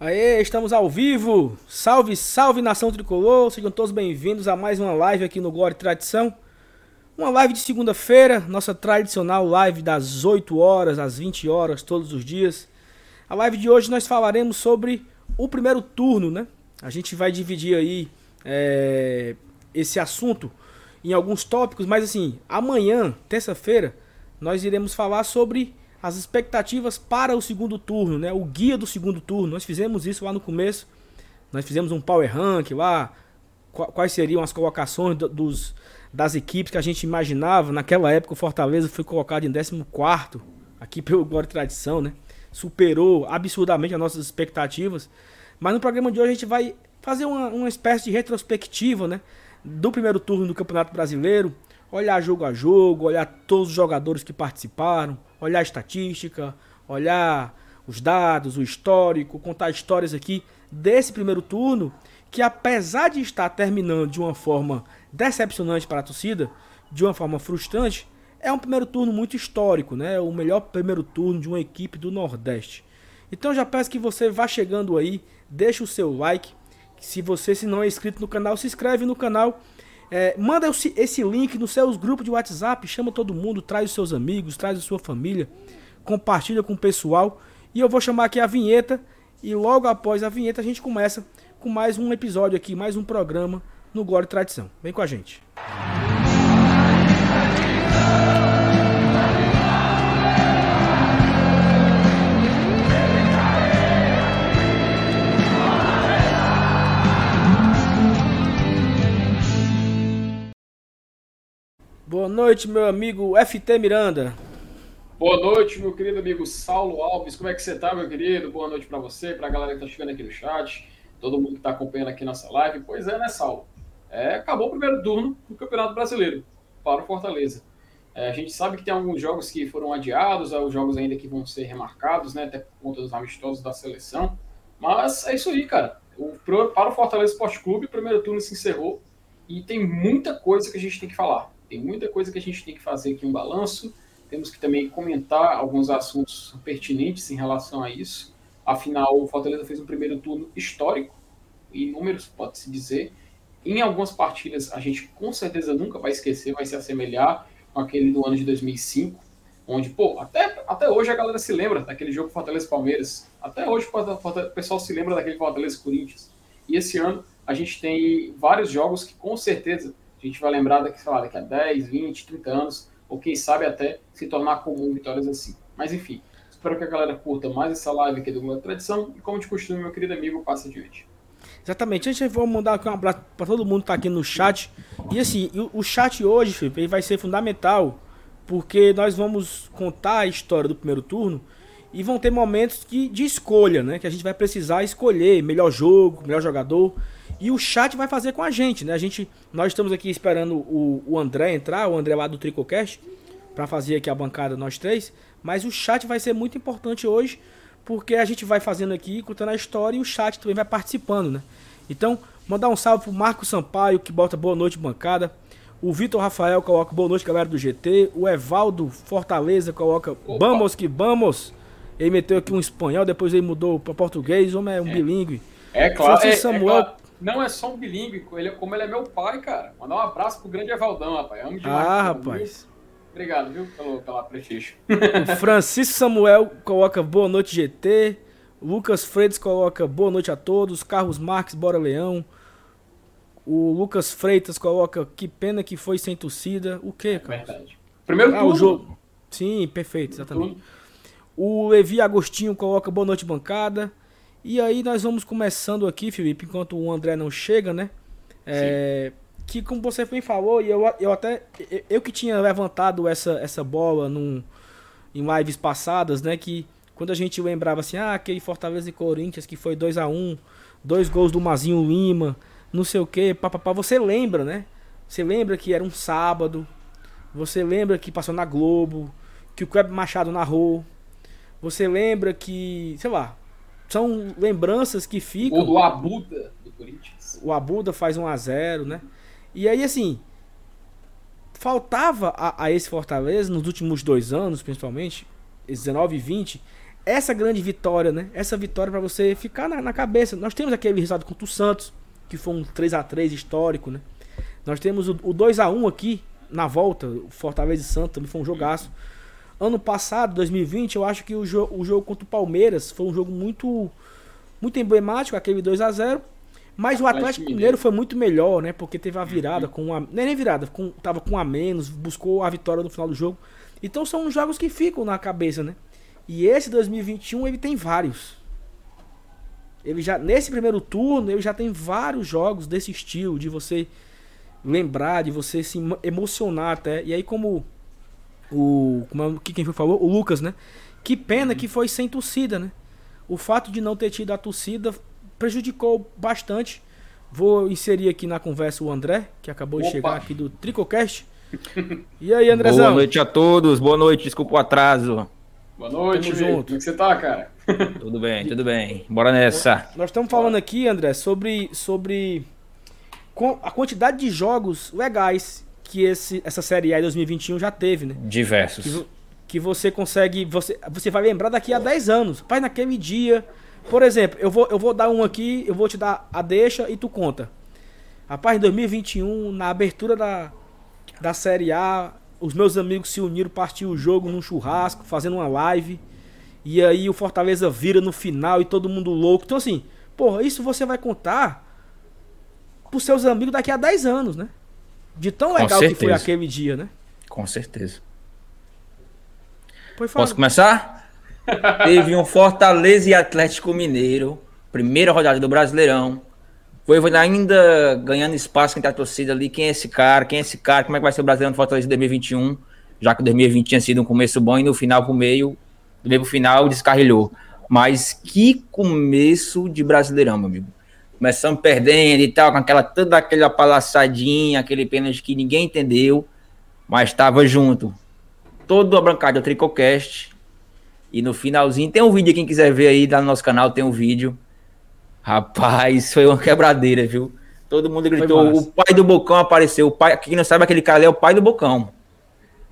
Aê, estamos ao vivo! Salve, salve nação tricolor! Sejam todos bem-vindos a mais uma live aqui no Glória e Tradição. Uma live de segunda-feira, nossa tradicional live das 8 horas às 20 horas, todos os dias. A live de hoje nós falaremos sobre o primeiro turno, né? A gente vai dividir aí é, esse assunto em alguns tópicos, mas assim, amanhã, terça-feira, nós iremos falar sobre as expectativas para o segundo turno, né? O guia do segundo turno. Nós fizemos isso lá no começo. Nós fizemos um power rank lá, quais seriam as colocações dos, das equipes que a gente imaginava. Naquela época o Fortaleza foi colocado em 14 aqui pelo Glória e Tradição, né? Superou absurdamente as nossas expectativas. Mas no programa de hoje a gente vai fazer uma, uma espécie de retrospectiva, né? Do primeiro turno do Campeonato Brasileiro. Olhar jogo a jogo, olhar todos os jogadores que participaram, olhar a estatística, olhar os dados, o histórico, contar histórias aqui desse primeiro turno, que apesar de estar terminando de uma forma decepcionante para a torcida, de uma forma frustrante, é um primeiro turno muito histórico, né? O melhor primeiro turno de uma equipe do Nordeste. Então já peço que você vá chegando aí, deixe o seu like. Se você se não é inscrito no canal, se inscreve no canal é, manda esse link nos seus grupos de WhatsApp, chama todo mundo, traz os seus amigos, traz a sua família, compartilha com o pessoal. E eu vou chamar aqui a vinheta e logo após a vinheta a gente começa com mais um episódio aqui, mais um programa no Glória e Tradição. Vem com a gente. Boa noite, meu amigo FT Miranda. Boa noite, meu querido amigo Saulo Alves. Como é que você tá, meu querido? Boa noite para você, para a galera que tá chegando aqui no chat, todo mundo que tá acompanhando aqui nossa live. Pois é, né, Saulo? É, acabou o primeiro turno do Campeonato Brasileiro para o Fortaleza. É, a gente sabe que tem alguns jogos que foram adiados, os jogos ainda que vão ser remarcados, né, até por conta dos amistosos da seleção. Mas é isso aí, cara. O, para o Fortaleza Esporte Clube, o primeiro turno se encerrou e tem muita coisa que a gente tem que falar. Tem muita coisa que a gente tem que fazer aqui um balanço. Temos que também comentar alguns assuntos pertinentes em relação a isso. Afinal, o Fortaleza fez um primeiro turno histórico, em números, pode-se dizer. Em algumas partidas, a gente com certeza nunca vai esquecer, vai se assemelhar com aquele do ano de 2005, onde, pô, até, até hoje a galera se lembra daquele jogo Fortaleza-Palmeiras. Até hoje o pessoal se lembra daquele Fortaleza-Corinthians. E esse ano a gente tem vários jogos que com certeza a gente vai lembrar daqui, sei lá, daqui a 10, 20, 30 anos, ou quem sabe até se tornar comum vitórias assim. Mas enfim, espero que a galera curta mais essa live aqui do Globo Tradição e como de costume, meu querido amigo, passa adiante. Exatamente, a gente vai mandar aqui um abraço para todo mundo que tá aqui no chat. E assim, o, chat hoje, Felipe, ele vai ser fundamental, porque nós vamos contar a história do primeiro turno e vão ter momentos que, de escolha, né? Que a gente vai precisar escolher melhor jogo, melhor jogador. E o chat vai fazer com a gente, né? A gente, nós estamos aqui esperando o, o André entrar, o André lá do Tricocast, para fazer aqui a bancada nós três. Mas o chat vai ser muito importante hoje, porque a gente vai fazendo aqui, contando a história e o chat também vai participando, né? Então, mandar um salve pro Marco Sampaio, que bota boa noite bancada. O Vitor Rafael coloca boa noite, galera do GT. O Evaldo Fortaleza coloca Opa. vamos que vamos. Ele meteu aqui um espanhol, depois ele mudou para português. Homem é um é. bilíngue. É claro. Francisco é, é Samuel. É claro não é só um bilíngue, ele, como ele é meu pai, cara. Mandar um abraço pro grande Evaldão, rapaz. Amo demais. Ah, rapaz. Obrigado, viu, pelo, pela prestígio. O Francisco Samuel coloca boa noite, GT. Lucas Freitas coloca boa noite a todos. Carlos Marques, bora Leão. O Lucas Freitas coloca que pena que foi sem torcida. O que, cara? Verdade. Primeiro ah, turno. O jogo. Sim, perfeito, exatamente. O Levi Agostinho coloca boa noite, bancada. E aí nós vamos começando aqui, Felipe, enquanto o André não chega, né? É, que como você bem falou, e eu, eu até. Eu que tinha levantado essa, essa bola num, em lives passadas, né? Que quando a gente lembrava assim, ah, aquele Fortaleza e Corinthians que foi 2 a 1 um, dois gols do Mazinho Lima, não sei o que, papapá, você lembra, né? Você lembra que era um sábado, você lembra que passou na Globo, que o Kleber Machado narrou, você lembra que, sei lá, são lembranças que ficam. O do Abuda do Corinthians. O Abuda faz 1 a 0 né? E aí, assim, faltava a, a, esse Fortaleza, nos últimos dois anos, principalmente, 19 e 20, essa grande vitória, né? Essa vitória para você ficar na, na, cabeça. Nós temos aquele resultado contra o Santos, que foi um 3 a 3 histórico, né? Nós temos o, o 2 a 1 aqui na volta, o Fortaleza e Santos também foi um jogaço. Ano passado, 2020, eu acho que o, jo o jogo contra o Palmeiras foi um jogo muito muito emblemático, aquele 2 a 0 mas o Atlético Mineiro foi muito melhor, né? Porque teve a virada com uma. Nem, nem virada, com, tava com a menos, buscou a vitória no final do jogo. Então são jogos que ficam na cabeça, né? E esse 2021 ele tem vários. Ele já nesse primeiro turno ele já tem vários jogos desse estilo de você lembrar, de você se emocionar até. E aí como o como é, quem foi falou, o Lucas, né? Que pena uhum. que foi sem torcida, né? O fato de não ter tido a torcida prejudicou bastante. Vou inserir aqui na conversa o André, que acabou Opa. de chegar aqui do Tricocast. E aí, Andrezão? Boa noite a todos, boa noite, desculpa o atraso. Boa noite, Tamo junto. Como é que você tá, cara? Tudo bem, tudo bem. Bora nessa. Nós estamos falando aqui, André, sobre, sobre a quantidade de jogos legais que esse, essa Série A 2021 já teve, né? Diversos. Que, que você consegue. Você, você vai lembrar daqui a 10 anos. Pai, naquele dia por exemplo, eu vou, eu vou dar um aqui, eu vou te dar a deixa e tu conta. Rapaz, em 2021, na abertura da, da Série A, os meus amigos se uniram, partiu o jogo num churrasco, fazendo uma live. E aí o Fortaleza vira no final e todo mundo louco. Então assim, porra, isso você vai contar pros seus amigos daqui a 10 anos, né? De tão legal que foi aquele dia, né? Com certeza. Posso começar? Teve um Fortaleza e Atlético Mineiro, primeira rodada do Brasileirão. Foi ainda ganhando espaço entre a torcida ali. Quem é esse cara? Quem é esse cara? Como é que vai ser o Brasileirão do Fortaleza em 2021? Já que 2020 tinha sido um começo bom e no final pro meio, do meio pro final descarrilhou. Mas que começo de Brasileirão, meu amigo. Começamos perdendo e tal, com aquela toda aquela palaçadinha, aquele pênalti que ninguém entendeu, mas estava junto. Todo a bancada do Tricocast e no finalzinho tem um vídeo, quem quiser ver aí, lá no nosso canal tem um vídeo. Rapaz, foi uma quebradeira, viu? Todo mundo gritou. O pai do Bocão apareceu. O pai, quem não sabe, aquele cara é o pai do Bocão.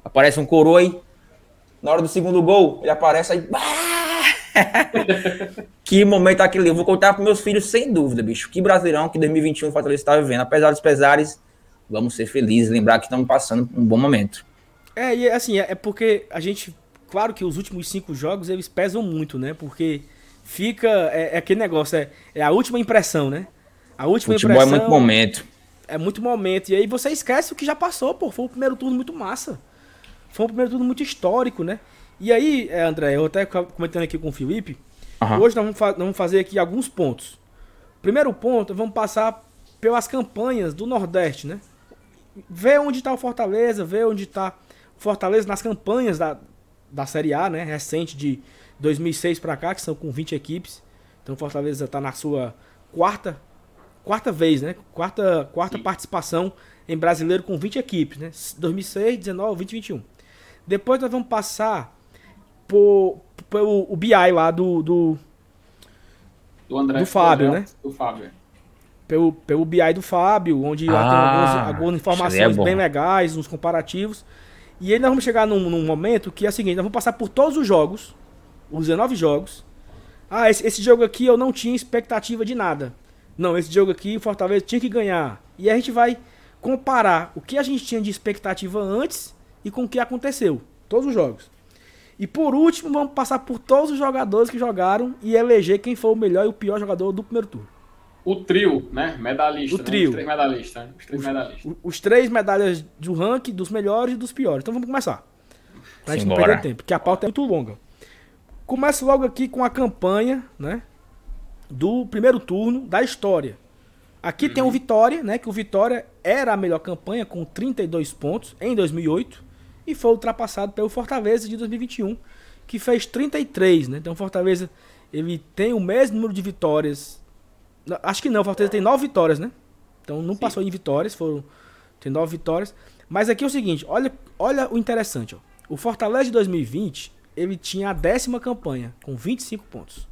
Aparece um coroa aí. Na hora do segundo gol, ele aparece aí. que momento aquele. Eu vou contar para meus filhos sem dúvida, bicho. Que brasileirão que 2021 o Fortaleza está vivendo. Apesar dos pesares, vamos ser felizes. Lembrar que estamos passando um bom momento. É, e assim, é, é porque a gente Claro que os últimos cinco jogos eles pesam muito, né? Porque fica. É, é aquele negócio, é, é a última impressão, né? A última Futebol impressão. É muito momento. É muito momento. E aí você esquece o que já passou, pô. Foi um primeiro turno muito massa. Foi um primeiro turno muito histórico, né? E aí, é, André, eu até comentando aqui com o Felipe. Uhum. Hoje nós vamos, nós vamos fazer aqui alguns pontos. Primeiro ponto, vamos passar pelas campanhas do Nordeste, né? Ver onde está o Fortaleza, ver onde está o Fortaleza nas campanhas da, da Série A, né? Recente de 2006 para cá, que são com 20 equipes. Então o Fortaleza está na sua quarta quarta vez, né? Quarta, quarta participação em brasileiro com 20 equipes, né? 2006, 19, 20, 21. Depois nós vamos passar por, pelo o BI lá do do, do, André, do Fábio, né? Do Fábio. Pelo, pelo BI do Fábio, onde ah, lá tem algumas, algumas é informações é bem legais, uns comparativos. E aí nós vamos chegar num, num, momento que é o seguinte, nós vamos passar por todos os jogos, os 19 jogos. Ah, esse, esse jogo aqui eu não tinha expectativa de nada. Não, esse jogo aqui o Fortaleza tinha que ganhar. E a gente vai comparar o que a gente tinha de expectativa antes e com o que aconteceu. Todos os jogos. E por último, vamos passar por todos os jogadores que jogaram e eleger quem foi o melhor e o pior jogador do primeiro turno o trio, né? Medalhista. O trio. Né? Os três medalhistas. Né? Os três os, medalhistas. Os, três medalhas do ranking dos melhores e dos piores. Então vamos começar. Pra Sim, gente não perder tempo, porque a pauta é muito longa. Começo logo aqui com a campanha, né? Do primeiro turno da história. Aqui uhum. tem o Vitória, né? Que o Vitória era a melhor campanha com 32 pontos em 2008 e foi ultrapassado pelo Fortaleza de 2021, que fez 33, né? Então o Fortaleza ele tem o mesmo número de vitórias Acho que não, o Fortaleza tem nove vitórias, né? Então não Sim. passou em vitórias, foram. Tem nove vitórias. Mas aqui é o seguinte, olha, olha o interessante, ó. O Fortaleza de 2020, ele tinha a décima campanha, com 25 pontos.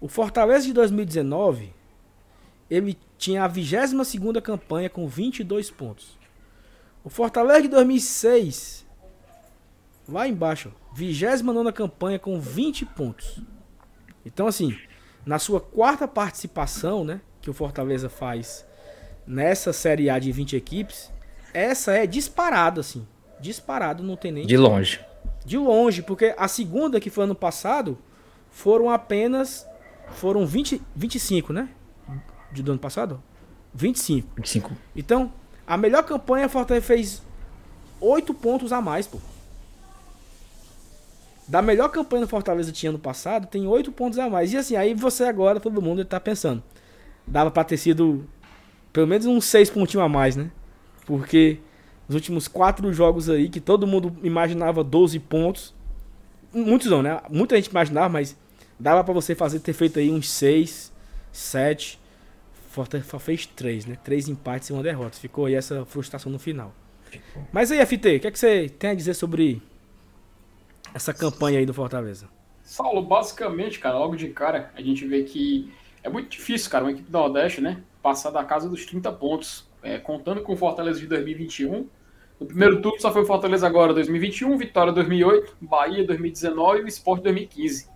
O Fortaleza de 2019, ele tinha a 22 segunda campanha com 22 pontos. O Fortaleza de 2006 lá embaixo, 29 campanha com 20 pontos. Então, assim, na sua quarta participação, né, que o Fortaleza faz nessa Série A de 20 equipes, essa é disparada, assim. Disparado, não tem nem. De longe. De longe, porque a segunda, que foi ano passado, foram apenas. Foram 20, 25, né? De do ano passado? 25. 25. Então, a melhor campanha, a Fortaleza fez 8 pontos a mais, pô. Da melhor campanha do Fortaleza tinha ano passado, tem 8 pontos a mais. E assim, aí você agora, todo mundo tá pensando. Dava pra ter sido pelo menos uns 6 pontinhos a mais, né? Porque nos últimos 4 jogos aí, que todo mundo imaginava 12 pontos. Muitos não, né? Muita gente imaginava, mas dava pra você fazer, ter feito aí uns 6, 7. Fortaleza só fez 3, né? 3 empates e uma derrota. Ficou aí essa frustração no final. Mas aí, FT, o que, é que você tem a dizer sobre essa campanha aí do Fortaleza? Saulo, basicamente, cara, logo de cara, a gente vê que é muito difícil, cara, uma equipe do Nordeste, né, passar da casa dos 30 pontos, é, contando com o Fortaleza de 2021. No primeiro turno só foi o Fortaleza agora 2021, Vitória 2008, Bahia 2019 e o Sport 2015.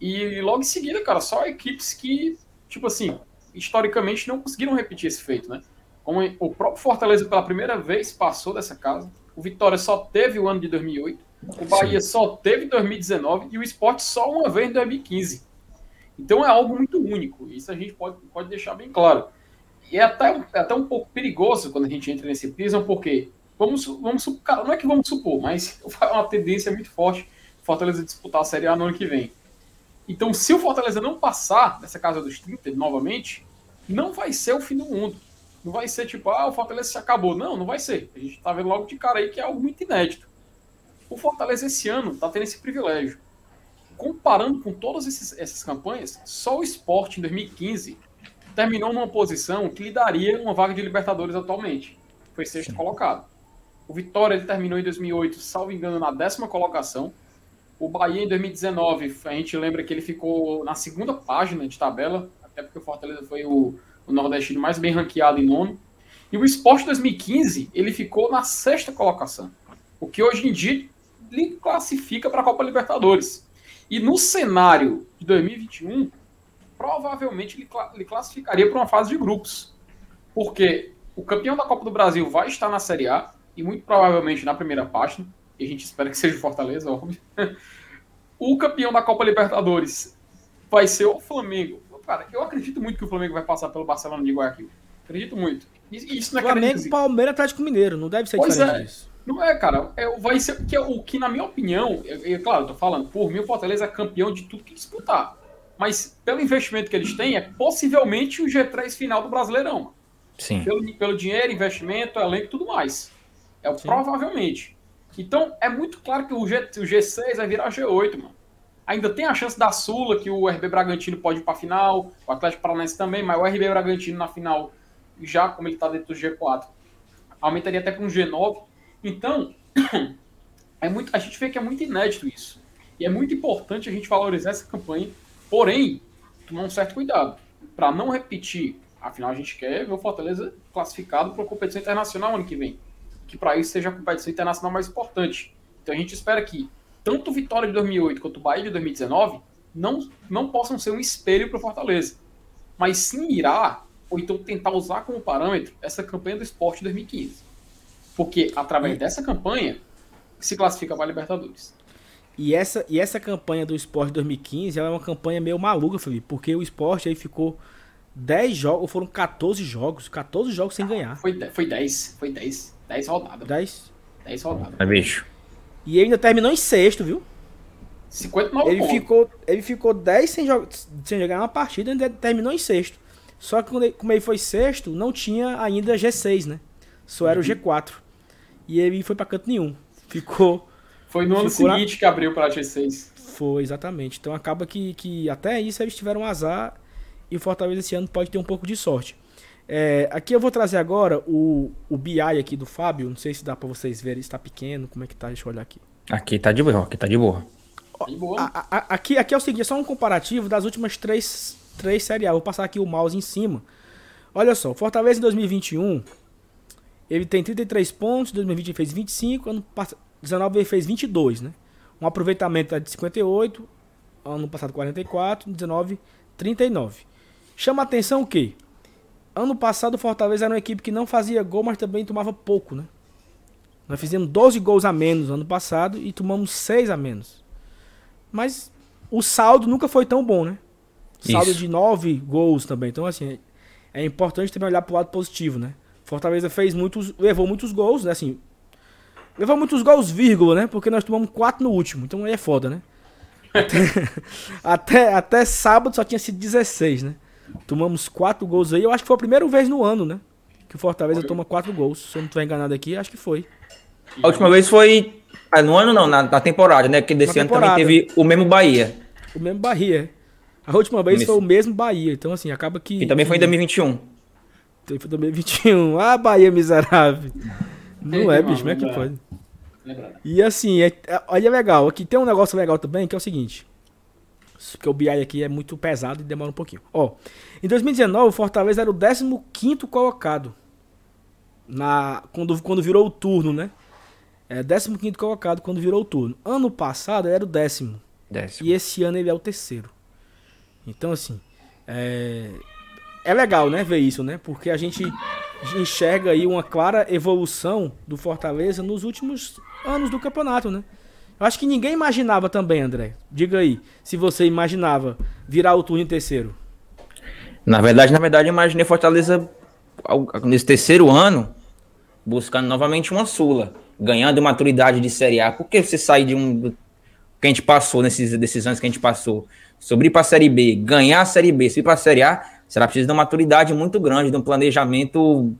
E logo em seguida, cara, só equipes que, tipo assim, historicamente não conseguiram repetir esse feito, né? Como o próprio Fortaleza pela primeira vez passou dessa casa, o Vitória só teve o ano de 2008, o Bahia Sim. só teve 2019 e o esporte só uma vez em 2015. Então é algo muito único. Isso a gente pode, pode deixar bem claro. E é até, é até um pouco perigoso quando a gente entra nesse prisma, porque vamos, vamos cara, não é que vamos supor, mas é uma tendência muito forte Fortaleza disputar a Série A no ano que vem. Então, se o Fortaleza não passar dessa casa dos 30 novamente, não vai ser o fim do mundo. Não vai ser tipo, ah, o Fortaleza se acabou. Não, não vai ser. A gente tá vendo logo de cara aí que é algo muito inédito. O Fortaleza esse ano está tendo esse privilégio. Comparando com todas esses, essas campanhas, só o esporte em 2015 terminou numa posição que lhe daria uma vaga de Libertadores atualmente. Foi sexto colocado. O Vitória ele terminou em 2008, salvo engano, na décima colocação. O Bahia em 2019, a gente lembra que ele ficou na segunda página de tabela, até porque o Fortaleza foi o, o nordestino mais bem ranqueado em nono. E o Esporte 2015, ele ficou na sexta colocação. O que hoje em dia lhe classifica para a Copa Libertadores. E no cenário de 2021, provavelmente ele, ele classificaria para uma fase de grupos. Porque o campeão da Copa do Brasil vai estar na Série A, e muito provavelmente na primeira página, e a gente espera que seja o Fortaleza, óbvio. O campeão da Copa Libertadores vai ser o Flamengo. Cara, eu acredito muito que o Flamengo vai passar pelo Barcelona de Guayaquil. Acredito muito. Isso não é Flamengo, Palmeiras, Atlético Mineiro, não deve ser pois diferente é. disso. Não é, cara. É, vai ser que é o que, na minha opinião, é, é, claro, eu tô falando, por mim, o Fortaleza é campeão de tudo que disputar. Mas pelo investimento que eles têm, é possivelmente o G3 final do Brasileirão. Sim. Pelo, pelo dinheiro, investimento, elenco e tudo mais. É o provavelmente. Então, é muito claro que o, G, o G6 vai virar G8, mano. Ainda tem a chance da Sula, que o RB Bragantino pode ir pra final, o Atlético Paranaense também, mas o RB Bragantino na final, já como ele tá dentro do G4, aumentaria até para um G9. Então, é muito, a gente vê que é muito inédito isso. E é muito importante a gente valorizar essa campanha, porém, tomar um certo cuidado para não repetir. Afinal, a gente quer ver o Fortaleza classificado para a competição internacional ano que vem. Que para isso seja a competição internacional mais importante. Então a gente espera que tanto o Vitória de 2008 quanto o Bahia de 2019 não, não possam ser um espelho para o Fortaleza. Mas sim mirar, ou então tentar usar como parâmetro, essa campanha do esporte de 2015 porque através dessa campanha se classifica para a Libertadores. E essa, e essa campanha do Esporte 2015 é uma campanha meio maluca, Felipe, porque o Esporte aí ficou 10 jogos, foram 14 jogos, 14 jogos sem ganhar. Foi, foi 10, foi 10, 10 rodadas. 10? 10 rodadas. É bicho. E ele ainda terminou em sexto, viu? 59 ele pontos. ficou Ele ficou 10 sem, jogar, sem jogar uma partida e ainda terminou em sexto. Só que quando ele, como ele foi sexto, não tinha ainda G6, né? Só era uhum. o G4 e ele foi para canto nenhum. Ficou. Foi no ano seguinte na... que abriu para a G6. Foi, exatamente. Então acaba que, que até isso eles tiveram azar e o Fortaleza esse ano pode ter um pouco de sorte. É, aqui eu vou trazer agora o, o BI aqui do Fábio. Não sei se dá para vocês verem, está pequeno, como é que tá? Deixa eu olhar aqui. Aqui tá de boa, aqui tá de boa. Tá de boa. A, a, aqui, aqui é o seguinte, é só um comparativo das últimas três, três Série A. Vou passar aqui o mouse em cima. Olha só, Fortaleza em 2021 ele tem 33 pontos, 2020 ele fez 25, ano 19 ele fez 22, né? Um aproveitamento é de 58, ano passado 44, 19 39. Chama a atenção o quê? Ano passado o Fortaleza era uma equipe que não fazia gol, mas também tomava pouco, né? Nós fizemos 12 gols a menos ano passado e tomamos 6 a menos. Mas o saldo nunca foi tão bom, né? Saldo Isso. de 9 gols também. Então, assim, é importante também olhar pro lado positivo, né? Fortaleza fez muitos. levou muitos gols, né? Assim. Levou muitos gols, vírgula, né? Porque nós tomamos 4 no último. Então aí é foda, né? Até, até, até sábado só tinha sido 16, né? Tomamos 4 gols aí. Eu acho que foi a primeira vez no ano, né? Que o Fortaleza Foi. toma 4 gols. Se eu não estiver enganado aqui, acho que foi. A última vez foi. ah, No ano não, na, na temporada, né? Porque desse Na ano temporada. também teve o mesmo Bahia. O mesmo Bahia. é. A última vez Isso. foi o mesmo Bahia. Então, assim, acaba que. E também foi em que- 2021. Foi 2021. Ah, Bahia miserável. Não é, bicho, como é que Lembra- pode? E assim, é, é- olha legal. Aqui tem um negócio legal também, que é o seguinte. Porque o BI aqui é muito pesado e demora um pouquinho. Ó, em 2019, o Fortaleza era o 15 colocado. Na, quando, quando virou o turno, né? É 15 colocado quando virou o turno. Ano passado era o décimo. Décimo. E esse ano ele é o terceiro. Então, assim, é, é legal, né, ver isso, né? Porque a gente enxerga aí uma clara evolução do Fortaleza nos últimos anos do campeonato, né? Acho que ninguém imaginava também, André. Diga aí, se você imaginava virar o turno em terceiro. Na verdade, na verdade, eu imaginei Fortaleza nesse terceiro ano buscando novamente uma Sula, ganhando maturidade de Série A. Por que você sair de um que a gente passou nesses, anos que a gente passou, sobre ir para a Série B, ganhar a Série B, subir para a Série A, será preciso de uma maturidade muito grande, de um planejamento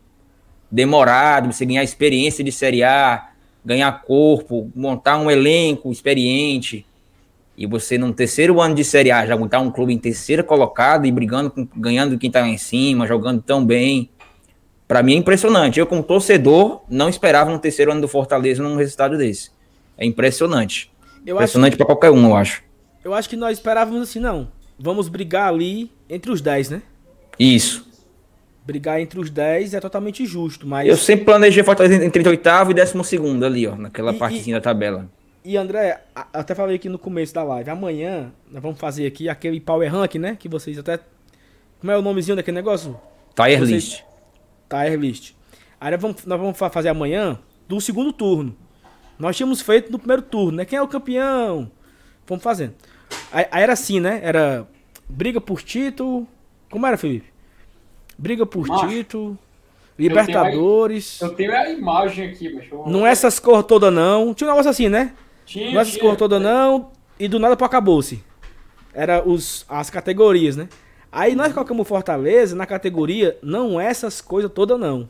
demorado, você ganhar experiência de Série A, ganhar corpo, montar um elenco experiente. E você, num terceiro ano de Série A, já montar um clube em terceiro colocado e brigando, com, ganhando quem tá lá em cima, jogando tão bem. Pra mim é impressionante. Eu, como torcedor, não esperava no terceiro ano do Fortaleza num resultado desse. É impressionante. Eu impressionante pra qualquer um, eu acho. eu acho que nós esperávamos assim, não. Vamos brigar ali entre os 10, né? Isso. Brigar entre os 10 é totalmente justo, mas... Eu sempre planejei Fortaleza entre 38 e 12 ali, ó, naquela E- partezinha da tabela. E André, até falei aqui no começo da live, amanhã nós vamos fazer aqui aquele Power Rank, né? Que vocês até. Como é o nomezinho daquele negócio? Tire Vocês- list. Tier List. Aí nós vamos, nós vamos fa- fazer amanhã do segundo turno. Nós tínhamos feito no primeiro turno, né? Quem é o campeão? Vamos fazendo. Aí, aí era assim, né? Era briga por título. Como era, Felipe? Briga por título. tenho Libertadores. Eu tenho a imagem aqui, mas eu... Não é essas cores todas, não. Tinha um negócio assim, né? Tinha, Não é essas tinha. cores todas não, e do nada acabou-se. Era os, as categorias, né? Aí nós colocamos Fortaleza na categoria não é essas coisas todas não.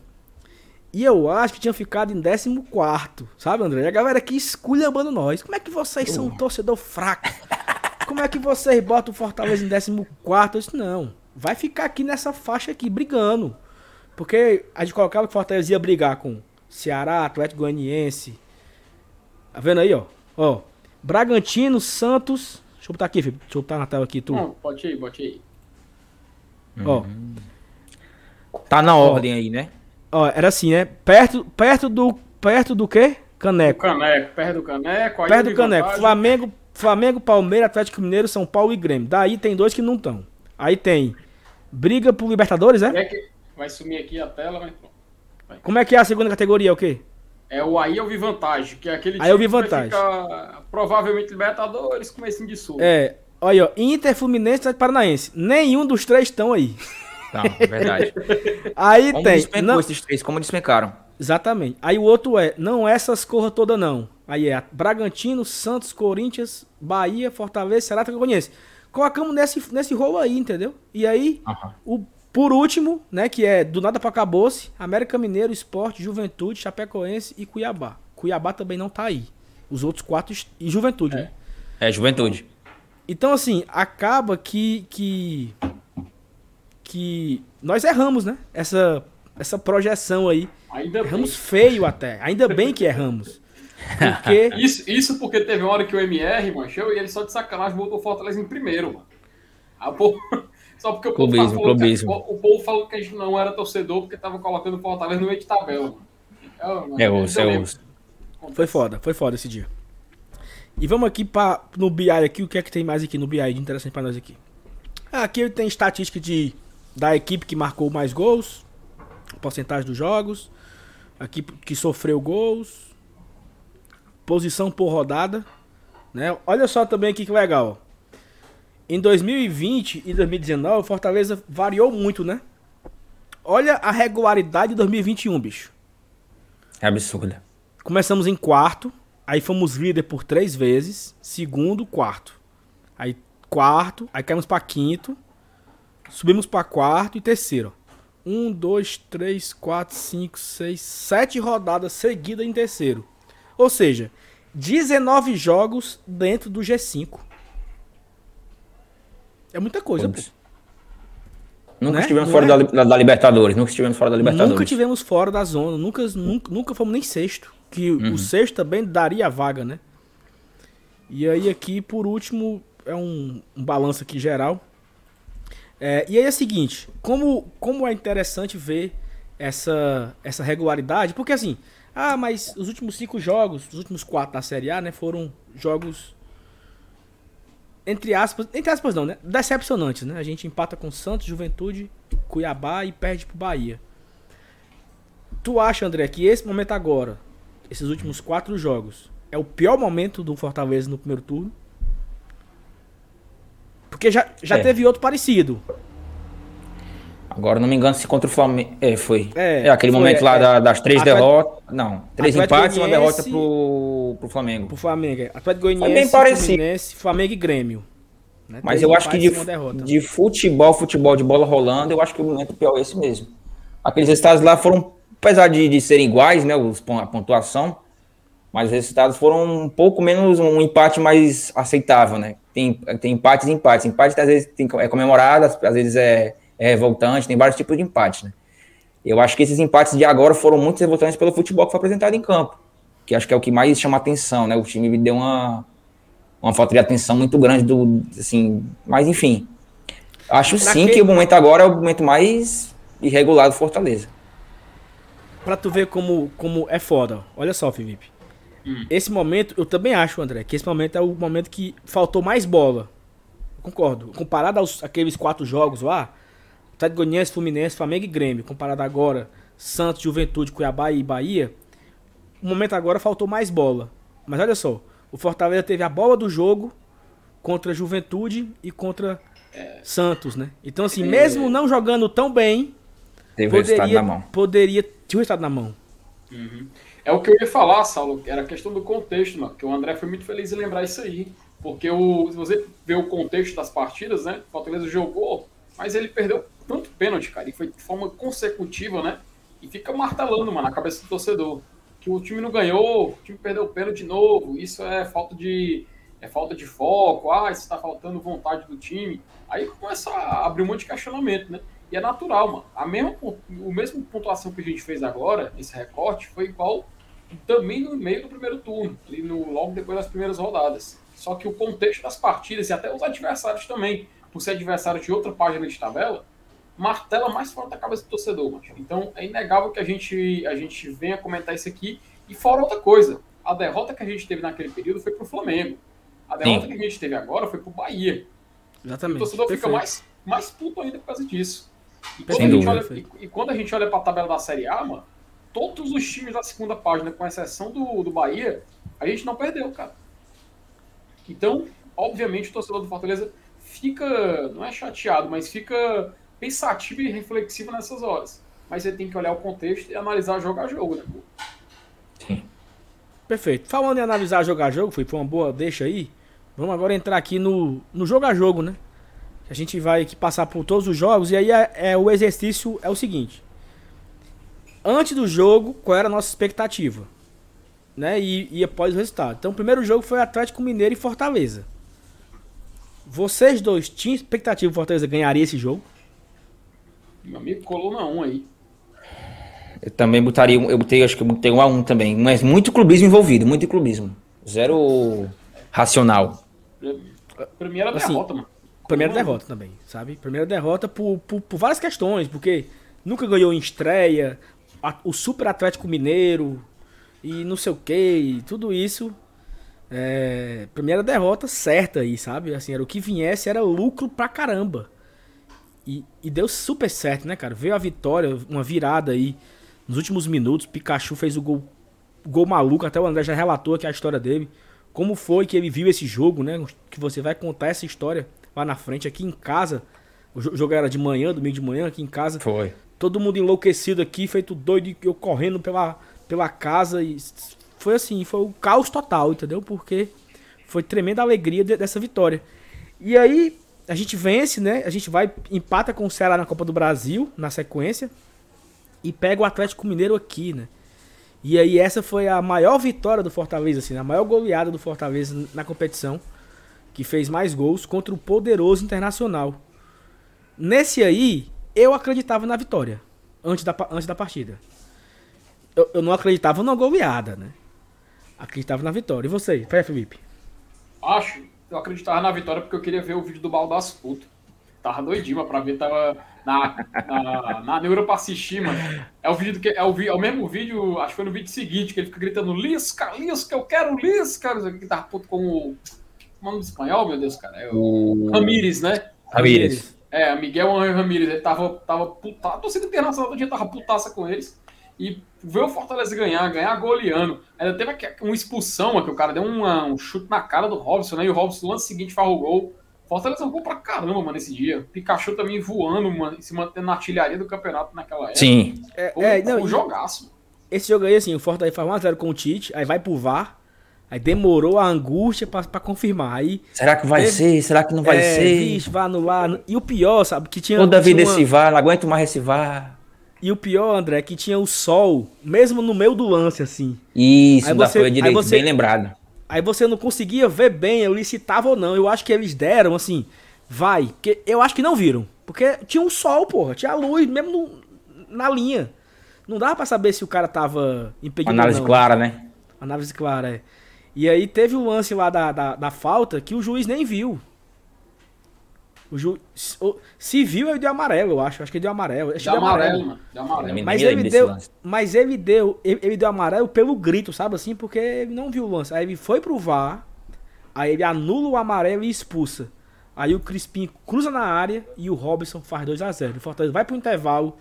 E eu acho que tinha ficado em 14, sabe, André? E a galera aqui esculhambando nós. Como é que vocês são um torcedor fraco? Como é que vocês botam o Fortaleza em 14? Eu disse, não. Vai ficar aqui nessa faixa aqui, brigando. Porque a gente colocava que o Fortaleza ia brigar com Ceará, Atlético Goianiense. Tá vendo aí, ó? Ó. Bragantino, Santos. Deixa eu botar aqui, Felipe. Deixa eu botar na tela aqui, tu. Não, bote aí, bote aí. Ó. Tá na ordem aí, né? Ó, era assim, né? Perto, perto do. Perto do quê? O Caneco. Caneco, perto do Caneco. aí Perto do Caneco. vantagem. Flamengo, Flamengo, Palmeiras, Atlético Mineiro, São Paulo e Grêmio. Daí tem dois que não estão. Aí tem. Briga por Libertadores, é? É que vai sumir aqui a tela, mas pronto. Como é que é a segunda categoria? É o quê? É o aí eu vi vantagem, que é aquele Aí eu vi que vantagem. ficar provavelmente Libertadores, comecinho de sul. É. Olha, ó. Inter, Fluminense e Atlético Paranaense. Nenhum dos três estão aí. Tá, é verdade. Aí Como tem. Não, esses três? Como despencaram? Exatamente. Aí o outro é, não essas corras todas não. Aí é Bragantino, Santos, Corinthians, Bahia, Fortaleza, Ceará, Atlético Goianiense. Colocamos nesse, nesse rolo aí, entendeu? E aí, Aham. o, por último, né, que é do nada pra acabou-se, América Mineiro, Esporte, Juventude, Chapecoense e Cuiabá. Cuiabá também não tá aí. Os outros quatro e Juventude, né? É, juventude. Então, assim, acaba que. que. que nós erramos, né? Essa, essa projeção aí. Ainda bem. Erramos feio até. Ainda bem que erramos. Porque. Isso, isso porque teve uma hora que o MR manchou e ele só de sacanagem botou o Fortaleza em primeiro, mano. Povo- Só porque o povo, Clubismo, falou que, clubismo. o, o povo falou que a gente não era torcedor porque tava colocando o Fortaleza no meio de tabela, mano. É eu osso, é osso. Foi foda, foi foda esse dia. E vamos aqui para no BI aqui, o que é que tem mais aqui no BI de interessante para nós aqui? Ah, aqui tem estatística de da equipe que marcou mais gols, porcentagem dos jogos, aqui que sofreu gols, posição por rodada, né? Olha só também aqui que legal. Em 2020 e 2019, o Fortaleza variou muito, né? Olha a regularidade de 2021, bicho. É absurda. Começamos em quarto, aí fomos líder por três vezes, segundo, quarto. Aí quarto, aí caímos para quinto, subimos para quarto e terceiro. Um, dois, três, quatro, cinco, seis, sete rodadas seguidas em terceiro. Ou seja, 19 jogos dentro do G5. É muita coisa, pô. Nunca Né? estivemos fora é? da, da- Libertadores. Nunca estivemos fora da Libertadores. Nunca tivemos fora da zona, nunca, nunca, nunca fomos nem sexto. Que o sexto também daria a vaga, né? E aí aqui, por último, é um, um balanço aqui geral. É, e aí é o seguinte, como, como é interessante ver essa, essa regularidade, porque assim, ah, mas os últimos cinco jogos, os últimos quatro da Série A, né, foram jogos entre aspas, entre aspas não, né, decepcionantes, né? A gente empata com Santos, Juventude, Cuiabá e perde pro Bahia. Tu acha, André, que esse momento agora, esses últimos quatro jogos, é o pior momento do Fortaleza no primeiro turno? Porque já, já É. teve outro parecido. Agora não me engano se contra o Flamengo. É, foi. É, É, aquele foi, momento lá é. da- das três Atlético- derrotas. Não, três Atlético empates e uma derrota pro, pro Flamengo. Pro Flamengo. é. Atlético Foi Goianiense, bem parecido. Fluminense, Flamengo e Grêmio. né? Mas Três eu acho que de, de futebol, futebol de bola rolando, eu acho que o momento pior é esse mesmo. Aqueles resultados lá foram, apesar de, de serem iguais, né, os, a pontuação, mas os resultados foram um pouco menos, um empate mais aceitável, né? Tem, tem empates e empates. Empate às vezes tem, é comemorado, às vezes é, é revoltante, tem vários tipos de empate, né? Eu acho que esses empates de agora foram muito revoltantes pelo futebol que foi apresentado em campo, que acho que é o que mais chama atenção, né? O time deu uma, uma falta de atenção muito grande do, assim, mas enfim. Acho sim Naquele- que o momento agora é o momento mais irregular do Fortaleza. Pra tu ver como, como é foda. Olha só, Felipe. Esse momento, eu também acho, André, que esse momento é o momento que faltou mais bola. Concordo. Comparado aos aqueles quatro jogos lá, Atlético Goianiense, Fluminense, Flamengo e Grêmio, comparado agora Santos, Juventude, Cuiabá e Bahia, o momento agora faltou mais bola. Mas olha só, o Fortaleza teve a bola do jogo contra Juventude e contra Santos, né? Então assim, mesmo não jogando tão bem, Teve o resultado poderia, na mão. poderia tinha o resultado na mão. É o que eu ia falar, Saulo, era a questão do contexto, mano, que o André foi muito feliz em lembrar isso aí. Porque o, se você vê o contexto das partidas, né? O Fortaleza jogou, mas ele perdeu tanto pênalti, cara, e foi de forma consecutiva, né? E fica martelando, mano, na cabeça do torcedor. Que o time não ganhou, o time perdeu o pênalti de novo, isso é falta de. É falta de foco, ah, isso tá faltando vontade do time. Aí começa a abrir um monte de questionamento, né? E é natural, mano. A mesma, o mesmo pontuação que a gente fez agora, esse recorte, foi igual também no meio do primeiro turno, ali no, logo depois das primeiras rodadas. Só que o contexto das partidas e até os adversários também, por ser adversários de outra página de tabela, martela mais fora da cabeça do torcedor. Então é inegável que a gente, a gente venha comentar isso aqui. E fora outra coisa, a derrota que a gente teve naquele período foi pro Flamengo. A derrota Sim. que a gente teve agora foi pro Bahia. E Exatamente. o torcedor fica Perfeito. mais, mais puto ainda por causa disso. E quando, Sem a gente dúvida. olha, e, e quando a gente olha pra tabela da Série A, mano, todos os times da segunda página, com exceção do, do Bahia, a gente não perdeu, cara. Então, obviamente, o torcedor do Fortaleza fica, não é chateado, mas fica pensativo e reflexivo nessas horas. Mas você tem que olhar o contexto e analisar jogo a jogo, né? Sim. Perfeito. Falando em analisar jogar jogo, foi foi uma boa deixa aí. Vamos agora entrar aqui no, no jogo a jogo, né? A gente vai aqui passar por todos os jogos e aí é, é- o exercício é o seguinte. Antes do jogo, qual era a nossa expectativa? Né? E, e após o resultado. Então, o primeiro jogo foi Atlético Mineiro e Fortaleza. Vocês dois tinham expectativa que o Fortaleza ganharia esse jogo? Meu amigo colou na 1 aí. Eu também botaria, um- eu botei, acho que eu botei um a um também, mas muito clubismo envolvido, muito clubismo. Zero racional. Era Assim, derrota, mano. Primeira na derrota também, sabe? Primeira derrota por, por, por várias questões, porque nunca ganhou em estreia, a- o Super Atlético Mineiro, e não sei o que, tudo isso. É, primeira derrota certa aí, sabe? Assim, era o que viesse, era lucro pra caramba. E, e deu super certo, né, cara? Veio a vitória, uma virada aí nos últimos minutos. Pikachu fez o gol, gol maluco, até o André já relatou aqui a história dele. Como foi que ele viu esse jogo, né? Que você vai contar essa história lá na frente, aqui em casa. O jogo era de manhã, domingo de manhã, aqui em casa. Foi. Todo mundo enlouquecido aqui, feito doido, eu correndo pela, pela casa. E foi assim, foi o um caos total, entendeu? Porque foi tremenda alegria de, dessa vitória. E aí, a gente vence, né? A gente vai, empata com o Ceará na Copa do Brasil, na sequência. E pega o Atlético Mineiro aqui, né? E aí essa foi a maior vitória do Fortaleza, assim, a maior goleada do Fortaleza na competição. Que fez mais gols contra o poderoso Internacional. Nesse aí, eu acreditava na vitória. Antes da, antes da partida. Eu, eu não acreditava na goleada, né? Acreditava na vitória. E você, Felipe? Acho eu acreditava na vitória porque eu queria ver o vídeo do Baldas Puto. Tava doidinho pra ver, tava na, na, na neura pra assistir, mano. É o vídeo que é o, é o mesmo vídeo, acho que foi no vídeo seguinte, que ele fica gritando Lisca, Lisca, eu quero Lisca. Que tava puto com o. Mano do espanhol, meu Deus, cara. É o. Ramires, né? Ramires. É, Miguel Ramires, ele tava, tava putaço. A torcida internacional do dia tava putaça com eles e ver o Fortaleza ganhar, ganhar goleando. Ainda teve uma expulsão, que o cara deu uma, um chute na cara do Robson, né? E o Robson no lance seguinte farrou o gol. Fortaleza jogou pra caramba, mano, esse dia. Pikachu também voando, mano, se mantendo na artilharia do campeonato naquela época. Sim. É, é, não, um jogaço. Esse jogo aí, assim, o Fortaleza faz 1x0 com o Tite, aí vai pro VAR, aí demorou a angústia pra, pra confirmar. Aí, Será que vai teve, ser? Será que não vai é, ser? Vixe, vai anular. E o pior, sabe, que tinha... Toda vida uma... esse VAR, não aguento mais esse VAR. E o pior, André, é que tinha o sol, mesmo no meio do lance, assim. Isso, aí você, foi direito, você, bem lembrado. Aí você não conseguia ver bem, eu licitava ou não. Eu acho que eles deram, assim, vai. Porque eu acho que não viram. Porque tinha um sol, porra. Tinha luz, mesmo no, na linha. Não dava pra saber se o cara tava impedido Análise não. clara, né? Análise clara, é. E aí teve o lance lá da, da, da falta que o juiz nem viu. O ju... Se viu, ele deu amarelo, eu acho. Acho que ele deu amarelo. Acho deu, amarelo, mano. Deu amarelo. Mas ele deu, mas ele deu, ele, ele, deu amarelo pelo grito, sabe assim? Porque ele não viu o lance. Aí ele foi pro VAR, aí ele anula o amarelo e expulsa. Aí o Crispim cruza na área e o Robson faz 2 a 0 O Fortaleza vai pro intervalo,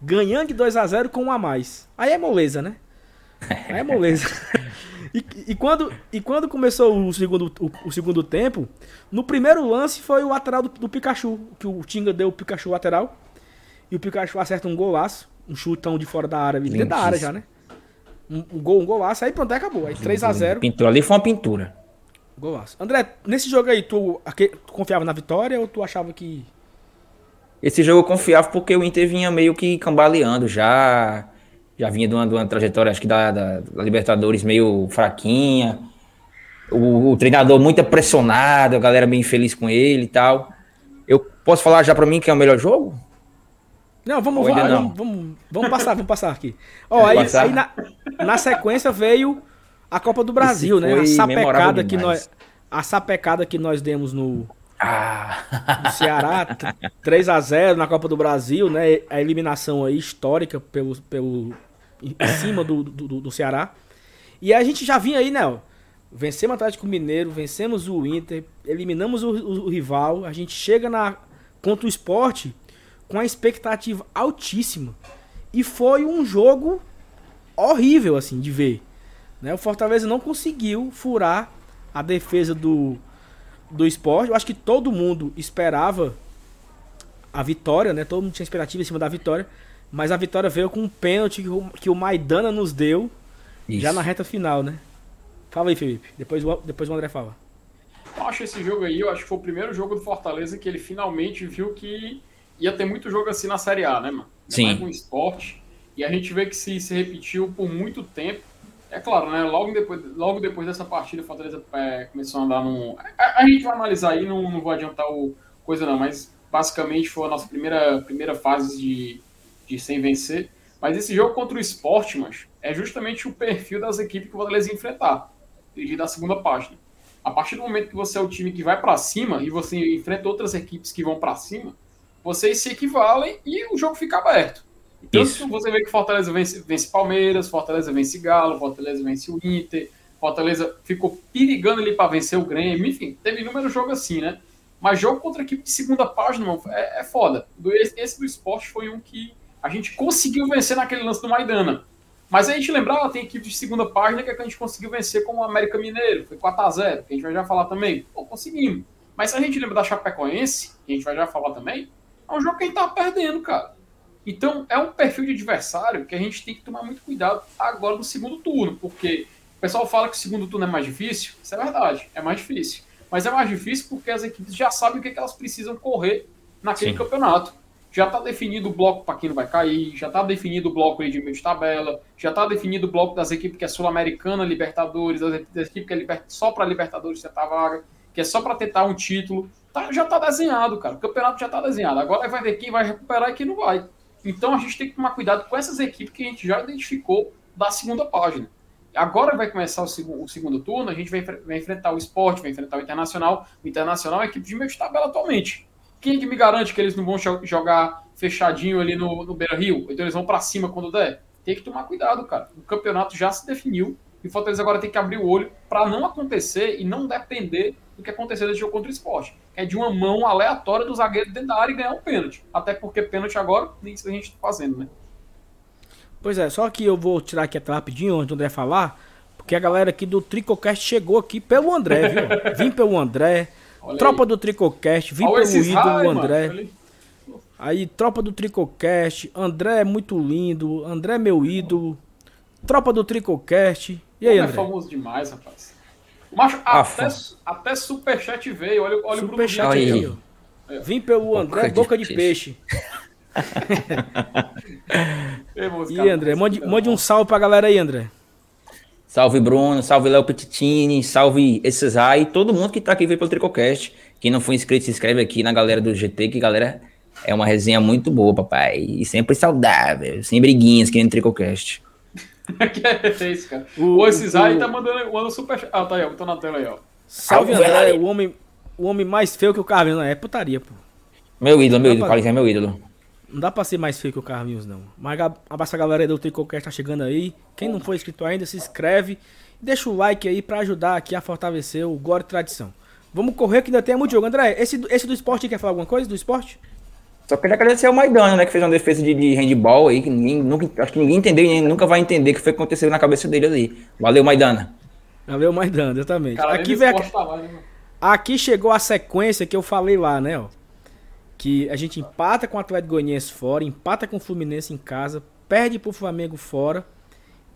ganhando de 2 a 0 com um a mais. Aí é moleza, né? Aí é moleza. E, e, quando, e quando começou o segundo, o, o, segundo tempo, no primeiro lance foi o lateral do, do, Pikachu, que o Tinga deu o Pikachu lateral. E o Pikachu acerta um golaço, um chutão de fora da área, dentro da área já, né? Um, um, gol, um golaço, aí pronto, aí acabou. Aí 3x0. Pintura ali foi uma pintura. Golaço. André, nesse jogo aí, tu, tu confiava na vitória ou tu achava que. Esse jogo eu confiava porque o Inter vinha meio que cambaleando já já vinha de uma, de uma trajetória, acho que da, da, da Libertadores meio fraquinha. O, o, treinador muito pressionado, a galera bem feliz com ele e tal. Eu posso falar já para mim que é o melhor jogo? Não, vamos, vamos, não? vamos, vamos, passar, vamos passar aqui. Ó, aí, aí na, na, sequência veio a Copa do Brasil, né? A sapecada que nós a sapecada que nós demos no ah. no Ceará, 3 a 0 na Copa do Brasil, né? A eliminação aí histórica pelo, pelo em cima do, do, do Ceará. E a gente já vinha aí, né? Vencemos o Atlético Mineiro, vencemos o Inter, eliminamos o, o, o, rival. A gente chega na contra o esporte com a expectativa altíssima. E foi um jogo horrível, assim, de ver. Né? O Fortaleza não conseguiu furar a defesa do, do esporte. Eu acho que todo mundo esperava a vitória, né? Todo mundo tinha expectativa em cima da vitória. Mas a vitória veio com um pênalti que o, que o Maidana nos deu Isso. já na reta final, né? Fala aí, Felipe. Depois, depois o André fala. Eu acho esse jogo aí, eu acho que foi o primeiro jogo do Fortaleza que ele finalmente viu que ia ter muito jogo assim na Série A, né, mano? Sim. Mais um esporte. E a gente vê que se, se repetiu por muito tempo. É claro, né? Logo depois, logo depois dessa partida, o Fortaleza é, começou a andar num. A, a, gente vai analisar aí, não, não vou adiantar o coisa não, mas basicamente foi a nossa primeira, primeira fase de, de sem vencer. Mas esse jogo contra o esporte, mas é justamente o perfil das equipes que o Fortaleza enfrentar, desde a segunda página. A partir do momento que você é o time que vai para cima e você enfrenta outras equipes que vão para cima, vocês se equivalem e o jogo fica aberto. Então, Isso. você vê que Fortaleza vence, vence Palmeiras, Fortaleza vence Galo, Fortaleza vence o Inter, Fortaleza ficou perigando ali para vencer o Grêmio, enfim, teve inúmeros jogos assim, né? Mas jogo contra equipe de segunda página, mano, é, é foda. Esse do esporte foi um que a gente conseguiu vencer naquele lance do Maidana. Mas a gente lembrar, tem equipe de segunda página que a gente conseguiu vencer como o América Mineiro, foi 4x0, que a gente vai já falar também. Pô, conseguimos. Mas se a gente lembra da Chapecoense, que a gente vai já falar também, é um jogo que a gente tá perdendo, cara. Então, é um perfil de adversário que a gente tem que tomar muito cuidado agora no segundo turno, porque o pessoal fala que o segundo turno é mais difícil. Isso é verdade, é mais difícil. Mas é mais difícil porque as equipes já sabem o que, é que elas precisam correr naquele Sim. campeonato. Já está definido o bloco para quem não vai cair, já está definido o bloco de meio de tabela, já está definido o bloco das equipes que é Sul-Americana, Libertadores, das equipes que é liber... só para Libertadores tentar vaga, que é só para tentar um título. Tá, já está desenhado, cara. O campeonato já está desenhado. Agora vai ver quem vai recuperar e quem não vai. Então a gente tem que tomar cuidado com essas equipes que a gente já identificou da segunda página. Agora vai começar o, segundo, o segundo turno, a gente vai, vai, enfrentar o esporte, vai enfrentar o Internacional. O Internacional é a equipe de meio de tabela atualmente. Quem é que me garante que eles não vão jogar fechadinho ali no, no Beira Rio? Então eles vão para cima quando der? Tem que tomar cuidado, cara. O campeonato já se definiu e o Fortaleza agora tem que abrir o olho para não acontecer e não depender do que aconteceu nesse jogo contra o esporte. É de uma mão aleatória do zagueiro dentro da área e ganhar um pênalti. Até porque pênalti agora, nem isso a gente está fazendo, né? Pois é, só que eu vou tirar aqui até rapidinho onde o André falar, porque a galera aqui do Tricocast chegou aqui pelo André, viu? Vim pelo André, Olha tropa aí. do Tricocast, vim Olha pelo ídolo André. Mano, aí, tropa do Tricocast, André é muito lindo, André é meu ídolo, tropa do Tricocast. E aí, é André? É famoso demais, rapaz. Macho, até, até Superchat veio. Olha, olha Superchat o Bruno aí, ó. Vim pelo André, boca de, de peixe. e André, mande, mande um salve pra galera aí, André. Salve Bruno, salve Léo Petitini, salve esses aí, todo mundo que tá aqui veio pelo Tricocast. Quem não for inscrito, se inscreve aqui na galera do GT, que galera é uma resenha muito boa, papai. E sempre saudável, sem briguinhas que nem no Tricocast. que é isso, cara? O, o Cisai tá mandando, mandando super. Ah, tá aí, ó. Tô na tela aí, ó. Salve, André, o homem, o homem mais feio que o Carlinhos. É putaria, pô. Meu ídolo, meu ídolo. Pra... é meu ídolo. Não dá pra ser mais feio que o Carlinhos, não. Mas abraço a galera do Tricocast tá chegando aí. Quem não for inscrito ainda, se inscreve. Deixa o like aí pra ajudar aqui a fortalecer o Gore Tradição. Vamos correr que ainda tem muito jogo. André, esse, esse do esporte quer falar alguma coisa do esporte? Só queria agradecer ao Maidana, né? Que fez uma defesa de, de handball aí, que ninguém, nunca, acho que ninguém entendeu e nunca vai entender o que foi que aconteceu na cabeça dele ali. Valeu, Maidana. Valeu, Maidana, exatamente. Cara, aqui, vem, tá né, aqui chegou a sequência que eu falei lá, né? Ó, que a gente empata com o Atlético Goianiense fora, empata com o Fluminense em casa, perde pro Flamengo fora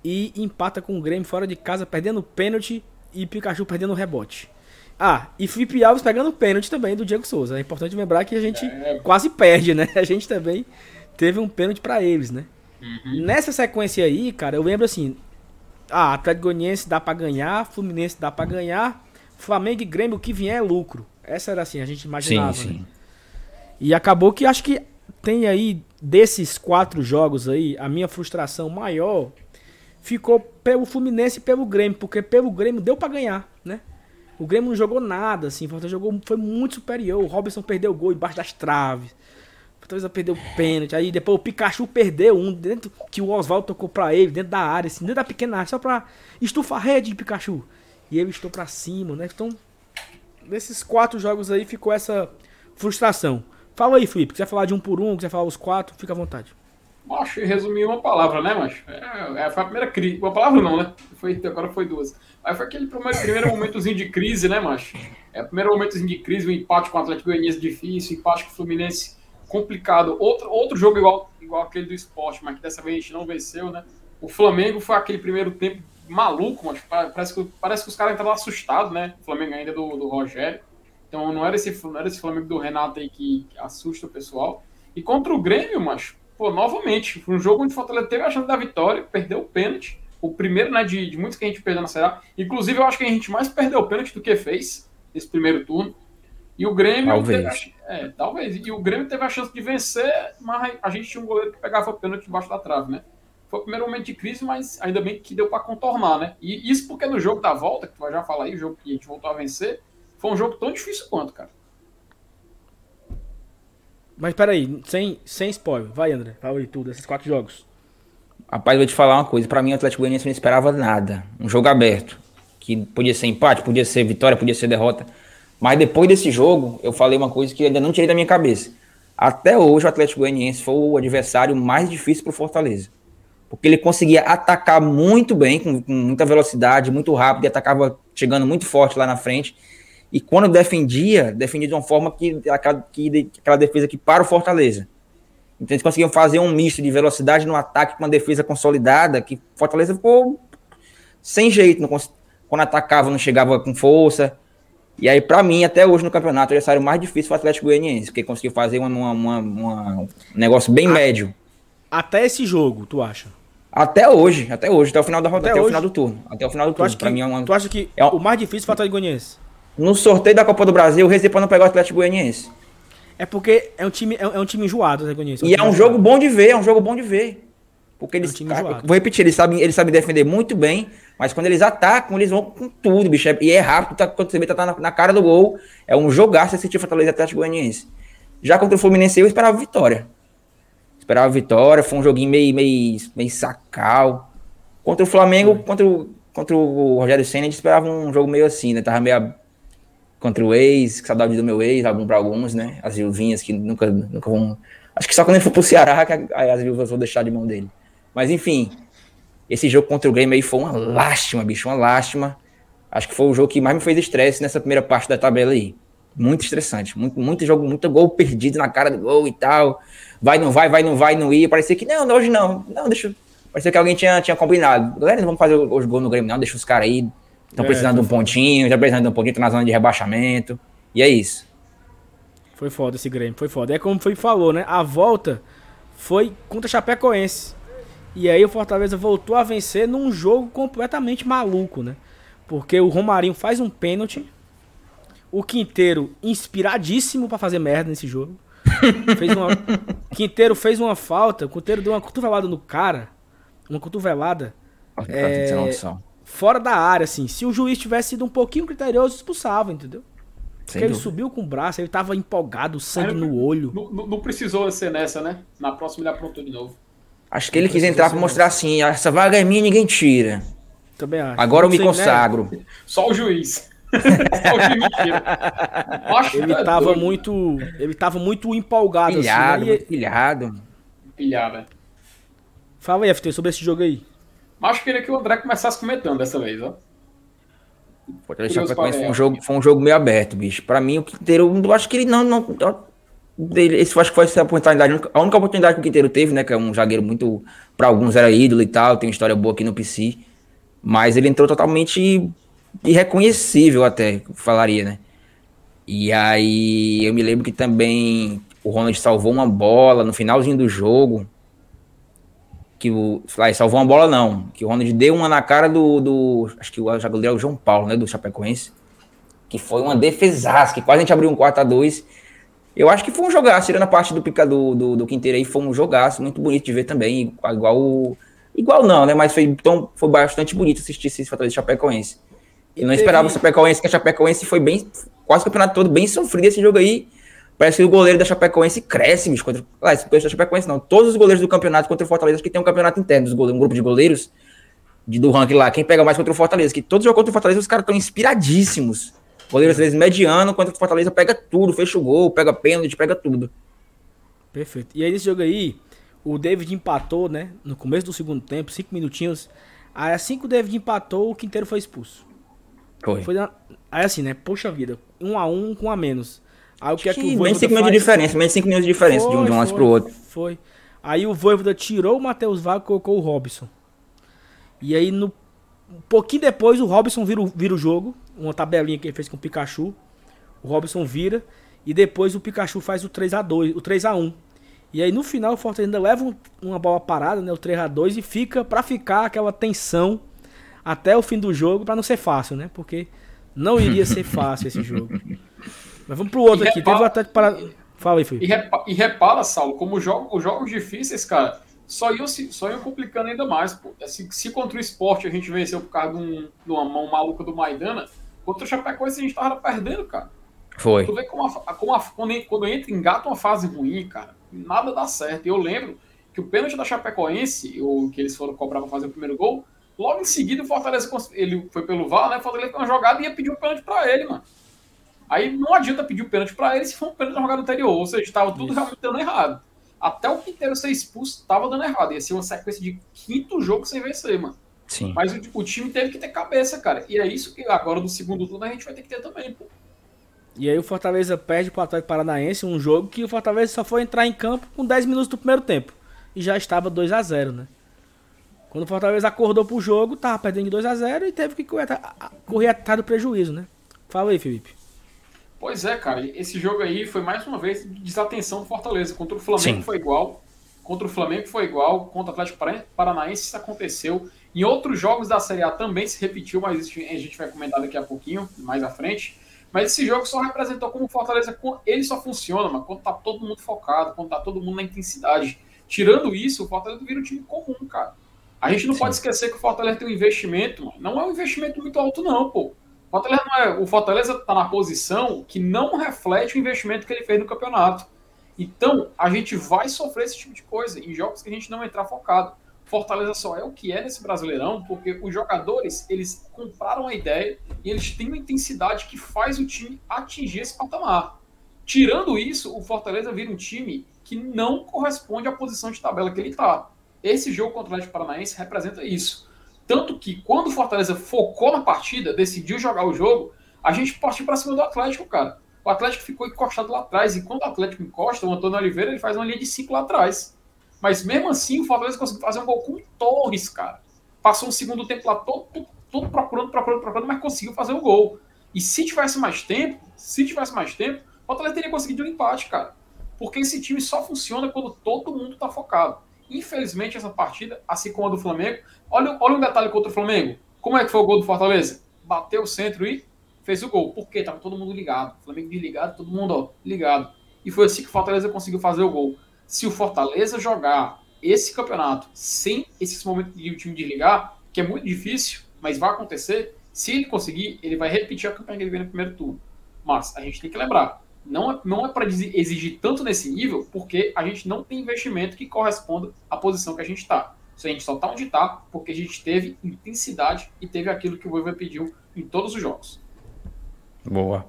e empata com o Grêmio fora de casa, perdendo pênalti e Pikachu perdendo rebote. Ah, e Felipe Alves pegando o pênalti também do Diego Souza. É importante lembrar que a gente é. quase perde, né? A gente também teve um pênalti para eles, né? Uhum. Nessa sequência aí, cara, eu lembro assim: ah, Atlético Goianiense dá para ganhar, Fluminense dá para ganhar, Flamengo e Grêmio o que vier é lucro. Essa era assim, a gente imaginava. Sim, sim. Né? E acabou que acho que tem aí desses quatro jogos aí, a minha frustração maior ficou pelo Fluminense e pelo Grêmio, porque pelo Grêmio deu para ganhar, né? O Grêmio não jogou nada, assim. O jogou, foi muito superior. O Robson perdeu o gol embaixo das traves. O Fortaleza perdeu o pênalti. Aí depois o Pikachu perdeu um dentro que o Oswaldo tocou pra ele, dentro da área, assim, dentro da pequena área, só pra estufar a rede de Pikachu. E ele estou pra cima, né? Então, nesses quatro jogos aí ficou essa frustração. Fala aí, Felipe. Quiser falar de um por um, quiser falar os quatro, fica à vontade. Macho, resumir uma palavra, né, macho? É, é, foi a primeira crise. Uma palavra não, né? Foi, agora foi duas. Aí foi aquele primeiro, momentozinho de crise, né, macho? É o primeiro momentozinho de crise, o um empate com o Atlético Goianiense difícil, empate com o Fluminense complicado. Outro, outro jogo igual, igual aquele do esporte, mas que dessa vez a gente não venceu, né? O Flamengo foi aquele primeiro tempo maluco, macho. Parece que, parece que os caras estavam assustados, né? O Flamengo ainda do, do Rogério. Então não era, esse, não era esse Flamengo do Renato aí que, assusta o pessoal. E contra o Grêmio, macho, pô, novamente, foi um jogo onde o Fortaleza teve a chance da vitória, perdeu o pênalti o primeiro né, de, de muitos que a gente perdeu na Série A. Inclusive, eu acho que a gente mais perdeu pênalti do que fez nesse primeiro turno. E o Grêmio. Talvez. Teve, é, talvez. E o Grêmio teve a chance de vencer, mas a gente tinha um goleiro que pegava pênalti debaixo da trave, né? Foi o primeiro momento de crise, mas ainda bem que deu para contornar, né? E isso porque no jogo da volta, que tu vai já falar aí, o jogo que a gente voltou a vencer, foi um jogo tão difícil quanto, cara. Mas peraí, sem, sem spoiler. Vai, André. Fala aí tudo, esses quatro jogos. Rapaz, eu vou te falar uma coisa. Pra mim, o Atlético Goianiense não esperava nada. Um jogo aberto. Que podia ser empate, podia ser vitória, podia ser derrota. Mas depois desse jogo, eu falei uma coisa que ainda não tirei da minha cabeça. Até hoje, o Atlético Goianiense foi o adversário mais difícil pro Fortaleza. Porque ele conseguia atacar muito bem, com, com muita velocidade, muito rápido, e atacava chegando muito forte lá na frente. E quando defendia, defendia de uma forma que, aquela, que, aquela defesa que para o Fortaleza. Então eles conseguiam fazer um misto de velocidade no ataque com uma defesa consolidada, que Fortaleza ficou sem jeito. Não, quando atacava, não chegava com força. E aí, para mim, até hoje no campeonato, o adversário mais difícil foi o Atlético Goianiense, porque conseguiu fazer uma, uma, uma, um negócio bem médio. Até esse jogo, tu acha? Até hoje, até hoje, até o final da até, até o final do turno. Até o final do tu turno. Pra mim é uma... Tu acha que é o mais difícil foi o Atlético Goianiense? No sorteio da Copa do Brasil, rezei pra não pegar o Atlético Goianiense. É porque é um time, é, um time enjoado, né, Goianiense. É um e é um jogo bom de ver, é um jogo bom de ver. Porque eles. É um vou repetir, eles sabem, eles sabem defender muito bem, mas quando eles atacam, eles vão com tudo, bicho. E é rápido, tá, quando você vê, tá, tá na, na, cara do gol. É um jogaço esse time Fortaleza Atlético Goianiense. Já contra o Fluminense, eu esperava vitória. Esperava vitória, foi um joguinho meio, meio, meio sacal. Contra o Flamengo, contra o, contra o Rogério Senna, a gente esperava um jogo meio assim, né? Tava meio contra o ex, saudade do meu ex, algum para alguns, né? As viuvinhas que nunca, nunca vão. Acho que só quando ele for pro Ceará que as viúvas vão deixar de mão dele. Mas enfim, esse jogo contra o Grêmio aí foi uma lástima, bicho, uma lástima. Acho que foi o jogo que mais me fez estresse nessa primeira parte da tabela aí. Muito estressante, muito, muito jogo, muito gol perdido na cara do gol e tal. Vai, não vai, vai, não vai, não ia. Parecia que não, hoje não. Não, deixa. Parecia que alguém tinha, tinha combinado. Galera, não vamos fazer os gols no Grêmio, não, deixa os caras aí. Estão é, precisando de um pontinho, estão precisando de um pontinho, estão na zona de rebaixamento. E é isso. Foi foda esse Grêmio, foi foda. É como foi falou, né? A volta foi contra Chapecoense. E aí o Fortaleza voltou a vencer num jogo completamente maluco, né? Porque o Romarinho faz um pênalti. O Quinteiro, inspiradíssimo para fazer merda nesse jogo. fez uma... Quinteiro fez uma falta. O Quinteiro deu uma cotovelada no cara. Uma cotovelada. é fora da área, assim. Se o juiz tivesse sido um pouquinho criterioso, expulsava, entendeu? Porque Sem ele dúvida. subiu com o braço, ele tava empolgado, sangue no olho. Não, não, precisou ser nessa, né? Na próxima ele aprontou de novo. Acho que ele quis entrar para mostrar assim, essa vaga é minha, ninguém tira. Também acho. Agora eu me consagro. Né? Só o juiz. Só o juiz ele é tava doido. muito, ele tava muito empolgado pilhado, assim, né? pilhado. Pilhado. É. Fala aí, FT, sobre esse jogo aí. Mas eu queria que o André começasse comentando dessa vez, ó. Fortaleza Chapecoense foi um, jogo, foi um jogo meio aberto, bicho. Pra mim, o Quinteiro, eu acho que ele não. não esse acho que foi essa oportunidade. A única oportunidade que o Quinteiro teve, né? Que é um zagueiro muito. Pra alguns era ídolo e tal, tem uma história boa aqui no PC. Mas ele entrou totalmente irreconhecível, até, falaria, né? E aí eu me lembro que também o Ronald salvou uma bola no finalzinho do jogo que o. Ah, salvou uma bola, não. Que o Ronald deu uma na cara do. do acho que o goleiro é o João Paulo, né? Do Chapecoense. Que foi uma defesaça, que quase a gente abriu um 4x2. Eu acho que foi um jogaço, tirando a parte do pica do, do, do Quinteiro aí, foi um jogaço, muito bonito de ver também. Igual o. Igual não, né? Mas foi, então, foi bastante bonito assistir esse Fortaleza Chapecoense. E não esperava o Chapecoense, que a Chapecoense foi bem. Quase o campeonato todo bem sofrido esse jogo aí. Parece que o goleiro da Chapecoense cresce, bicho. Contra... Ah, esse da Chapecoense não. Todos os goleiros do campeonato contra o Fortaleza, que tem um campeonato interno, dos goleiros, um grupo de goleiros de, do ranking lá. Quem pega mais contra o Fortaleza? Que todos os jogos contra o Fortaleza, os caras estão inspiradíssimos. Goleiro, às vezes, mediano, contra o Fortaleza, pega tudo, fecha o gol, pega pênalti, pega tudo. Perfeito. E aí, nesse jogo aí, o David empatou, né? No começo do segundo tempo, cinco minutinhos. Aí, assim que o David empatou, o Quinteiro foi expulso. Foi. foi Aí, assim, né? Poxa vida, um a um com um a menos. Aí o que, é que o Voivoda Menos 5 minutos de diferença, menos 5 minutos de diferença foi, de um, de um lance pro outro. Foi. Aí o Voivoda tirou o Matheus Vago e colocou o Robson. E aí, no, um pouquinho depois, o Robson vira, vira o jogo. Uma tabelinha que ele fez com o Pikachu. O Robson vira. E depois o Pikachu faz o 3x2, o 3x1. E aí no final o Fortaleza ainda leva uma bola parada, né? O 3x2 e fica para ficar aquela tensão até o fim do jogo, para não ser fácil, né? Porque não iria ser fácil esse jogo. Mas vamos pro outro e aqui. Repara, Teve o Atlético para. Fala aí, filho. E, repa, e repara, Saulo, como os jogos, os jogos difíceis, cara, só iam, só iam complicando ainda mais. Pô. Se, se contra o esporte a gente venceu por causa de, um, de uma mão maluca do Maidana, contra o Chapecoense a gente tava perdendo, cara. Foi. Tu vê como, a, como a, quando, quando entra, engata uma fase ruim, cara, nada dá certo. Eu lembro que o pênalti da Chapecoense, o que eles foram cobrar para fazer o primeiro gol, logo em seguida o Fortaleza ele foi pelo VAR, né? O Fortaleza uma jogada e ia pedir um pênalti para ele, mano. Aí não adianta pedir o pênalti para ele se for um pênalti na jogada anterior, ou seja, estava tudo Isso. realmente dando errado. Até o Quinteiro ser expulso, estava dando errado. Ia ser uma sequência de quinto jogo sem vencer, mano. Sim. Mas o, o, time teve que ter cabeça, cara. E é isso que agora no segundo turno a gente vai ter que ter também, pô. E aí o Fortaleza perde pro Atlético Paranaense um jogo que o Fortaleza só foi entrar em campo com 10 minutos do primeiro tempo. E já estava 2 a 0 né? Quando o Fortaleza acordou pro jogo, tava perdendo de 2 a 0 e teve que correr, correr atrás do prejuízo, né? Fala aí, Felipe. Pois é, cara. Esse jogo aí foi mais uma vez desatenção do Fortaleza. Contra o Flamengo Sim. foi igual. Contra o Flamengo foi igual. Contra o Atlético Paranaense isso aconteceu. Em outros jogos da Série A também se repetiu, mas a gente vai comentar daqui a pouquinho, mais à frente. Mas esse jogo só representou como o Fortaleza, ele só funciona, mas quando tá todo mundo focado, quando tá todo mundo na intensidade. Tirando isso, o Fortaleza vira um time comum, cara. A gente não Sim. pode esquecer que o Fortaleza tem um investimento, mano. não é um investimento muito alto, não, pô. O Fortaleza, é, o Fortaleza tá na posição que não reflete o investimento que ele fez no campeonato. Então, a gente vai sofrer esse tipo de coisa em jogos que a gente não entrar focado. Fortaleza só é o que é nesse Brasileirão porque os jogadores eles compraram a ideia e eles têm uma intensidade que faz o time atingir esse patamar. Tirando isso, o Fortaleza vira um time que não corresponde à posição de tabela que ele está. Esse jogo contra o Atlético Paranaense representa isso. Tanto que quando o Fortaleza focou na partida, decidiu jogar o jogo, a gente partiu para cima do Atlético, cara. O Atlético ficou encostado lá atrás. E quando o Atlético encosta, o Antônio Oliveira ele faz uma linha de 5 lá atrás. Mas mesmo assim, o Fortaleza conseguiu fazer um gol com o Torres, cara. Passou um segundo tempo lá todo, todo procurando, procurando, procurando, mas conseguiu fazer o gol. E se tivesse mais tempo, se tivesse mais tempo, o Fortaleza teria conseguido um empate, cara. Porque esse time só funciona quando todo mundo tá focado. Infelizmente, essa partida, assim como a do Flamengo, olha, olha um detalhe contra o Flamengo. Como é que foi o gol do Fortaleza? Bateu o centro e fez o gol. Por quê? Tava todo mundo ligado. Flamengo desligado, todo mundo ó, ligado. E foi assim que o Fortaleza conseguiu fazer o gol se o Fortaleza jogar esse campeonato sem esses momentos de o time desligar, que é muito difícil, mas vai acontecer, se ele conseguir, ele vai repetir a campanha que ele veio no primeiro turno. Mas a gente tem que lembrar, não é, não é para exigir tanto nesse nível, porque a gente não tem investimento que corresponda à posição que a gente está. A gente só está onde está porque a gente teve intensidade e teve aquilo que o Voivoda pediu em todos os jogos. Boa.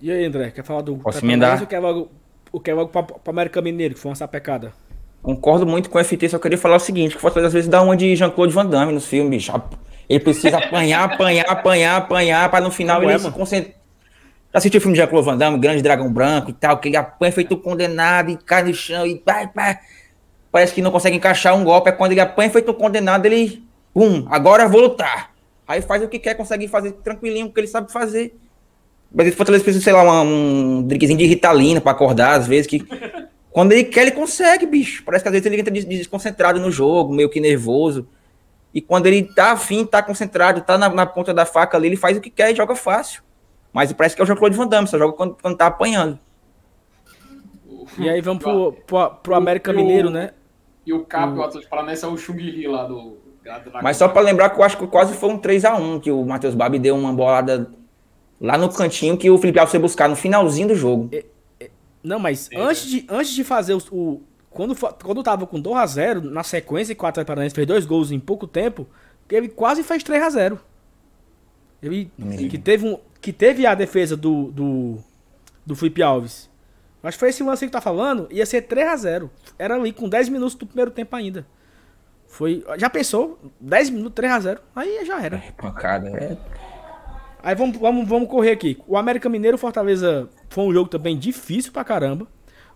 E aí, André, quer falar do Posso emendar? Ou quer logo o que é logo para o América Mineiro, que foi uma sapecada. Concordo muito com o FT, só queria falar o seguinte, que o Fortaleza às vezes dá uma de Jean-Claude Van Damme nos filmes. Ele precisa apanhar, apanhar, apanhar, apanhar, para no final Como ele é, se concentrar. Já assistiu o filme de Jean-Claude Van Damme, Grande Dragão Branco e tal, que ele apanha feito condenado e cai no chão e vai, vai. Parece que não consegue encaixar um golpe, é quando ele apanha feito condenado, ele, pum, agora vou lutar. Aí faz o que quer, consegue fazer tranquilinho, o que ele sabe fazer. Mas ele Fortaleza precisa, sei lá, uma, um drinkzinho de Ritalina pra acordar, às vezes, que... Quando ele quer, ele consegue, bicho. Parece que às vezes ele entra desconcentrado no jogo, meio que nervoso. E quando ele tá afim, tá concentrado, tá na, na ponta da faca ali, ele faz o que quer e joga fácil. Mas parece que é o Jean-Claude Van Damme, só joga quando, quando tá apanhando. E aí vamos pro, pro, pro América Mineiro, né? E o Cap, o Atlético Paranaense, é o Chungiri lá do... Mas só para lembrar que eu acho que quase foi um 3x1, que o Matheus Babi deu uma bolada Lá no cantinho que o Felipe Alves foi buscar no finalzinho do jogo. É, é, não, mas é. antes, de, antes de fazer o. o quando, quando tava com 2x0, na sequência, que o Atlético Paranaense fez dois gols em pouco tempo, ele quase fez 3x0. Ele que teve, um, que teve a defesa do, do, do Felipe Alves. Que foi esse lance que tá falando, ia ser 3x0. Era ali com 10 minutos do primeiro tempo ainda. Foi. Já pensou? 10 minutos, 3x0. Aí já era. É, pancada, é. Aí vamos, vamos, vamos correr aqui. O América Mineiro Fortaleza foi um jogo também difícil pra caramba.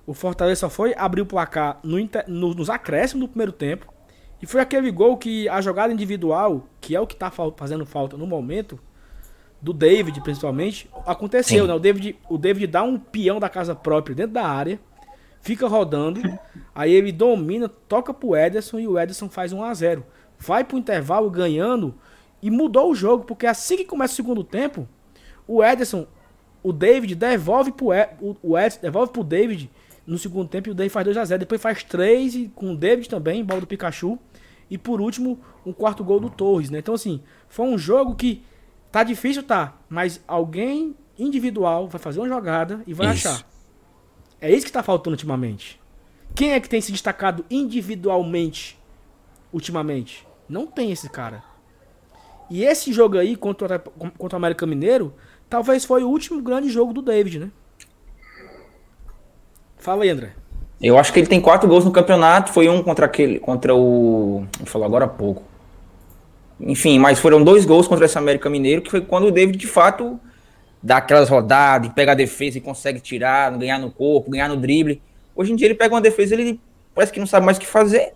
O Fortaleza só foi abrir o placar no, no, nos acréscimos do primeiro tempo. E foi aquele gol que a jogada individual, que é o que tá fazendo falta no momento, do David principalmente, aconteceu, Sim. né? O David, o David dá um peão da casa própria dentro da área, fica rodando, aí ele domina, toca pro Ederson e o Ederson faz 1 a 0 Vai pro intervalo ganhando e mudou o jogo, porque assim que começa o segundo tempo, o Ederson, o David devolve pro, o, o Edson devolve pro David no segundo tempo e o David faz 2 a 0 Depois faz 3 com o David também, bola do Pikachu. E por último, um quarto gol do Torres, né? Então, assim, foi um jogo que Tá difícil, tá. Mas alguém individual vai fazer uma jogada e vai Isso. achar. É isso que tá faltando ultimamente. Quem é que tem se destacado individualmente ultimamente? Não tem esse cara. E esse jogo aí contra, o- contra o América Mineiro, talvez foi o último grande jogo do David, né? Fala aí, André. Eu acho que ele tem quatro gols no campeonato. Foi um contra aquele. Contra o. Falar agora há pouco. Enfim, mas foram dois gols contra esse América Mineiro, que foi quando o David de fato dá aquelas rodadas, pega a defesa e consegue tirar, ganhar no corpo, ganhar no drible. Hoje em dia ele pega uma defesa, ele parece que não sabe mais o que fazer.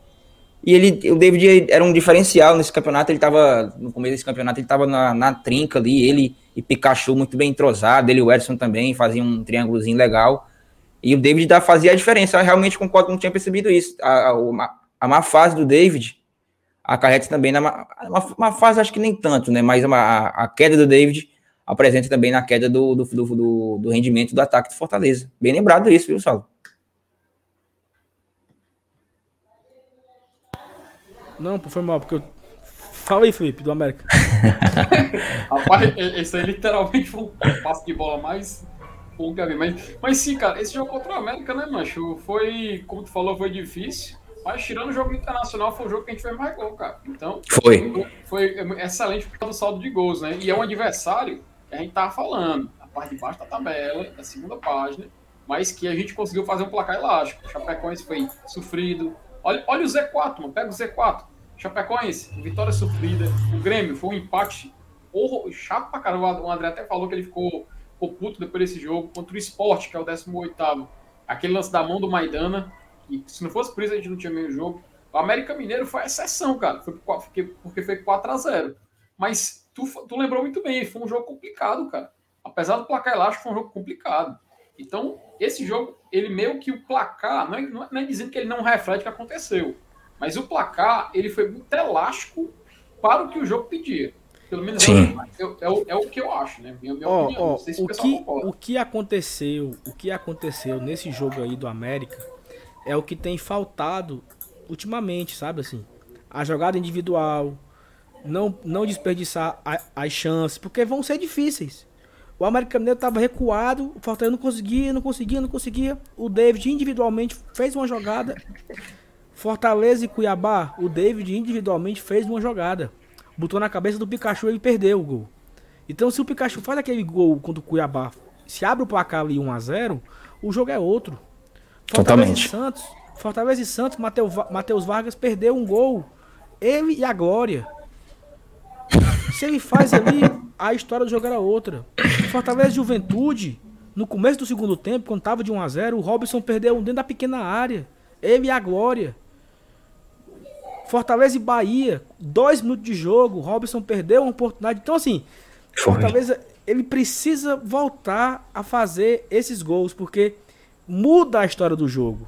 E ele, o David era um diferencial nesse campeonato. Ele tava, no começo desse campeonato, ele tava na, na trinca ali. Ele e Pikachu muito bem entrosado. Ele e o Edson também faziam um triângulozinho legal. E o David fazia a diferença. Eu realmente concordo não tinha percebido isso. A, a, a má fase do David acarreta também na uma, uma fase, acho que nem tanto, né? Mas uma- a, a queda do David apresenta também na queda do, do, do, do- do rendimento do ataque do Fortaleza. Bem lembrado isso, viu, Saulo? Não, foi mal, porque eu. Fala aí, Felipe, do América. Rapaz, esse aí literalmente foi um passe de bola mais bom que eu vi. Mas, mas sim, cara, esse jogo contra o América, né, Mancho? Foi, como tu falou, foi difícil. Mas tirando o jogo internacional, foi o jogo que a gente fez mais gol, cara. Então, Foi. foi excelente por causa do saldo de gols, né? E é um adversário que a gente tava falando, a parte de baixo da tabela, da segunda página, mas que a gente conseguiu fazer um placar elástico. O Chapecoense foi sofrido. Olha, olha o Z4, mano, pega o Z4. Chapecoense, vitória sofrida. O Grêmio foi um empate horror, chato pra caramba. O André até falou que ele ficou, ficou puto depois desse jogo contra o Sport, que é o 18º. Aquele lance da mão do Maidana, e se não fosse por isso a gente não tinha meio jogo. O América Mineiro foi a exceção, cara. Foi porque, foi 4x0. Mas tu, tu lembrou muito bem, foi um jogo complicado, cara. Apesar do placar elástico, foi um jogo complicado. Então, esse jogo, ele meio que o placar, não é, não é- não é dizendo que ele não reflete o que aconteceu, mas o placar, ele foi muito elástico para o que o jogo pedia. Pelo menos é, Sim. o- é, é o, é o que eu acho, né? Minha, minha Ó, opinião. sei se o, o que, concorda. o que aconteceu, o que aconteceu nesse jogo aí do América é o que tem faltado ultimamente, sabe assim? A jogada individual, não não desperdiçar a- as chances, porque vão ser difíceis. O América Mineiro estava recuado, o Fortaleza não conseguia, não conseguia, não conseguia. O David individualmente fez uma jogada. Fortaleza e Cuiabá, o David individualmente fez uma jogada. Botou na cabeça do Pikachu e perdeu o gol. Então, se o Pikachu faz aquele gol contra o Cuiabá, se abre o placar ali 1x0, o jogo é outro. Fortaleza Totalmente. E Santos, Fortaleza e Santos, Matheus Vargas perdeu um gol. Ele e a Glória. Se ele faz ali, a história do jogo era outra. Fortaleza e Juventude, no começo do segundo tempo, quando tava de 1x0, o Robson perdeu um dentro da pequena área. Ele e a Glória. Fortaleza e Bahia, dois minutos de jogo, o Robson perdeu uma oportunidade. Então, assim, Foi. Fortaleza, ele precisa voltar a fazer esses gols, porque muda a história do jogo.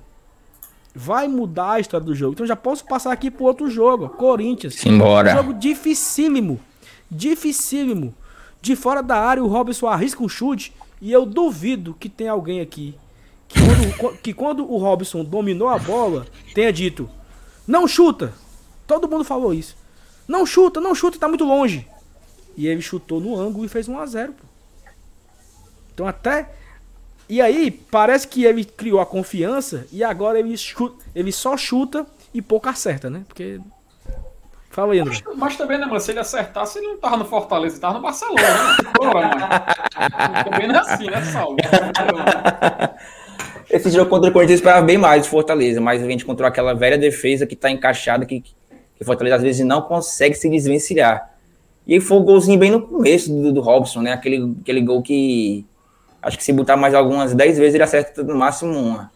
Vai mudar a história do jogo. Então já posso passar aqui pro outro jogo, Corinthians. Simbora. Jogo dificílimo. Dificílimo. De fora da área, o Robson arrisca um chute. E eu duvido que tem alguém aqui que quando, que quando o Robson dominou a bola, tenha dito: Não chuta. Todo mundo falou isso. Não chuta, não chuta, tá muito longe. E ele chutou no ângulo e fez 1 a 0 pô. Então até. E aí, parece que ele criou a confiança e agora ele, chuta, ele só chuta e pouco acerta, né? Porque. Fala aí, André. Mas também, né, mano? Se ele acertasse, ele não tava no Fortaleza, ele tava no Barcelona, né? Bora, mano. Também não é assim, né, Saulo? Esse jogo contra o Corinthians esperava bem mais de Fortaleza, mas a gente encontrou aquela velha defesa que tá encaixada, que, que Fortaleza às vezes não consegue se desvencilhar. E aí foi o golzinho bem no começo do, do Robson, né? Aquele, aquele gol que acho que se botar mais algumas 10 vezes ele acerta no máximo uma.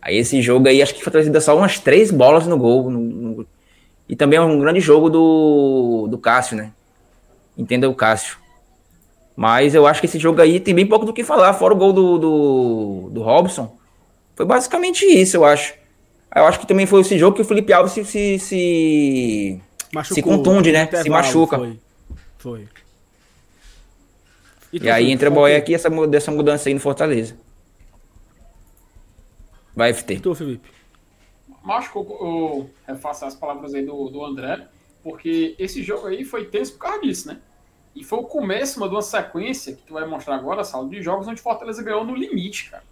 Aí esse jogo aí, acho que Fortaleza deu só umas três bolas no gol. no- no- e também é um grande jogo do, do Cássio, né? Entenda o Cássio. Mas eu acho que esse jogo aí tem bem pouco do que falar, fora o gol do, do, do Robson. Foi basicamente isso, eu acho. Eu acho que também foi esse jogo que o Felipe Alves se, se, se, se contunde, né? Se machuca. Foi. Foi. E, tu, aí entra que- e essa, dessa mudança aí no Fortaleza. Vai, E FT. tu, Felipe? Mas eu, eu refaço as palavras aí do, do André, porque esse jogo aí foi tenso por causa disso, né? E foi o começo mano, de uma sequência que tu vai mostrar agora, Saulo, de jogos onde o Fortaleza ganhou no limite, cara.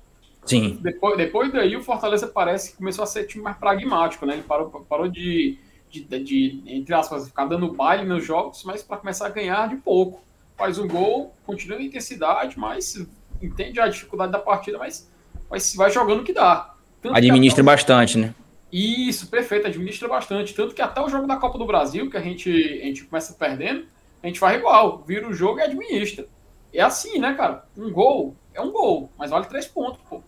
Sim. Depois, depois daí o Fortaleza parece que começou a ser time mais pragmático, né? Ele parou, parou de, de, de, entre aspas, ficar dando baile nos jogos, mas para começar a ganhar de pouco. Faz um gol, continua em intensidade, mas entende a dificuldade da partida, mas, mas vai jogando o que dá. Tanto Administra que bastante, né? Isso, perfeito, administra bastante. Tanto que até o jogo da Copa do Brasil, que a gente, a gente começa perdendo, a gente faz igual, vira o jogo e administra. É assim, né, cara? Um gol é um gol, mas vale três pontos, pô.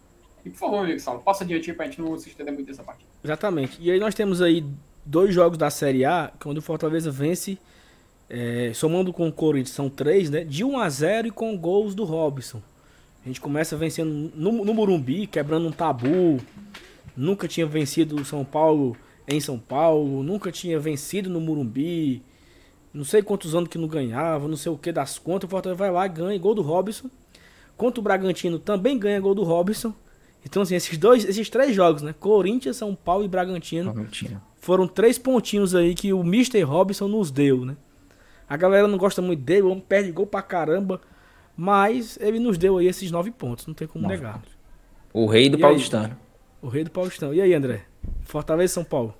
E por favor, amigo Saulo, passa adiante aí pra gente não se estender muito nessa partida. Exatamente. E aí nós temos aí dois jogos da Série A, quando o Fortaleza vence, é, somando com o Corinthians, são três, né? De 1 a 0 e com gols do Robson. A gente começa vencendo no, no Morumbi, quebrando um tabu. Nunca tinha vencido o São Paulo em São Paulo, nunca tinha vencido no Morumbi. Não sei quantos anos que não ganhava, não sei o que das contas. O Fortaleza vai lá, ganha, gol do Robson. Contra o Bragantino também ganha gol do Robson. Então, assim, esses dois, esses três jogos, né? Corinthians, São Paulo e Bragantino. Bragantino. Foram três pontinhos aí que o Mr. Robson nos deu, né? A galera não gosta muito dele, o homem perde gol pra caramba. Mas ele nos deu aí esses nove pontos, não tem como nove negar. Pontos. O rei do e Paulistano. Aí? O rei do Paulistão. E aí, André? Fortaleza e São Paulo?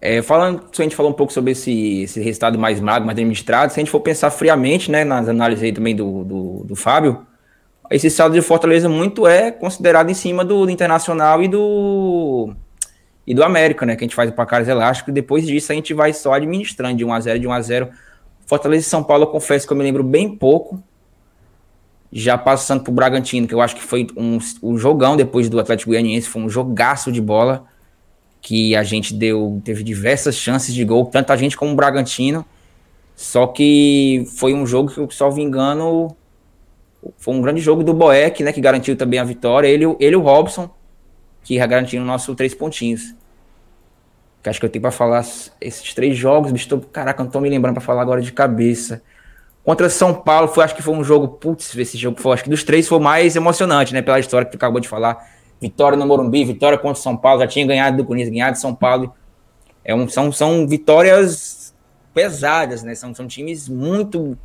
É, falando, se a gente falou um pouco sobre esse, esse resultado mais magro, mais administrado, se a gente for pensar friamente, né, nas análises aí também do, do, do Fábio, esse saldo de Fortaleza muito é considerado em cima do, do Internacional e do e do América, né, que a gente faz o placares elástico, e depois disso a gente vai só administrando de 1 a 0 de 1 a 0 Fortaleza e São Paulo, eu confesso que eu me lembro bem pouco, já passando pro Bragantino, que eu acho que foi um, um jogão depois do Atlético Goianiense, foi um jogaço de bola, que a gente deu, teve diversas chances de gol, tanto a gente como o Bragantino, só que foi um jogo que, me engano, foi um grande jogo do Boeck, né, que garantiu também a vitória, ele, ele e o Robson, que garantiram o nosso três pontinhos. Que acho que eu tenho para falar esses três jogos, bicho, tô, caraca, não tô me lembrando para falar agora de cabeça. Contra São Paulo, foi, acho que foi um jogo, putz, esse jogo foi, acho que dos três foi mais emocionante, né? Pela história que tu acabou de falar. Vitória no Morumbi, vitória contra São Paulo, já tinha ganhado do Corinthians, ganhado de São Paulo. É um, são, são vitórias pesadas, né? São, são times muito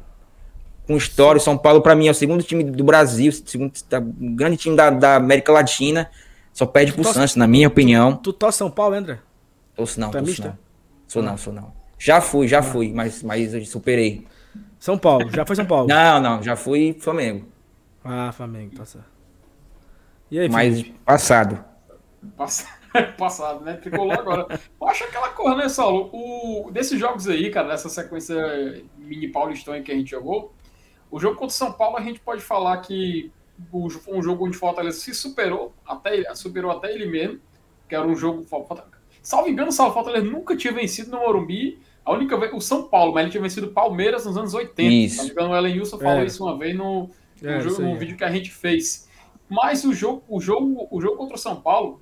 com história. São Paulo, para mim, é o segundo time do Brasil, segundo tá, um grande time da, da América Latina. Só perde pro Santos, na minha opinião. Tu torce São Paulo, André? Torço não, torço não. Sou não, sou não. Já fui, já fui, mas, mas eu superei. São Paulo, já foi São Paulo. não, não, já fui Flamengo. Ah, Flamengo, tá certo. E aí, Mas passado. passado, né? Tricolor agora. Eu acho aquela coisa, né, Saulo? O, desses jogos aí, cara, dessa sequência mini paulistão que a gente jogou, o jogo contra o São Paulo a gente pode falar que foi um jogo onde o Fortaleza se superou, até, superou até ele mesmo, que era um jogo. Salvo engano, o Fortaleza nunca tinha vencido no Morumbi a única vez, o São Paulo, mas ele tinha vencido o Palmeiras nos anos 80. Isso. O Ellen Wilson falou é. isso uma vez no, no, é, jogo, no vídeo que a gente fez. Mas o jogo, o jogo, o jogo contra o São Paulo,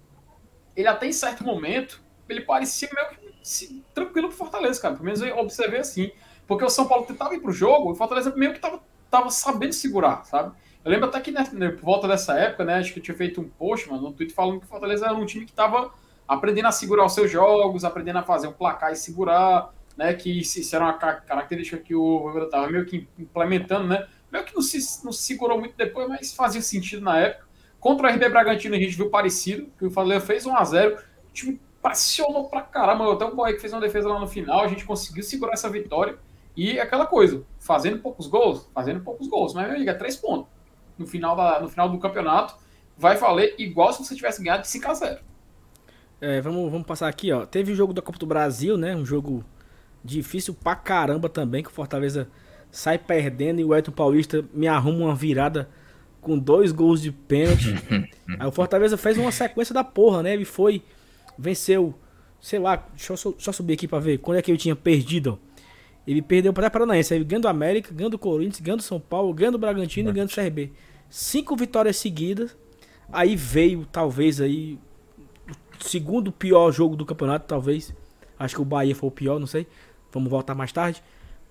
ele até em certo momento, ele parecia meio que se, tranquilo pro Fortaleza, cara. Pelo menos eu observei assim. Porque o São Paulo tentava ir pro jogo, e o Fortaleza meio que tava, tava sabendo segurar, sabe? Eu lembro até que né, por volta dessa época, né? Acho que eu tinha feito um post, mano, no Twitter falando que o Fortaleza era um time que tava aprendendo a segurar os seus jogos, aprendendo a fazer um placar e segurar né, que isso era uma característica que o Voivoda estava meio que implementando, né, meio que não se, não se segurou muito depois, mas fazia sentido na época. Contra o RB Bragantino a gente viu parecido, que o Fortaleza fez 1x0, o time pressionou pra caramba, até o Boy que fez uma defesa lá no final, a gente conseguiu segurar essa vitória, e aquela coisa, fazendo poucos gols, fazendo poucos gols, mas meu amigo, é três pontos. No final, da, no final do campeonato, vai valer igual se você tivesse ganhado de 5x0. É, vamos, vamos passar aqui, ó. Teve o jogo da Copa do Brasil, né? Um jogo Difícil pra caramba também, que o Fortaleza sai perdendo e o Elton Paulista me arruma uma virada com dois gols de pênalti. Aí o Fortaleza fez uma sequência da porra, né? Ele foi, venceu, sei lá, deixa eu só, subir aqui pra ver quando é que ele tinha perdido. Ele perdeu para Paranaense, aí ganhando do América, ganhando do Corinthians, ganhando do São Paulo, ganhando do Bragantino e ganhando do CRB. Cinco vitórias seguidas. Aí veio, talvez, aí, o segundo pior jogo do campeonato, talvez. Acho que o Bahia foi o pior, não sei. Vamos voltar mais tarde.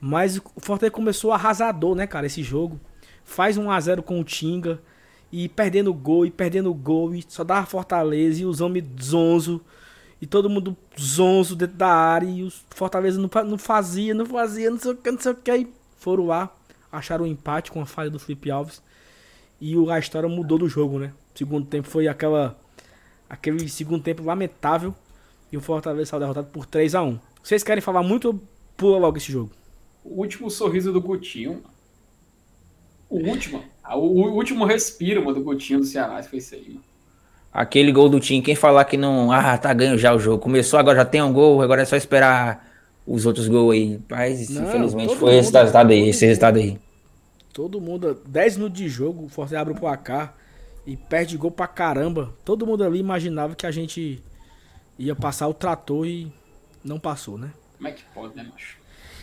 Mas o Fortaleza começou arrasador, né, cara, esse jogo. Faz 1 a 0 com o Tinga e perdendo gol e perdendo gol e só dava Fortaleza e os homens zonzo e todo mundo zonzo dentro da área e o Fortaleza não, não fazia, não fazia, não sei o que, não sei o que. foram lá, acharam um empate com a falha do Felipe Alves. E a história mudou do jogo, né? O segundo tempo foi aquela. Aquele segundo tempo lamentável. E o Fortaleza saiu derrotado por 3 a 1 Vocês querem falar muito ou pula logo esse jogo? O último sorriso do Coutinho. O último. ah, o último respiro, mano, do Coutinho do Ceará. Foi isso aí, mano. Aquele gol do time, quem falar que não. Ah, tá ganho já o jogo. Começou, agora já tem um gol, agora é só esperar os outros gols aí. Mas, Não, infelizmente, foi esse mundo- resultado aí, todo esse resultado aí. Todo mundo, 10 minutos de jogo, o Fortaleza abre o placar e perde gol pra caramba. Todo mundo ali imaginava que a gente ia passar o trator e não passou, né? Como é que pode, né, macho?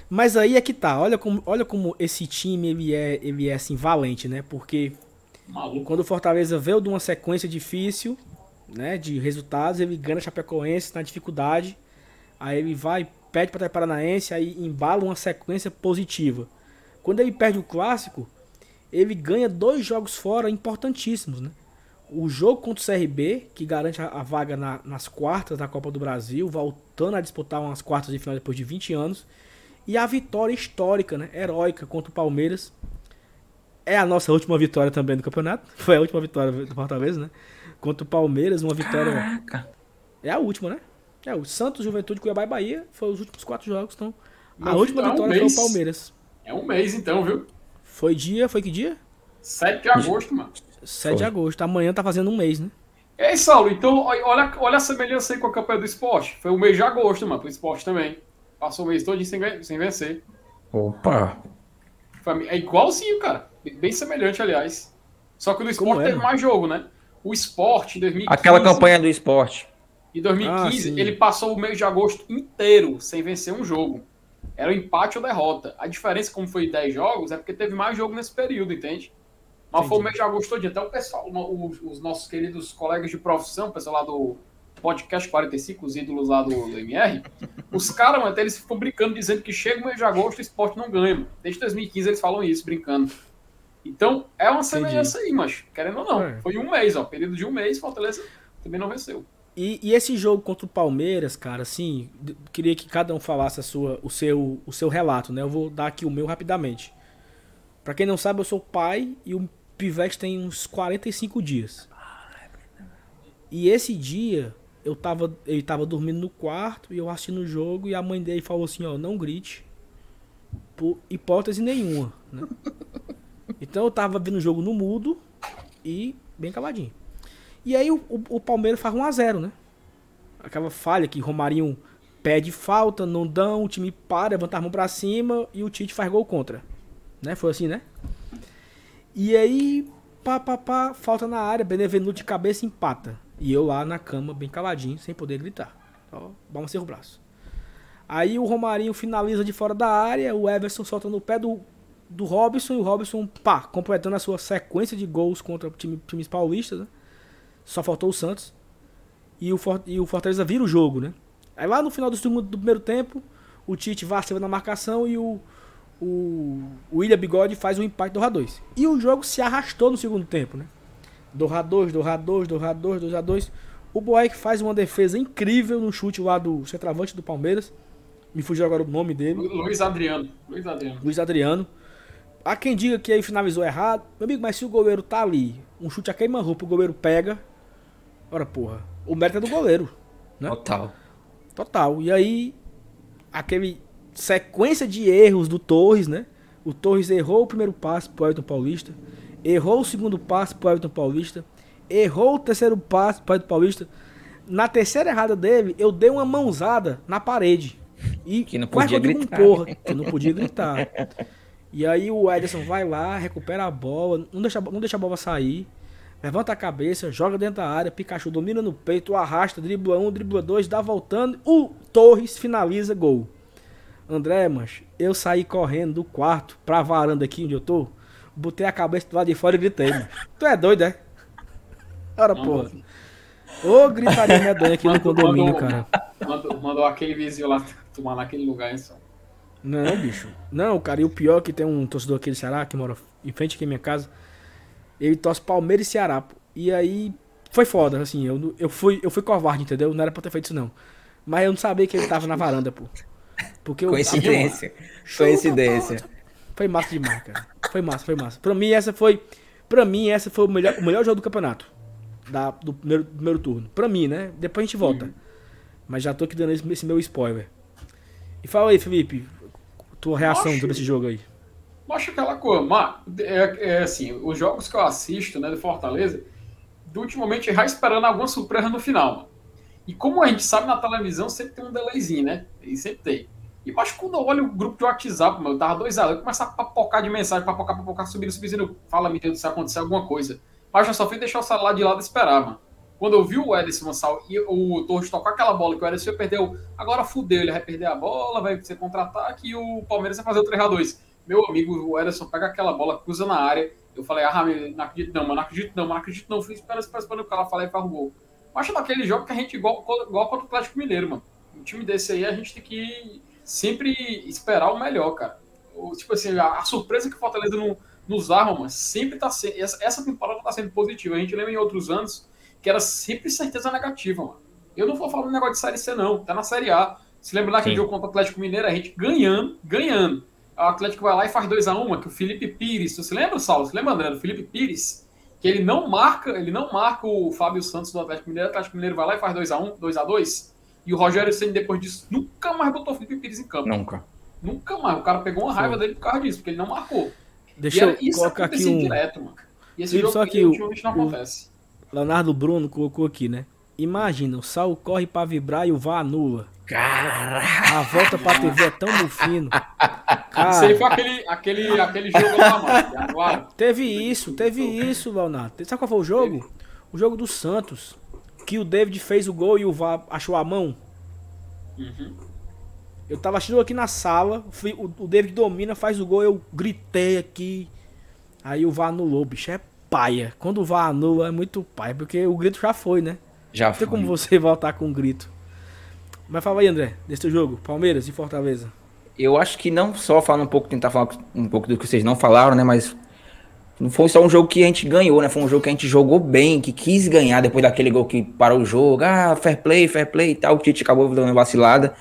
Mas aí é que tá, olha como, olha como esse time ele é, ele é assim valente, né? Porque Maluco. quando o Fortaleza veio de uma sequência difícil, né, de resultados, ele ganha a Chapecoense na dificuldade. Aí ele vai, pede para o Paranaense, aí embala uma sequência positiva. Quando ele perde o clássico, ele ganha dois jogos fora importantíssimos, né? O jogo contra o CRB, que garante a, a vaga na- nas quartas da Copa do Brasil, voltando a disputar umas quartas de final depois de 20 anos. E a vitória histórica, né? Heróica contra o Palmeiras. É a nossa última vitória também do campeonato. Foi a última vitória do Fortaleza, né? Contra o Palmeiras, uma vitória. Caraca. É a última, né? É o Santos, Juventude, Cuiabá e Bahia. Foi os últimos quatro jogos. Então, a última então é um vitória foi o Palmeiras. É um mês então, viu? Foi dia, foi que dia? 7 de agosto, mano. 7 de agosto. Amanhã tá fazendo um mês, né? Ei, Saulo, então olha, olha a semelhança aí com a campanha do esporte. Foi o mês de agosto, mano, pro esporte também. Passou o mês todo sem, sem vencer. Opa. É igualzinho, cara. Bem- semelhante, aliás. Só que o do esporte é, teve mais jogo, né? O esporte, em 2015... Aquela campanha do esporte. Em 2015, Ah, ele passou o mês de agosto inteiro sem vencer um jogo. Era um empate ou derrota. A diferença, como foi 10 jogos, é porque teve mais jogo nesse período, entende? Mas foi o Entendi. mês de agosto todo. Até o pessoal, o- os, os nossos queridos colegas de profissão, o pessoal lá do podcast 45, os ídolos lá do, do MR, os caras, mano, até eles ficam brincando, dizendo que chega o mês de agosto e o esporte não ganha. Desde 2015 eles falam isso, brincando. Então, é uma semelhança aí, mas querendo ou não. É. Foi um mês, ó. Período de um mês, Fortaleza também não venceu. E, e esse jogo contra o Palmeiras, cara, assim, queria que cada um falasse a sua, o, seu, o seu relato, né? Eu vou dar aqui o meu rapidamente. Pra quem não sabe, eu sou pai e o Pivete tem uns 45 dias. E esse dia, eu tava, ele tava dormindo no quarto e eu assistindo o jogo e a mãe dele falou assim, ó, não grite. Por hipótese nenhuma, né? Então eu tava vendo o jogo no mudo e bem caladinho. E aí o, o, o Palmeiras faz 1x0, né? Aquela falha que Romarinho pede falta, não dão, o time para, levanta a mão pra cima e o Tite faz gol contra. Né? Foi assim, né? E aí, pá, pá, pá, falta na área, Benevenuto de cabeça empata. E eu lá na cama, bem caladinho, sem poder gritar. Só balancei o braço. Aí o Romarinho finaliza de fora da área, o Everson solta no pé do, do Robson, e o Robson, pá, completando a sua sequência de gols contra time, times paulistas, né? Só faltou o Santos. E o, For- e o Fortaleza vira o jogo, né? Aí lá no final do, segundo, do primeiro tempo, o Tite vacila na marcação e o, o, o William Bigode faz o empate do Ra2. E o jogo se arrastou no segundo tempo, né? Do Ra2, do Ra2, do Ra2, do Ra2. O Boeck faz uma defesa incrível no chute lá do centroavante do Palmeiras. Me fugiu agora o nome dele. Lu- Luiz Adriano. Luiz Adriano. Luiz Adriano. Há quem diga que aí finalizou errado. Meu amigo, mas se o goleiro tá ali, um chute a queima-roupa, o goleiro pega. Ora, porra. O mérito é do goleiro. Né? Total. Total. E aí, aquele sequência de erros do Torres, né? O Torres errou o primeiro passe pro Everton Paulista, errou o segundo passe pro Everton Paulista, errou o terceiro passe pro Everton Paulista. Na terceira errada dele, eu dei uma mãozada na parede. E Que não podia digo um gritar. porra, que não podia gritar. E aí o Ederson vai lá, recupera a bola, não deixa, não deixa a bola sair, levanta a cabeça, joga dentro da área, Pikachu domina no peito, arrasta, dribla um, dribla dois, dá voltando, o Torres finaliza gol. André, mas eu saí correndo do quarto pra varanda aqui onde eu tô, botei a cabeça do lado de fora e gritei, mano. Tu é doido, é? Ora, Não, porra. Ô, gritaria medonha aqui no Mandou- condomínio, mandou- cara. Mandou, mandou aquele vizinho lá tomar naquele lugar, hein, só. Não, bicho. Não, cara, e o pior é que tem um torcedor aqui de Ceará, que mora em frente aqui à minha casa. Ele torce Palmeiras e Ceará, pô. E aí, foi foda, assim, eu, eu, fui, eu fui covarde, entendeu? Não era pra ter feito isso, não. Mas eu não sabia que ele tava na varanda, pô. Porque eu Coincidência. Coincidência. Foi massa demais, cara. Foi massa, foi massa. Pra mim, essa foi. Pra mim, essa foi o melhor, o melhor jogo do campeonato. Da, do primeiro, primeiro turno. Pra mim, né? Depois a gente volta. Uhum. Mas já tô aqui dando esse, esse, meu spoiler. E fala aí, Felipe, tua reação sobre esse jogo aí. Acho aquela coisa, mas é, é, assim, os jogos que eu assisto, né, do Fortaleza, ultimamente já esperando alguma surpresa no final, mano. E como a gente sabe na televisão, sempre tem um delayzinho, né? E sempre tem. E acho que quando eu olho o grupo de WhatsApp, mano, eu tava dois anos, eu começar a papocar de mensagem, papocar, papocar, subindo, subindo, fala, me Deus, se acontecer alguma coisa. Mas eu só fui deixar o celular de lado e esperar, mano. Quando eu vi o Ederson Mansal e o Torres tocar aquela bola que o Ederson perdeu, agora fudeu, ele vai perder a bola, vai ser contra-ataque e o Palmeiras vai fazer o 3x2. Meu amigo, o Ederson pega aquela bola, cruza na área. Eu falei, ah, não acredito não, mano, não acredito não, mano, não acredito não. Fui esperando, esperando, o cara falar e faz o gol. Mas naquele jogo que a gente igual, igual contra o Atlético Mineiro, mano. Um time desse aí a gente tem que sempre esperar o melhor, cara. Tipo assim, a, a, surpresa que o Fortaleza não, nos arma, mano, sempre tá sendo. Essa, essa temporada tá sendo positiva. A gente lembra em outros anos que era sempre certeza negativa, mano. Eu não vou falar um negócio de Série C, não. Tá na Série A. Se lembra daquele jogo contra o Atlético Mineiro, a gente ganhando, ganhando. O Atlético vai lá e faz 2x1, que o Felipe Pires. Você lembra, Saulo? Você lembra, André, do Felipe Pires? que ele não marca, ele não marca o Fábio Santos do Atlético Mineiro, o Atlético Mineiro vai lá e faz 2x1, 2x2, e o Rogério Senna, depois disso, nunca mais botou o Felipe Pires em campo. Nunca. Nunca mais. O cara pegou uma raiva Sim. dele por causa disso, porque ele não marcou. Deixa era, eu colocar aqui um... direto, mano. E esse Sim, jogo só que o, não acontece. Leonardo Bruno colocou aqui, né? Imagina, o Sal corre para vibrar e o VAR anula. Cara. A volta pra TV é tão no fino. Cara, isso aí foi aquele, aquele, aquele jogo lá, mano. Teve isso, teve isso, Leonardo. Sabe qual foi o jogo? O jogo do Santos. Que o David fez o gol e o VAR achou a mão. Uhum. Eu tava assistindo aqui na sala. O, David domina, faz o gol. Eu gritei aqui. Aí o VAR anulou, bicho. É paia. Quando o VAR anula é muito paia. Porque o grito já foi, né? Já Não foi. tem como você voltar com um grito. Mas fala aí, André, desse jogo, Palmeiras e Fortaleza. Eu acho que não só falando um pouco, tentar falar um pouco do que vocês não falaram, né? Mas não foi só um jogo que a gente ganhou, né? Foi um jogo que a gente jogou bem, que quis ganhar depois daquele gol que parou o jogo. Ah, fair play, fair play e tal. O Tite acabou dando uma vacilada.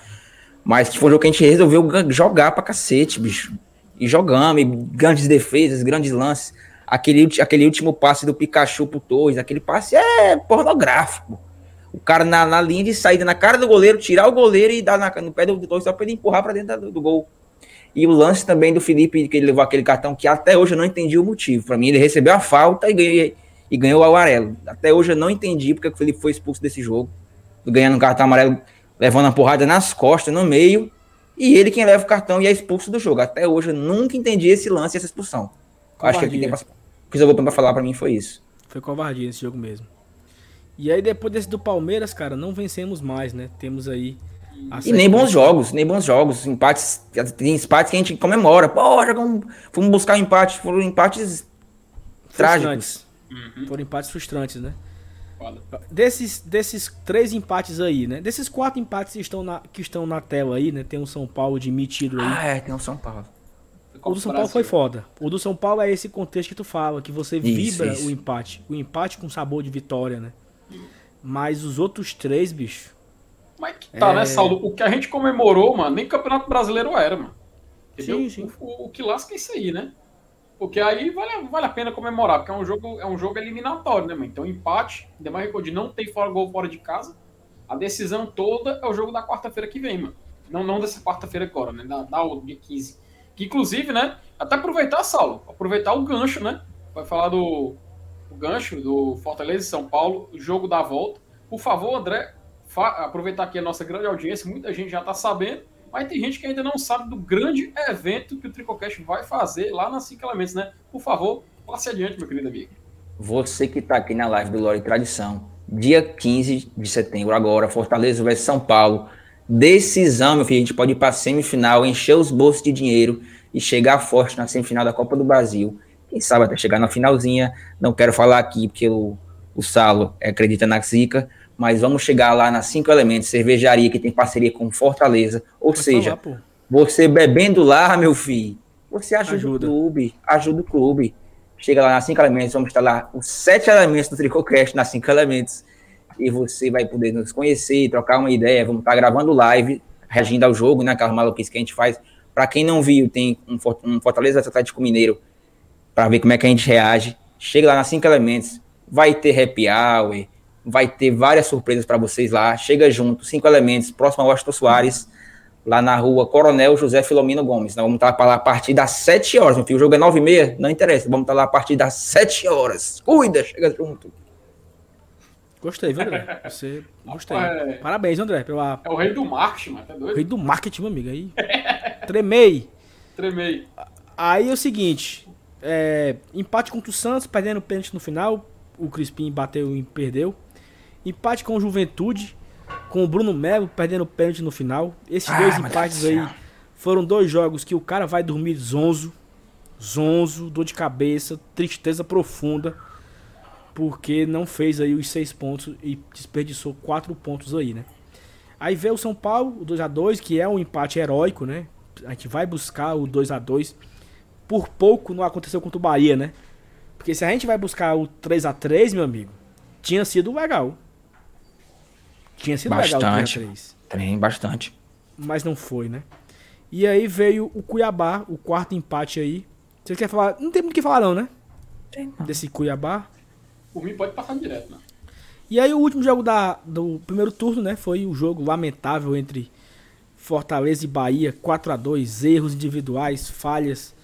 Mas foi um jogo que a gente resolveu jogar pra cacete, bicho. E jogamos, e grandes defesas, grandes lances. Aquele, aquele último passe do Pikachu pro Torres, aquele passe é pornográfico o cara na, na, linha de saída, na cara do goleiro, tirar o goleiro e dar na, no pé do dois só para ele empurrar para dentro do, do, gol. E o lance também do Felipe, que ele levou aquele cartão, que até hoje eu não entendi o motivo. Para mim, ele recebeu a falta e, ganhou, e ganhou o amarelo. Até hoje eu não entendi porque o Felipe foi expulso desse jogo. Ganhando um cartão amarelo, levando a porrada nas costas, no meio. E ele quem leva o cartão e é expulso do jogo. Até hoje eu nunca entendi esse lance, essa expulsão. Acho que aqui tem O que eu vou para falar para mim foi isso. Foi covardia esse jogo mesmo. E aí depois desse do Palmeiras, cara, não vencemos mais, né? Temos aí. E nem bons jogos, nem bons jogos. Empates, tem empates que a gente comemora. Pô, jogamos, fomos buscar um empate, foram empates trágicos. Uhum. Foram empates frustrantes, né? Desses, desses três empates aí, né? Desses quatro empates que estão, na, que estão na tela aí, né? Tem o São Paulo de metido aí. Ah, é, tem o São Paulo. O do São Paulo foi foda. O do São Paulo é esse contexto que tu fala, que você vibra isso. o empate. O empate com sabor de vitória, né? Mas os outros três, bicho. Mas que tá, né, é... né, Saulo? O que a gente comemorou, mano, nem Campeonato Brasileiro era, mano. Entendeu? Sim, sim. O, o, que lasca é isso aí, né? Porque aí vale, vale a pena comemorar, porque é um jogo, é um jogo eliminatório, né, mano? Então, empate, ainda mais recorde, não tem fora gol fora de casa. A decisão toda é o jogo da quarta-feira que vem, mano. Não, não dessa quarta-feira agora, né? Da, da dia 15. Que inclusive, né? Até aproveitar, Saulo, aproveitar o gancho, né? Vai falar do, gancho do Fortaleza e São Paulo, jogo da volta. Por favor, André, aproveitar aqui a nossa grande audiência, muita gente já está sabendo, mas tem gente que ainda não sabe do grande evento que o Tricocast vai fazer lá na Cinco Elementos, né? Por favor, passe adiante, meu querido amigo. Você que está aqui na live do Lore Tradição, dia 15 de setembro, agora, Fortaleza vs São Paulo. Decisão, meu filho, a gente pode ir para a semifinal, encher os bolsos de dinheiro e chegar forte na semifinal da Copa do Brasil. Quem sabe até chegar na finalzinha. Não quero falar aqui porque o, o Salo acredita na zica, mas vamos chegar lá nas cinco elementos, cervejaria que tem parceria com Fortaleza. Ou seja, falar, você bebendo lá, meu filho, você ajuda, ajuda, o clube, ajuda o clube. Chega lá nas cinco elementos, vamos lá os sete elementos do Tricocast nas cinco elementos. E você vai poder nos conhecer, trocar uma ideia. Vamos estar gravando live, reagindo ao jogo, né? Aquelas maluquices que a gente faz Para quem não viu, tem um, um Fortaleza Atlético Mineiro para ver como é que a gente reage. Chega lá nas cinco elementos, vai ter happy hour, vai ter várias surpresas para vocês lá. Chega junto, cinco elementos, próximo ao Washington Soares, lá na rua Coronel José Filomeno Gomes. Nós vamos estar lá a partir das sete horas, meu filho. O jogo é nove e meia, não interessa. Vamos estar lá a partir das sete horas. Cuida, chega junto. Gostei, viu, André? Você gostei. É... Parabéns, André. Pela... É o rei do marketing, mas tá doido? O rei do marketing, meu amigo. Aí. Tremei. Tremei. Aí é o seguinte: é, empate contra o Santos, perdendo o pênalti no final. O Crispim bateu e perdeu. Empate com o Juventude, com o Bruno Melo perdendo o pênalti no final. Esses ah, dois empates aí foram dois jogos que o cara vai dormir zonzo. Zonzo, dor de cabeça, tristeza profunda porque não fez aí os seis pontos e desperdiçou quatro pontos aí, né? Aí veio o São Paulo, o 2 a 2 que é um empate heróico, né? A gente vai buscar o 2 a 2 Por pouco não aconteceu contra o Bahia, né? Porque se a gente vai buscar o 3 a 3 meu amigo, tinha sido legal. Tinha sido bastante, legal o 3 a 3 Tem bastante. Mas não foi, né? E aí veio o Cuiabá, o quarto empate aí. Você quer falar? Não tem muito o que falar não, né? Tem. Desse Cuiabá. Por mim pode passar direto, né? E aí o último jogo da, do primeiro turno, né? Foi o jogo lamentável entre Fortaleza e Bahia, 4 a 2 erros individuais, falhas.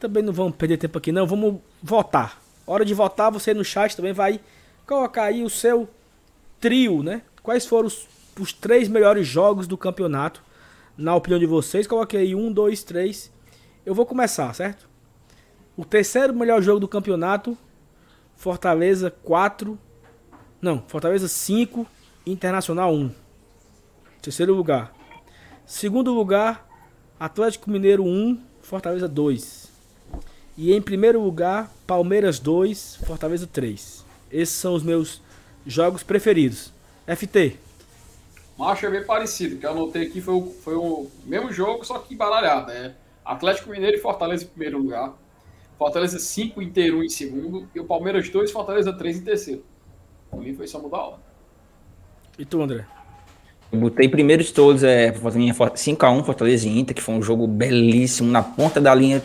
Também não vamos perder tempo aqui não, vamos votar. Hora de votar, você no chat também vai colocar aí o seu trio, né? Quais foram os, os três melhores jogos do campeonato, na opinião de vocês? Coloquei aí um, dois, três. Eu vou começar, certo? O terceiro melhor jogo do campeonato Fortaleza 4. Não, Fortaleza 5, Internacional 1. Terceiro lugar. Segundo lugar, Atlético Mineiro 1, Fortaleza 2. E em primeiro lugar, Palmeiras 2, Fortaleza 3. Esses são os meus jogos preferidos. FT. Macho é bem parecido, que eu anotei aqui foi o, foi o mesmo jogo, só que embaralhado. Né? Atlético Mineiro e Fortaleza em primeiro lugar. Fortaleza 5, Inter 1 em segundo. E o Palmeiras 2, Fortaleza 3 em terceiro. Por mim foi só mudar a hora. E tu, André? Eu botei primeiro de todos, é, 5x1 Fortaleza e Inter, que foi um jogo belíssimo, na ponta da linha,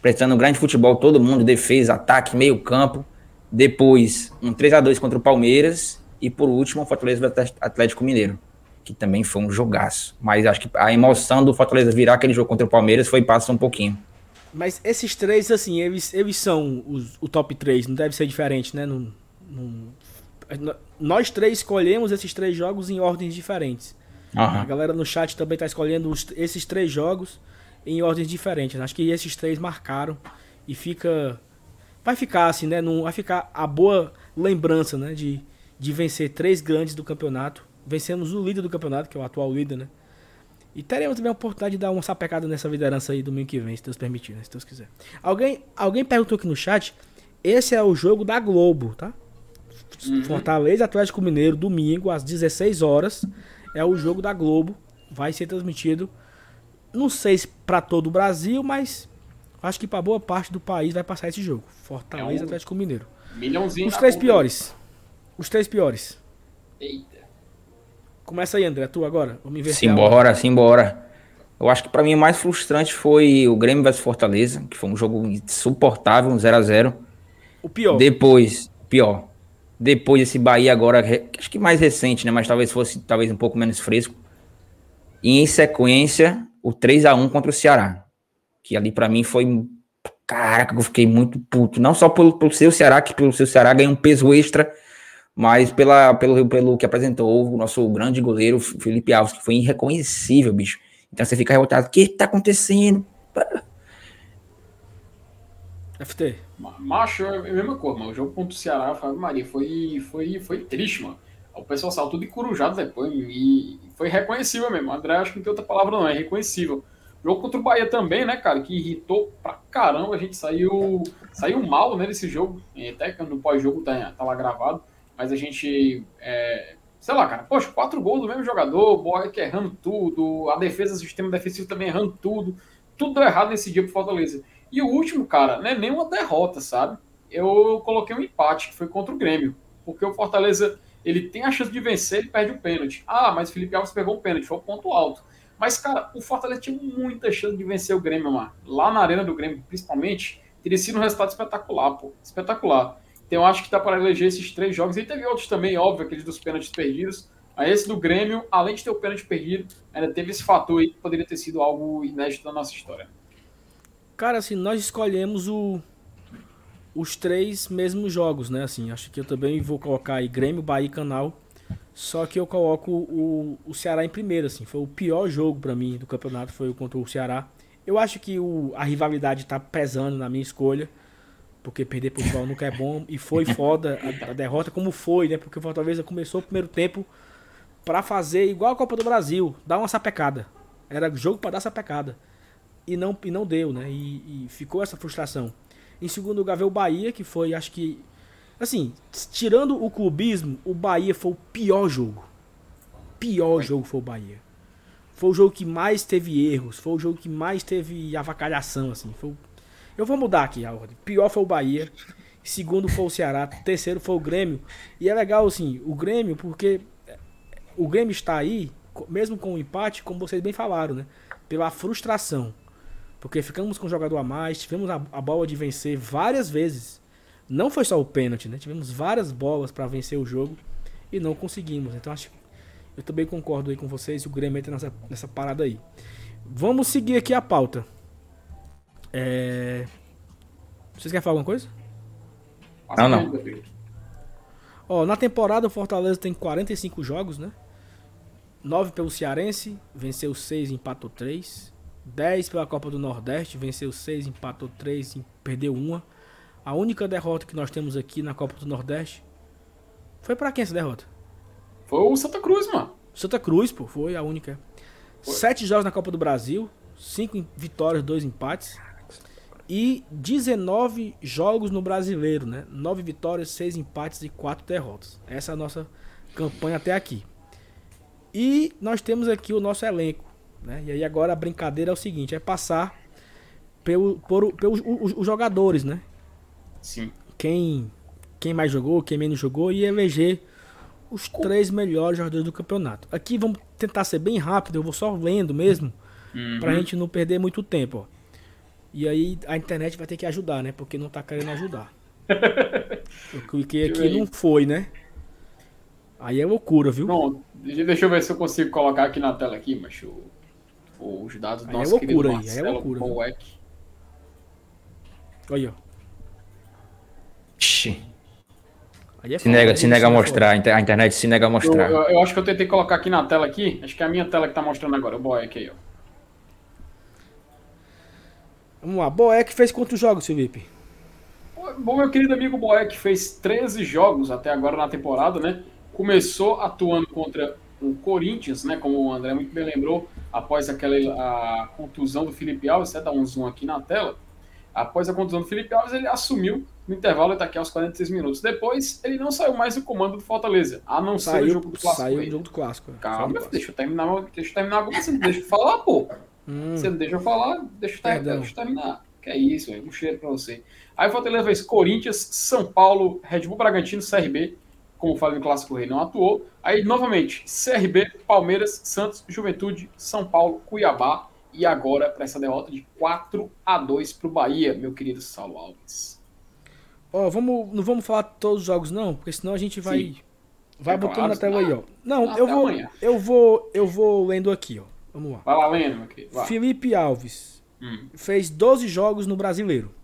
prestando um grande futebol, todo mundo, defesa, ataque, meio campo. Depois, um 3x2 contra o Palmeiras. E por último, o Fortaleza Atlético Mineiro, que também foi um jogaço. Mas acho que a emoção do Fortaleza virar aquele jogo contra o Palmeiras foi passa um pouquinho. Mas esses três, assim, eles, eles são os, o top 3, não deve ser diferente, né? Não, não, nós três escolhemos esses três jogos em ordens diferentes. Uhum. A galera no chat também está escolhendo os, esses três jogos em ordens diferentes. Acho que esses três marcaram e fica. Vai ficar assim, né? Não, vai ficar a boa lembrança, né? De, de vencer três grandes do campeonato. Vencemos o líder do campeonato, que é o atual líder, né? E teremos também a oportunidade de dar uma sapecada nessa liderança aí domingo que vem, se Deus permitir, né? Se Deus quiser. Alguém, alguém perguntou aqui no chat. Esse é o jogo da Globo, tá? Uhum. Fortaleza Atlético Mineiro, domingo, às 16 horas. É o jogo da Globo. Vai ser transmitido. Não sei se para todo o Brasil, mas acho que para boa parte do país vai passar esse jogo. Fortaleza é um Atlético Mineiro. Milhãozinho Os três piores. Os três piores. Eita. Começa aí, André, tu agora. Vamos inverter. Simbora, simbora. Eu acho que para mim o mais frustrante foi o Grêmio vs Fortaleza, que foi um jogo insuportável, um 0 a 0 O pior. Depois, pior. Depois esse Bahia agora, acho que mais recente, né? Mas talvez fosse talvez um pouco menos fresco. E em sequência, o 3 a 1 contra o Ceará. Que ali para mim foi. Caraca, eu fiquei muito puto. Não só pelo, pelo seu Ceará, que pelo seu Ceará ganhou um peso extra mas pela, pelo, pelo que apresentou o nosso grande goleiro Felipe Alves, que foi irreconhecível, bicho. Então você fica revoltado, o que tá acontecendo? FT. Macho é a mesma coisa, mano. O jogo contra o Ceará, Fábio Maria, foi, foi, foi triste, mano. O pessoal saiu tudo encurujado depois e foi reconhecível mesmo. O André, acho que não tem outra palavra não, é reconhecível. O jogo contra o Bahia também, né, cara, que irritou pra caramba. A gente saiu, saiu mal, né, nesse jogo. Até que no pós-jogo tá, tá lá gravado mas a gente. É, sei lá, cara, poxa, quatro gols do mesmo jogador, o que errando tudo, a defesa, o sistema defensivo também errando tudo. Tudo deu errado nesse dia pro Fortaleza. E o último, cara, não é derrota, sabe? Eu coloquei um empate, que foi contra o Grêmio. Porque o Fortaleza, ele tem a chance de vencer, ele perde o pênalti. Ah, mas o Felipe Alves pegou um pênalti, foi um ponto alto. Mas, cara, o Fortaleza tinha muita chance de vencer o Grêmio, mano. Lá na arena do Grêmio, principalmente, teria sido um resultado espetacular, pô. Espetacular. Então acho que tá para eleger esses três jogos. E teve outros também, óbvio, aqueles dos pênaltis perdidos. Mas esse do Grêmio, além de ter o pênalti perdido, ainda teve esse fator aí que poderia ter sido algo inédito na nossa história. Cara, assim, nós escolhemos o, os três mesmos jogos, né? Assim, acho que eu também vou colocar aí Grêmio, Bahia e Canal. Só que eu coloco o, o Ceará em primeiro, assim. Foi o pior jogo para mim do campeonato, foi contra o Ceará. Eu acho que o, a rivalidade tá pesando na minha escolha. Porque perder pro rival nunca é bom. E foi foda a, a, derrota como foi, né? Porque o Fortaleza começou o primeiro tempo para fazer igual a Copa do Brasil. Dar uma sapecada. Era jogo para dar sapecada. E não, e não deu, né? E, e ficou essa frustração. Em segundo lugar veio o Bahia, que foi, acho que Assim, tirando o clubismo, o Bahia foi o pior jogo. Pior jogo foi o Bahia. Foi o jogo que mais teve erros, foi o jogo que mais teve avacalhação, assim. Foi... Eu vou mudar aqui a ordem. Pior foi o Bahia, segundo foi o Ceará, terceiro foi o Grêmio. E é legal, assim, o Grêmio, porque o Grêmio está aí, mesmo com o empate, como vocês bem falaram, né? Pela frustração. Porque ficamos com o jogador a mais, tivemos a, a bola de vencer várias vezes. Não foi só o pênalti, né? Tivemos várias bolas para vencer o jogo e não conseguimos. Então acho eu também concordo aí com vocês, o Grêmio entra nessa, nessa parada aí. Vamos seguir aqui a pauta. É... Vocês querem falar alguma coisa? Não, não. Ó, na temporada o Fortaleza tem 45 jogos, né? 9 pelo Cearense, venceu 6, empatou 3. 10 pela Copa do Nordeste, venceu 6, empatou 3, perdeu 1. A única derrota que nós temos aqui na Copa do Nordeste foi para quem essa derrota? Foi o Santa Cruz, mano. Santa Cruz, pô, foi a única. Foi. Sete jogos na Copa do Brasil, cinco vitórias, dois empates. E 19 jogos no Brasileiro, né? Nove vitórias, seis empates e quatro derrotas. Essa é a nossa campanha até aqui. E nós temos aqui o nosso elenco, né? E aí agora a brincadeira é o seguinte, é passar pelo, por, pelos os, os jogadores, né? Sim. Quem, quem mais jogou, quem menos jogou e eleger os três melhores jogadores do campeonato. Aqui vamos tentar ser bem rápido, eu vou só lendo mesmo, uhum. pra gente não perder muito tempo, ó. E aí a internet vai ter que ajudar, né? Porque não tá querendo ajudar. eu cliquei aqui e não foi, né? Aí é loucura, viu? Não, deixa eu ver se eu consigo colocar aqui na tela aqui, mas os dados do aí é nosso é loucura aí, aí é loucura. Olha, ó. É se nega, se nega a mostrar, a internet se nega a mostrar. Eu, eu, eu, acho que eu tentei colocar aqui na tela aqui, acho que é a minha tela que tá mostrando agora, o Boeck aí, ó. Vamos lá, Boeck fez quantos jogos, Felipe? Bom, meu querido amigo Boeck fez 13 jogos até agora na temporada, né? Começou atuando contra o Corinthians, né? Como o André muito bem lembrou, após aquela a contusão do Felipe Alves, você dá um zoom aqui na tela. Após a contusão do Felipe Alves, ele assumiu no intervalo está aqui aos 46 minutos. Depois, ele não saiu mais do comando do Fortaleza, a não saiu, ser o jogo do Clássico. Saiu o jogo do Clássico. Calma, deixa eu terminar, deixa eu terminar deixa eu falar, pô. Hum. Você não deixa eu falar, deixa eu, ter, deixa eu terminar. Que é isso, velho. Um cheiro pra você. Aí o Fortaleza fez Corinthians, São Paulo, Red Bull Bragantino, CRB. Como falei no Clássico Rei, não atuou. Aí, novamente, CRB, Palmeiras, Santos, Juventude, São Paulo, Cuiabá. E agora, para essa derrota de 4 a 2 para o Bahia, meu querido Saulo Alves. Ó, vamos, não vamos falar todos os jogos não, porque senão a gente vai Sim. vai é botando claro, na tela aí, ó. Não, eu vou amanhã. eu vou eu vou lendo aqui, ó. Vamos lá. Vai lá lendo. Vai. Felipe Alves hum. fez 12 jogos no Brasileiro.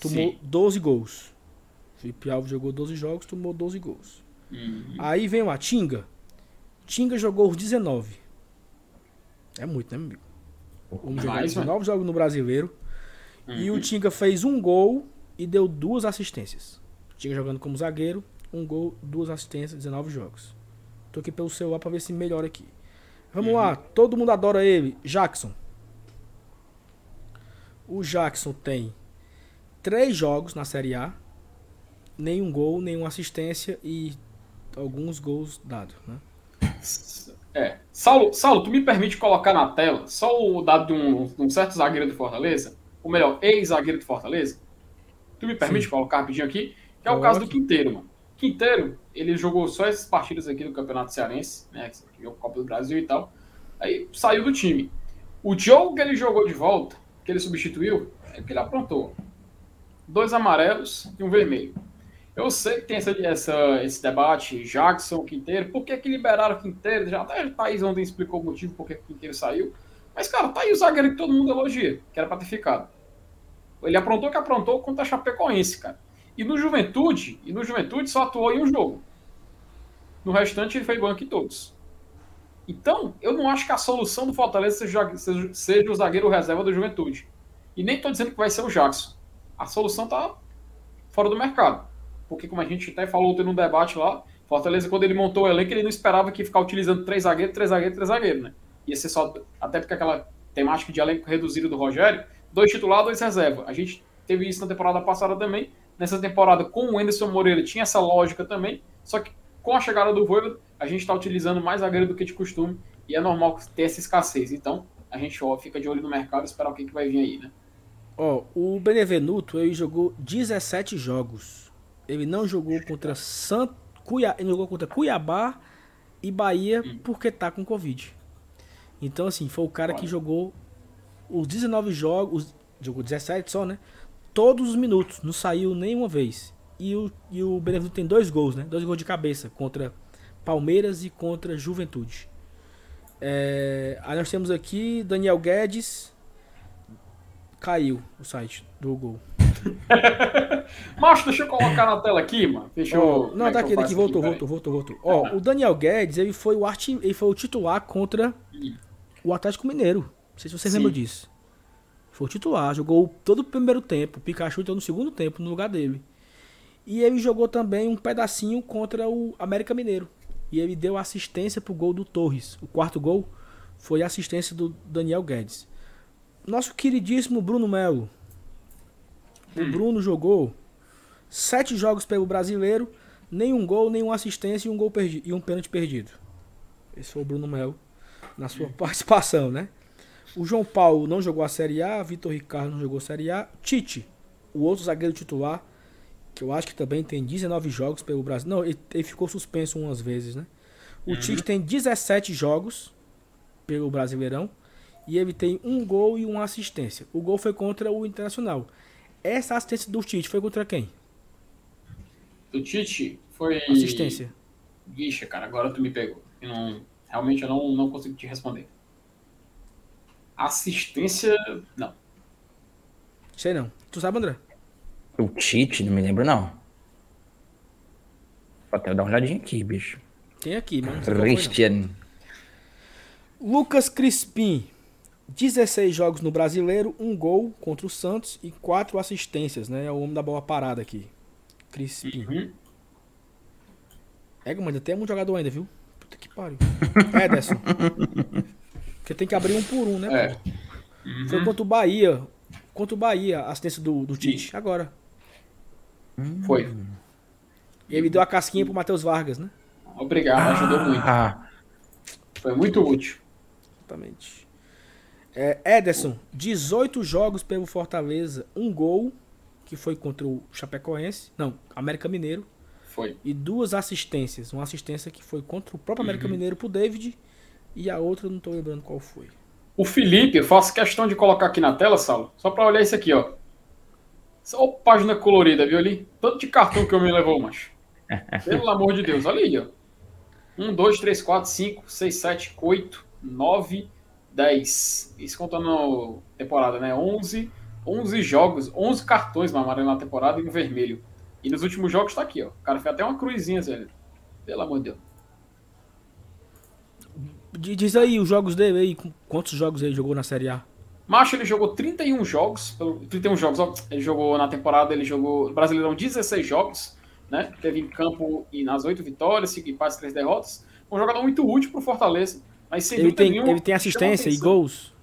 Tomou Sim. 12 gols. Felipe Alves jogou 12 jogos, tomou 12 gols. Uhum. Aí vem a Tinga. Tinga jogou 19. É muito, né, amigo? Vamos jogar 19 jogos no Brasileiro. Uhum. E o uhum. Tinga fez um gol e deu duas assistências. Tinha jogando como zagueiro, um gol, duas assistências, 19 jogos. Tô aqui pelo celular pra ver se melhora aqui. Vamos uhum. lá, todo mundo adora ele. Jackson. O Jackson tem três jogos na Série A, nenhum gol, nenhuma assistência e alguns gols dados, né? É. Saulo, Saulo, tu me permite colocar na tela só o dado de um, de um certo zagueiro do Fortaleza? Ou melhor, ex-zagueiro do Fortaleza? Tu me permite Sim. colocar rapidinho aqui? Que é o caso do Quinteiro, mano. Quinteiro, ele jogou só essas partidas aqui do Campeonato Cearense, né? Que jogou Copa do Brasil e tal. Aí saiu do time. O jogo que ele jogou de volta, que ele substituiu, é que ele aprontou. Dois amarelos e um vermelho. Eu sei que tem essa, essa, esse debate, Jackson, Quinteiro, por que, que liberaram o Quinteiro? Já até o Thaís ontem explicou o motivo por que o Quinteiro saiu. Mas, cara, tá aí o zagueiro que todo mundo elogia, que era pra ter ficado. Ele aprontou que aprontou contra a Chapecoense, cara. E no Juventude, e no Juventude só atuou em um jogo. No restante ele foi banco em todos. Então, eu não acho que a solução do Fortaleza seja, seja, seja o zagueiro reserva da Juventude. E nem estou dizendo que vai ser o Jackson. A solução está fora do mercado. Porque, como a gente até falou ontem no debate lá, Fortaleza, quando ele montou o elenco, ele não esperava que ficar utilizando três zagueiros, três zagueiros, três zagueiros, né? Ia ser só. Até porque aquela temática de elenco reduzido do Rogério, dois titulares, dois reserva. A gente teve isso na temporada passada também. Nessa temporada, com o Anderson Moreira, tinha essa lógica também. Só que com a chegada do Voivoda, a gente está utilizando mais zagueiro do que de costume. E é normal ter essa escassez. Então, a gente ó, fica de olho no mercado e esperar o que, que vai vir aí, né? Ó, o Benevenuto ele jogou 17 jogos. Ele não jogou contra Sant... Cuiabá, ele jogou contra Cuiabá e Bahia hum. porque tá com Covid. Então, assim, foi o cara Olha. que jogou os 19 jogos, jogou 17 só, né? Todos os minutos, não saiu nenhuma vez. E o, e o Benevenuto tem dois gols, né? Dois gols de cabeça contra Palmeiras e contra Juventude. É, aí nós temos aqui Daniel Guedes. Caiu o site do gol. Macho, deixa eu colocar na tela aqui, mano. Deixa eu. Não, é tá aqui, daqui, voltou, voltou, voltou, voltou. Ó, o Daniel Guedes, ele foi o, arte, ele foi o titular contra o Atlético Mineiro. Não sei se vocês Sim. lembram disso. Foi titular, jogou todo o primeiro tempo. O Pikachu entrou no segundo tempo no lugar dele. E ele jogou também um pedacinho contra o América Mineiro. E ele deu assistência pro gol do Torres. O quarto gol foi assistência do Daniel Guedes. Nosso queridíssimo Bruno Melo. O hum. Bruno jogou sete jogos pelo brasileiro, nenhum gol, nenhuma assistência e um gol perdido, e um pênalti perdido. Esse foi o Bruno Melo na sua hum. participação, né? O João Paulo não jogou a Série A, Vitor Ricardo não jogou a Série A. Tite, o outro zagueiro titular, que eu acho que também tem 19 jogos pelo Brasil. Não, ele, ele ficou suspenso umas vezes, né? O uhum. Tite tem 17 jogos pelo Brasileirão e ele tem um gol e uma assistência. O gol foi contra o Internacional. Essa assistência do Tite foi contra quem? Do Tite foi. Assistência. Vixe, cara, agora tu me pegou. Eu não, realmente eu não, não consigo te responder. Assistência. Não. Sei não. Tu sabe, André? O Tite, não me lembro não. Vou até dar uma olhadinha aqui, bicho. Tem aqui, mano. Christian. Lucas Crispim. 16 jogos no Brasileiro, um gol contra o Santos e quatro assistências, né? É o homem da bola parada aqui. Crispim. Uhum. É, mano, tem muito jogador ainda, viu? Puta que pariu. Ederson. Porque tem que abrir um por um, né? É. Uhum. Foi contra o Bahia. Contra o Bahia, a assistência do, do Tite. Agora. Foi. E ele deu a casquinha pro Matheus Vargas, né? Obrigado, ajudou muito. Ah. Foi muito útil. Exatamente. É, Ederson, 18 jogos pelo Fortaleza, um gol, que foi contra o Chapecoense, não, América Mineiro. Foi. E duas assistências. Uma assistência que foi contra o próprio América uhum. Mineiro pro David e a outra não tô lembrando qual foi. O Felipe, eu faço questão de colocar aqui na tela, Saulo, só para olhar isso aqui, ó. Só página colorida, viu ali? Tanto de cartão que eu me levou, macho. Pelo amor de Deus, olha aí, ó. 1, 2, 3, 4, 5, 6, 7, 8, 9, 10. Isso contando temporada, né? 11, 11 jogos, 11 cartões no amarelo na temporada e no vermelho. E nos últimos jogos tá aqui, ó. O cara fez até uma cruzinha, velho. Pelo amor de Deus. Diz aí os jogos dele aí, quantos jogos ele jogou na Série A? Macho, ele jogou 31 jogos, 31 jogos, ó, ele jogou na temporada, ele jogou Brasileirão 16 jogos, né? Teve em campo e nas 8 vitórias, 5 empates, 3 derrotas. Um jogador muito útil pro Fortaleza, mas sem ele tem, nenhuma, ele tem assistência e gols?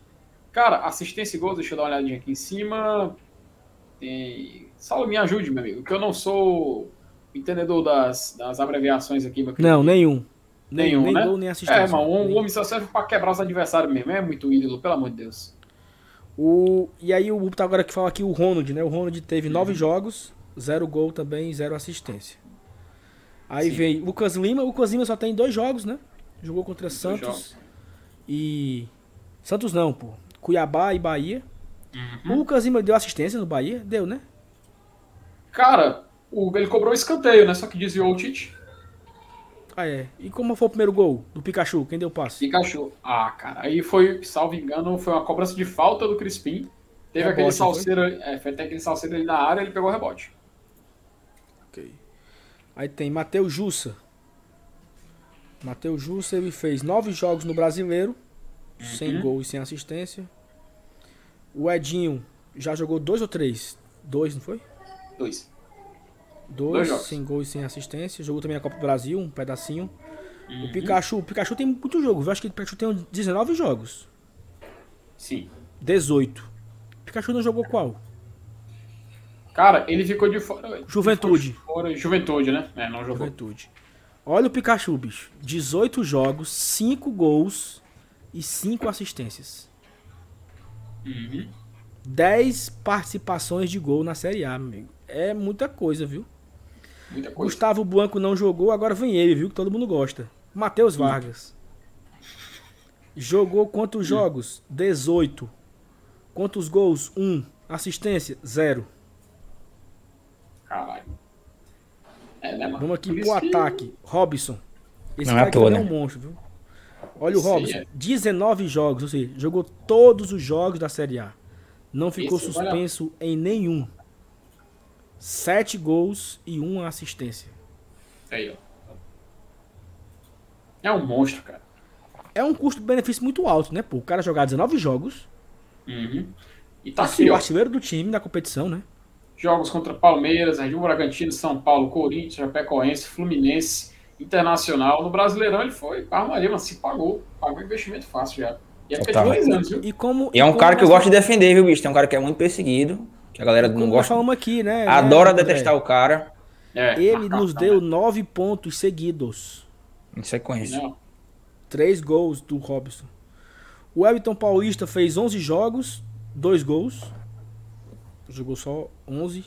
Cara, assistência e gols, deixa eu dar uma olhadinha aqui em cima. Tem... Saulo, me ajude, meu amigo, que eu não sou entendedor das, das abreviações aqui, meu querido. Não, nenhum. Nenhum, nem, né? gol, nem assistência. É, mano, o homem só serve pra quebrar os adversários mesmo. É muito ídolo, pelo amor de Deus. O, e aí o tá agora que fala aqui o Ronald, né? O Ronald teve nove uhum. jogos, zero gol também, zero assistência. Aí Sim. vem Lucas Lima. O Lucas Lima só tem dois jogos, né? Jogou contra Santos. E. Santos não, pô. Cuiabá e Bahia. O Uhum. Lucas Lima deu assistência no Bahia? Deu, né? Cara, o, ele cobrou escanteio, né? Só que desviou o Tite. Ah, é. E como foi o primeiro gol do Pikachu? Quem deu o passe? Pikachu. Ah, cara, aí foi, salvo engano, foi uma cobrança de falta do Crispim. Teve Rebote, aquele salseiro, é, foi até aquele salseiro ali na área, ele pegou o rebote. Ok. Aí tem Matheus Jussa. Matheus Jussa, ele fez nove jogos no Brasileiro, sem Uhum. gol e sem assistência. O Edinho já jogou dois ou três? Dois, não foi? Dois. Dois, Dois jogos. sem gol e sem assistência. Jogou também a Copa do Brasil, um pedacinho. Uhum. O Pikachu, o Pikachu tem muito jogo. Eu acho que o Pikachu tem uns 19 jogos. Sim. 18. O Pikachu não jogou qual? Cara, ele ficou de fora. Juventude. de fora- Juventude, né? É, não jogou. Juventude. Olha o Pikachu, bicho. 18 jogos, 5 gols e 5 assistências. Uhum. 10 participações de gol na Série A, amigo. É muita coisa, viu? Muita coisa. Gustavo Blanco não jogou, agora vem ele, viu? Que todo mundo gosta. Matheus Vargas. Jogou quantos jogos? 18. Quantos gols? 1. Assistência? 0. Caralho. É, né, mano? Vamos aqui Por pro isso que- ataque. Robson. Esse Não é cara à toa, aqui é um né? monstro, viu? Olha o Sim, Robson. é. 19 jogos, ou seja, jogou todos os jogos da Série A. Não ficou Esse suspenso em nenhum. 7 gols e 1 assistência. Aí, ó. É um monstro, cara. É um custo-benefício muito alto, né? Pô, o cara jogar 19 jogos. Uhum. E tá Tá aqui, o artilheiro do time na competição, né? Jogos contra Palmeiras, Red Bull Bragantino, São Paulo, Corinthians, Chapecoense, Fluminense, Internacional. No Brasileirão ele foi, armaria, mas se pagou. Pagou investimento fácil já. E é dois anos, viu? E como. E é um como cara que eu gosto de defender, viu, bicho? Tem um cara que é muito perseguido, que a galera não gosta. falamos aqui, né? Adora né, detestar o cara. É, Ele marcar nos também. deu 9 pontos seguidos. Em sequência. Não. Três gols do Robson. O Everton Paulista fez 11 jogos, dois gols. Jogou só 11.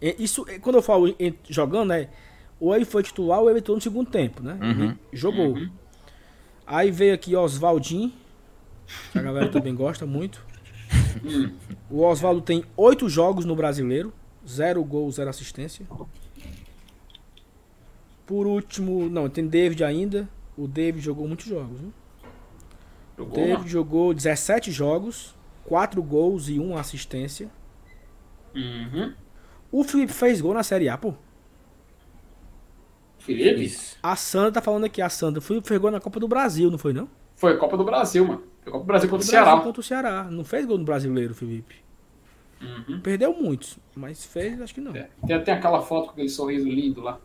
E Isso, quando eu falo em- jogando, é. Ou ele foi titular ou ele entrou no segundo tempo, né? Uhum. Jogou. Aí veio aqui Oswaldinho, que a galera também gosta muito. O Oswaldo tem oito jogos no brasileiro, zero gol, zero assistência. Por último, não, tem David ainda. O David jogou muitos jogos, viu? O David mano. jogou 17 jogos, 4 gols e 1 assistência. Uhum. O Felipe fez gol na Série A, pô. Felipe? A Sandra tá falando aqui, a Sandra. O Felipe fez gol na Copa do Brasil, não foi não? Foi Copa do Brasil, mano. Foi Copa do Brasil contra o Do Brasil Ceará. contra o Ceará. Não fez gol no brasileiro, Felipe. Uhum. Perdeu muitos, mas fez, acho que não. É. Tem até aquela foto com aquele sorriso lindo lá.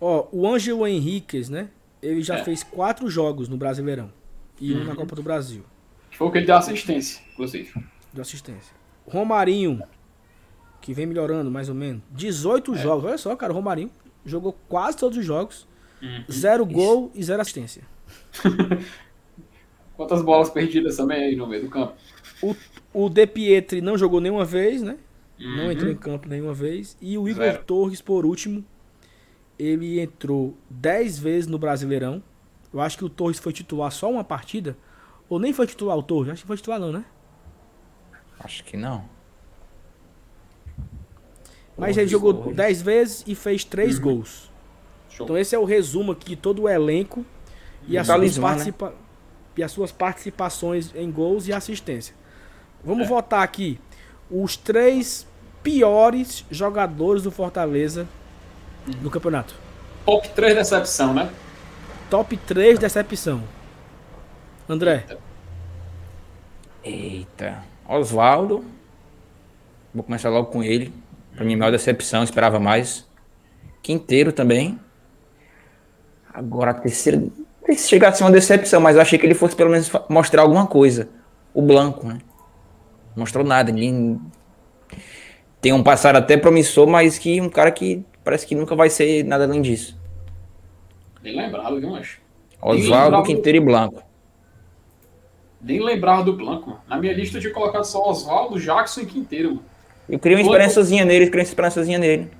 Ó, o Ângelo Henriquez, né? Ele já É. fez quatro jogos no Brasileirão. E um na Copa do Brasil, Foi o que ele deu assistência, inclusive. de assistência. Romarinho, que vem melhorando mais ou menos. 18 É. jogos. Olha só, cara, o Romarinho jogou quase todos os jogos. Uhum. Zero gol e zero assistência. Quantas bolas perdidas também aí no meio do campo. O, o De Pietri não jogou nenhuma vez, né? Não Uhum. entrou em campo nenhuma vez. E o Igor Zero. Torres, por último, ele entrou 10 vezes no Brasileirão. Eu acho que o Torres foi titular só uma partida. Ou nem foi titular o Torres. Acho que foi titular não, né? Acho que não. Mas Torres, ele jogou Torres. 10 vezes e fez 3 gols. Show. Então esse é o resumo aqui, todo o elenco e as, suas, Talismã, né? E as suas participações em gols e assistência. Vamos É. votar aqui os três piores jogadores do Fortaleza no campeonato. Top 3 decepção, né? Top 3 decepção. André, Eita. Oswaldo. Vou começar logo com ele. Pra mim, maior decepção, esperava mais. Quinteiro também. Agora, a terceira. Sei se chegar a ser uma decepção, mas eu achei que ele fosse pelo menos mostrar alguma coisa. O Blanco, né? Não mostrou nada. Ninguém. Tem um passado até promissor, mas que um cara que parece que nunca vai ser nada além disso. Bem lembrado, viu, macho? Oswaldo, lembrava- Quinteiro e Blanco. Nem lembrava do Blanco, mano. Na minha lista eu tinha colocado só Oswaldo, Jackson e Quinteiro, mano. Eu queria uma Blanco- esperançazinha nele, eu queria uma esperançazinha nele.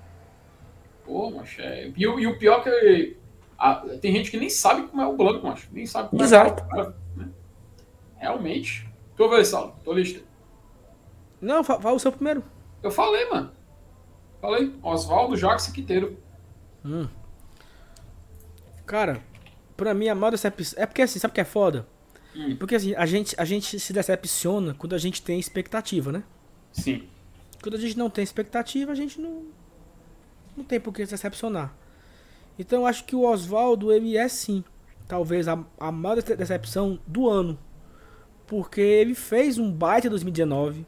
Pô, macho, é... E, e o pior que... a- tem gente que nem sabe como é o Blanco, macho. Nem sabe como Exato. é o né? Realmente. Tua vez, Saulo. Tô lista. Não, fa- fala o seu primeiro. Eu falei, mano. Falei. Oswaldo, Jackson e Quiteiro. Cara, pra mim a maior decepção. É porque assim, sabe o que é foda? Hum. Porque assim, a gente, a gente se decepciona quando a gente tem expectativa, né? Sim. Quando a gente não tem expectativa, a gente não. Não tem por que se decepcionar. Então eu acho que o Oswaldo, ele é sim. Talvez a, a maior dece- decepção do ano. Porque ele fez um baita 2019.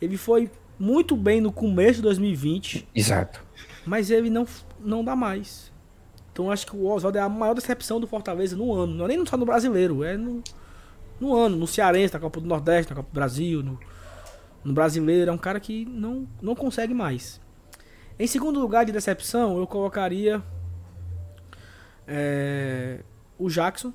Ele foi muito bem no começo de 2020. Exato. Mas ele não, não dá mais. Então acho que o Oswaldo é a maior decepção do Fortaleza no ano. Não é nem só no brasileiro, é no, no ano, no Cearense, na Copa do Nordeste, na Copa do Brasil, no, no brasileiro. É um cara que não, não consegue mais. Em segundo lugar de decepção, eu colocaria é, o Jackson.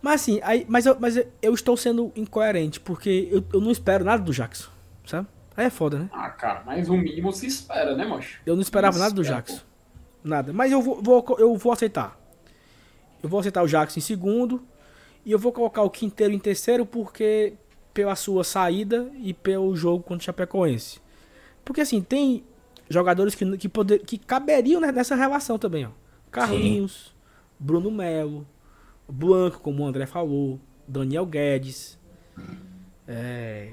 Mas assim, aí, mas, eu, mas eu estou sendo incoerente, porque eu, eu não espero nada do Jackson, sabe? Aí é foda, né? Ah, cara, mas o mínimo se espera, né, mocho? Eu não esperava nada do Espera, Jackson. Nada. Mas eu vou, vou- eu vou aceitar. Eu vou aceitar o Jackson em segundo. E eu vou colocar o Quinteiro em terceiro porque pela sua saída e pelo jogo contra o Chapecoense. Porque assim, tem jogadores que, que, poder, que caberiam ne- nessa relação também, ó. Carlinhos, Bruno Melo, Blanco, como o André falou, Daniel Guedes. É,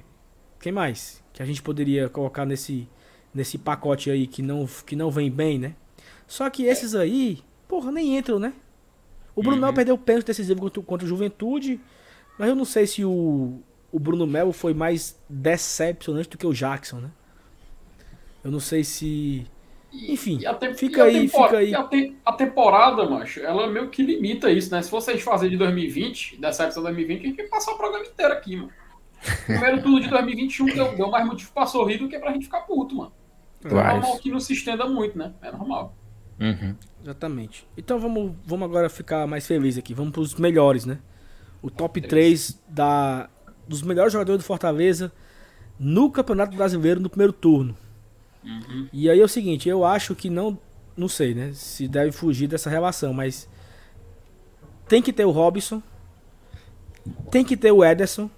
quem mais? Que a gente poderia colocar nesse, nesse pacote aí que não, que não vem bem, né? Só que esses aí, porra, nem entram, né? O Bruno Melo perdeu o pênalti decisivo contra, contra o Juventude, mas eu não sei se o, o Bruno Melo foi mais decepcionante do que o Jackson, né? Eu não sei se. Enfim, E a tem- fica e a aí, tempor- fica aí. e a, te- a temporada, macho, ela meio que limita isso, né? Se vocês fazer de 2020, dessa época de 2020, a gente tem que passar o programa inteiro aqui, mano. Primeiro tudo de 2021 deu, deu mais motivo pra sorrir do que pra gente ficar puto, mano. É Vários. normal que não se estenda muito, né? É normal. Uhum. Exatamente. Então vamos, vamos agora ficar mais feliz aqui. Vamos pros melhores, né? O top 3 da, dos melhores jogadores do Fortaleza no Campeonato Brasileiro no primeiro turno. E aí é o seguinte, eu acho que não. Não sei, né? Se deve fugir dessa relação, mas. Tem que ter o Robson. Tem que ter o Ederson.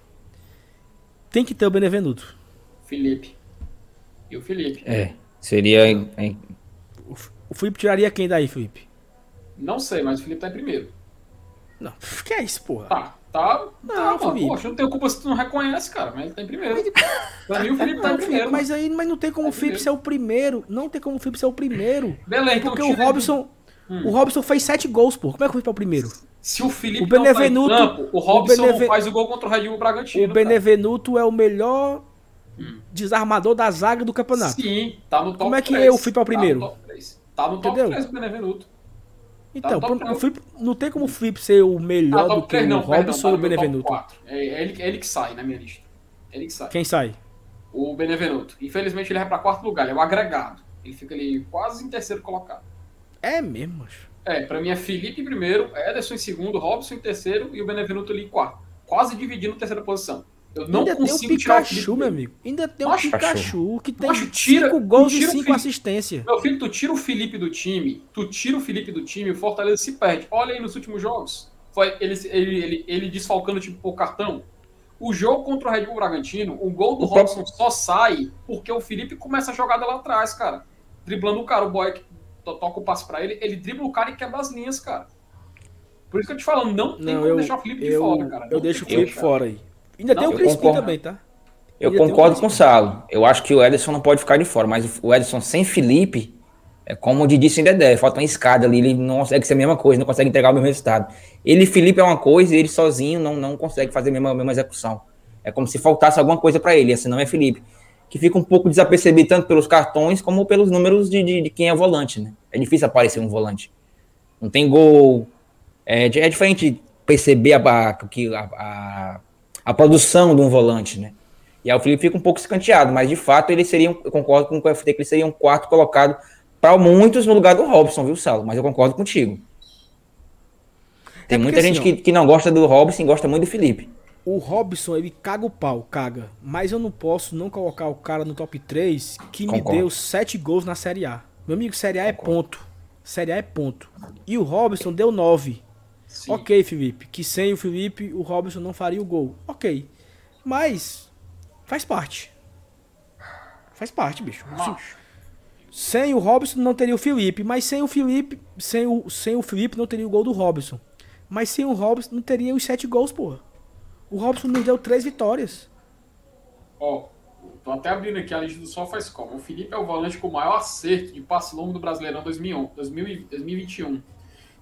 Tem que ter o Benevenuto. Felipe. E o Felipe. É. Seria. em- o Felipe tiraria quem daí, Felipe? Não sei, mas o Felipe tá em primeiro. Não, que é isso, porra? Tá, tá. Não, tá, mano. Felipe. Poxa, não tem culpa se tu não reconhece, cara, mas ele tá em primeiro. Pra mim, o Felipe tá em primeiro. mas aí mas não tem como o Tá Felipe ser o primeiro. Não tem como o Felipe ser o primeiro. Beleza, então Porque o tira- Robson. O Robson fez sete gols, pô. Como é que o Felipe é o primeiro? Se o Felipe O não Benevenuto- tá campo, o Robson o Beneve- não faz o gol contra o Red Bull Bragantino. o cara. Benevenuto é o melhor desarmador da zaga do campeonato. Sim, tá no top Como é que 3. o Felipe é o primeiro? Tá no top 3. Tá no top Entendeu? 3 o Benevenuto. Então, Tá o três. Felipe, não tem como o Felipe ser o Ah, melhor do top que 3 o não, perdão, Robson tá ou o Benevenuto. 4. É, é ele, é ele que sai na minha lista. Ele que sai. Quem sai? O Benevenuto. Infelizmente ele vai pra quarto lugar, ele é o agregado. Ele fica ali quase em terceiro colocado. É mesmo, acho. É, pra mim é Felipe em primeiro, Ederson em segundo, Robson em terceiro e o Benevenuto ali em quarto. Quase dividindo a terceira posição. Eu não Ainda tem o consigo tirar o Pikachu, Felipe meu amigo. Ainda tem o Pikachu, que tem Macho, tira- cinco gols e tira o cinco assistências. Meu filho, tu tira o Felipe do time, tu tira o Felipe do time, o Fortaleza se perde. Olha aí nos últimos jogos. Foi ele, ele, ele, ele desfalcando tipo por cartão. O jogo contra o Red Bull Bragantino, o gol do O Robson só sai porque o Felipe começa a jogada lá atrás, cara. Driblando o cara, o boy que to- toca o passe pra ele, ele dribla o cara e quebra as linhas, cara. Por isso que eu te falo, não tem Não, como eu, deixar o Felipe de eu, fora, cara. eu deixo o tem Felipe fora aí. Ainda Não, tem o Crispim concordo. também, tá? Eu Ainda concordo com o. Salo. Eu acho que o Ederson não pode ficar de fora, mas o Ederson sem Felipe, é como o Didi sem Dedé, falta uma escada ali, ele não consegue ser a mesma coisa, não consegue entregar o mesmo resultado. Ele e Felipe é uma coisa e ele sozinho não, não consegue fazer a mesma, a mesma execução. É como se faltasse alguma coisa para ele, assim não é Felipe. Que fica um pouco desapercebido tanto pelos cartões como pelos números de, de, de quem é volante, né? É difícil aparecer um volante. Não tem gol. É, é diferente perceber a, a, que a, a, a produção de um volante, né? E aí o Felipe fica um pouco escanteado, mas de fato ele seria, um- eu concordo com o FT que ele seria um quarto colocado para muitos no lugar do Robson, viu, Salo? Mas eu concordo contigo. Tem É muita gente assim, que, que não gosta do Robson e gosta muito do Felipe. O Robson, ele caga o pau, caga. Mas eu não posso não colocar o cara no top 3 que me Concordo. deu 7 gols na Série A. Meu amigo, Série A é ponto. Série A é ponto. E o Robson deu 9. Sim. Ok, Felipe. Que sem o Felipe, o Robson não faria o gol. Ok. Mas faz parte. Faz parte, bicho. Macho. sem o Robson não teria o Felipe, mas sem o Felipe, sem o, sem o Felipe não teria o gol do Robson. Mas sem o Robson não teria os sete gols, porra. O Robson nos deu três vitórias. Ó, tô até abrindo aqui a lista do Sofá como. O Felipe é o volante com o maior acerto de passe longo do Brasileirão 2001, 2000 e 2021.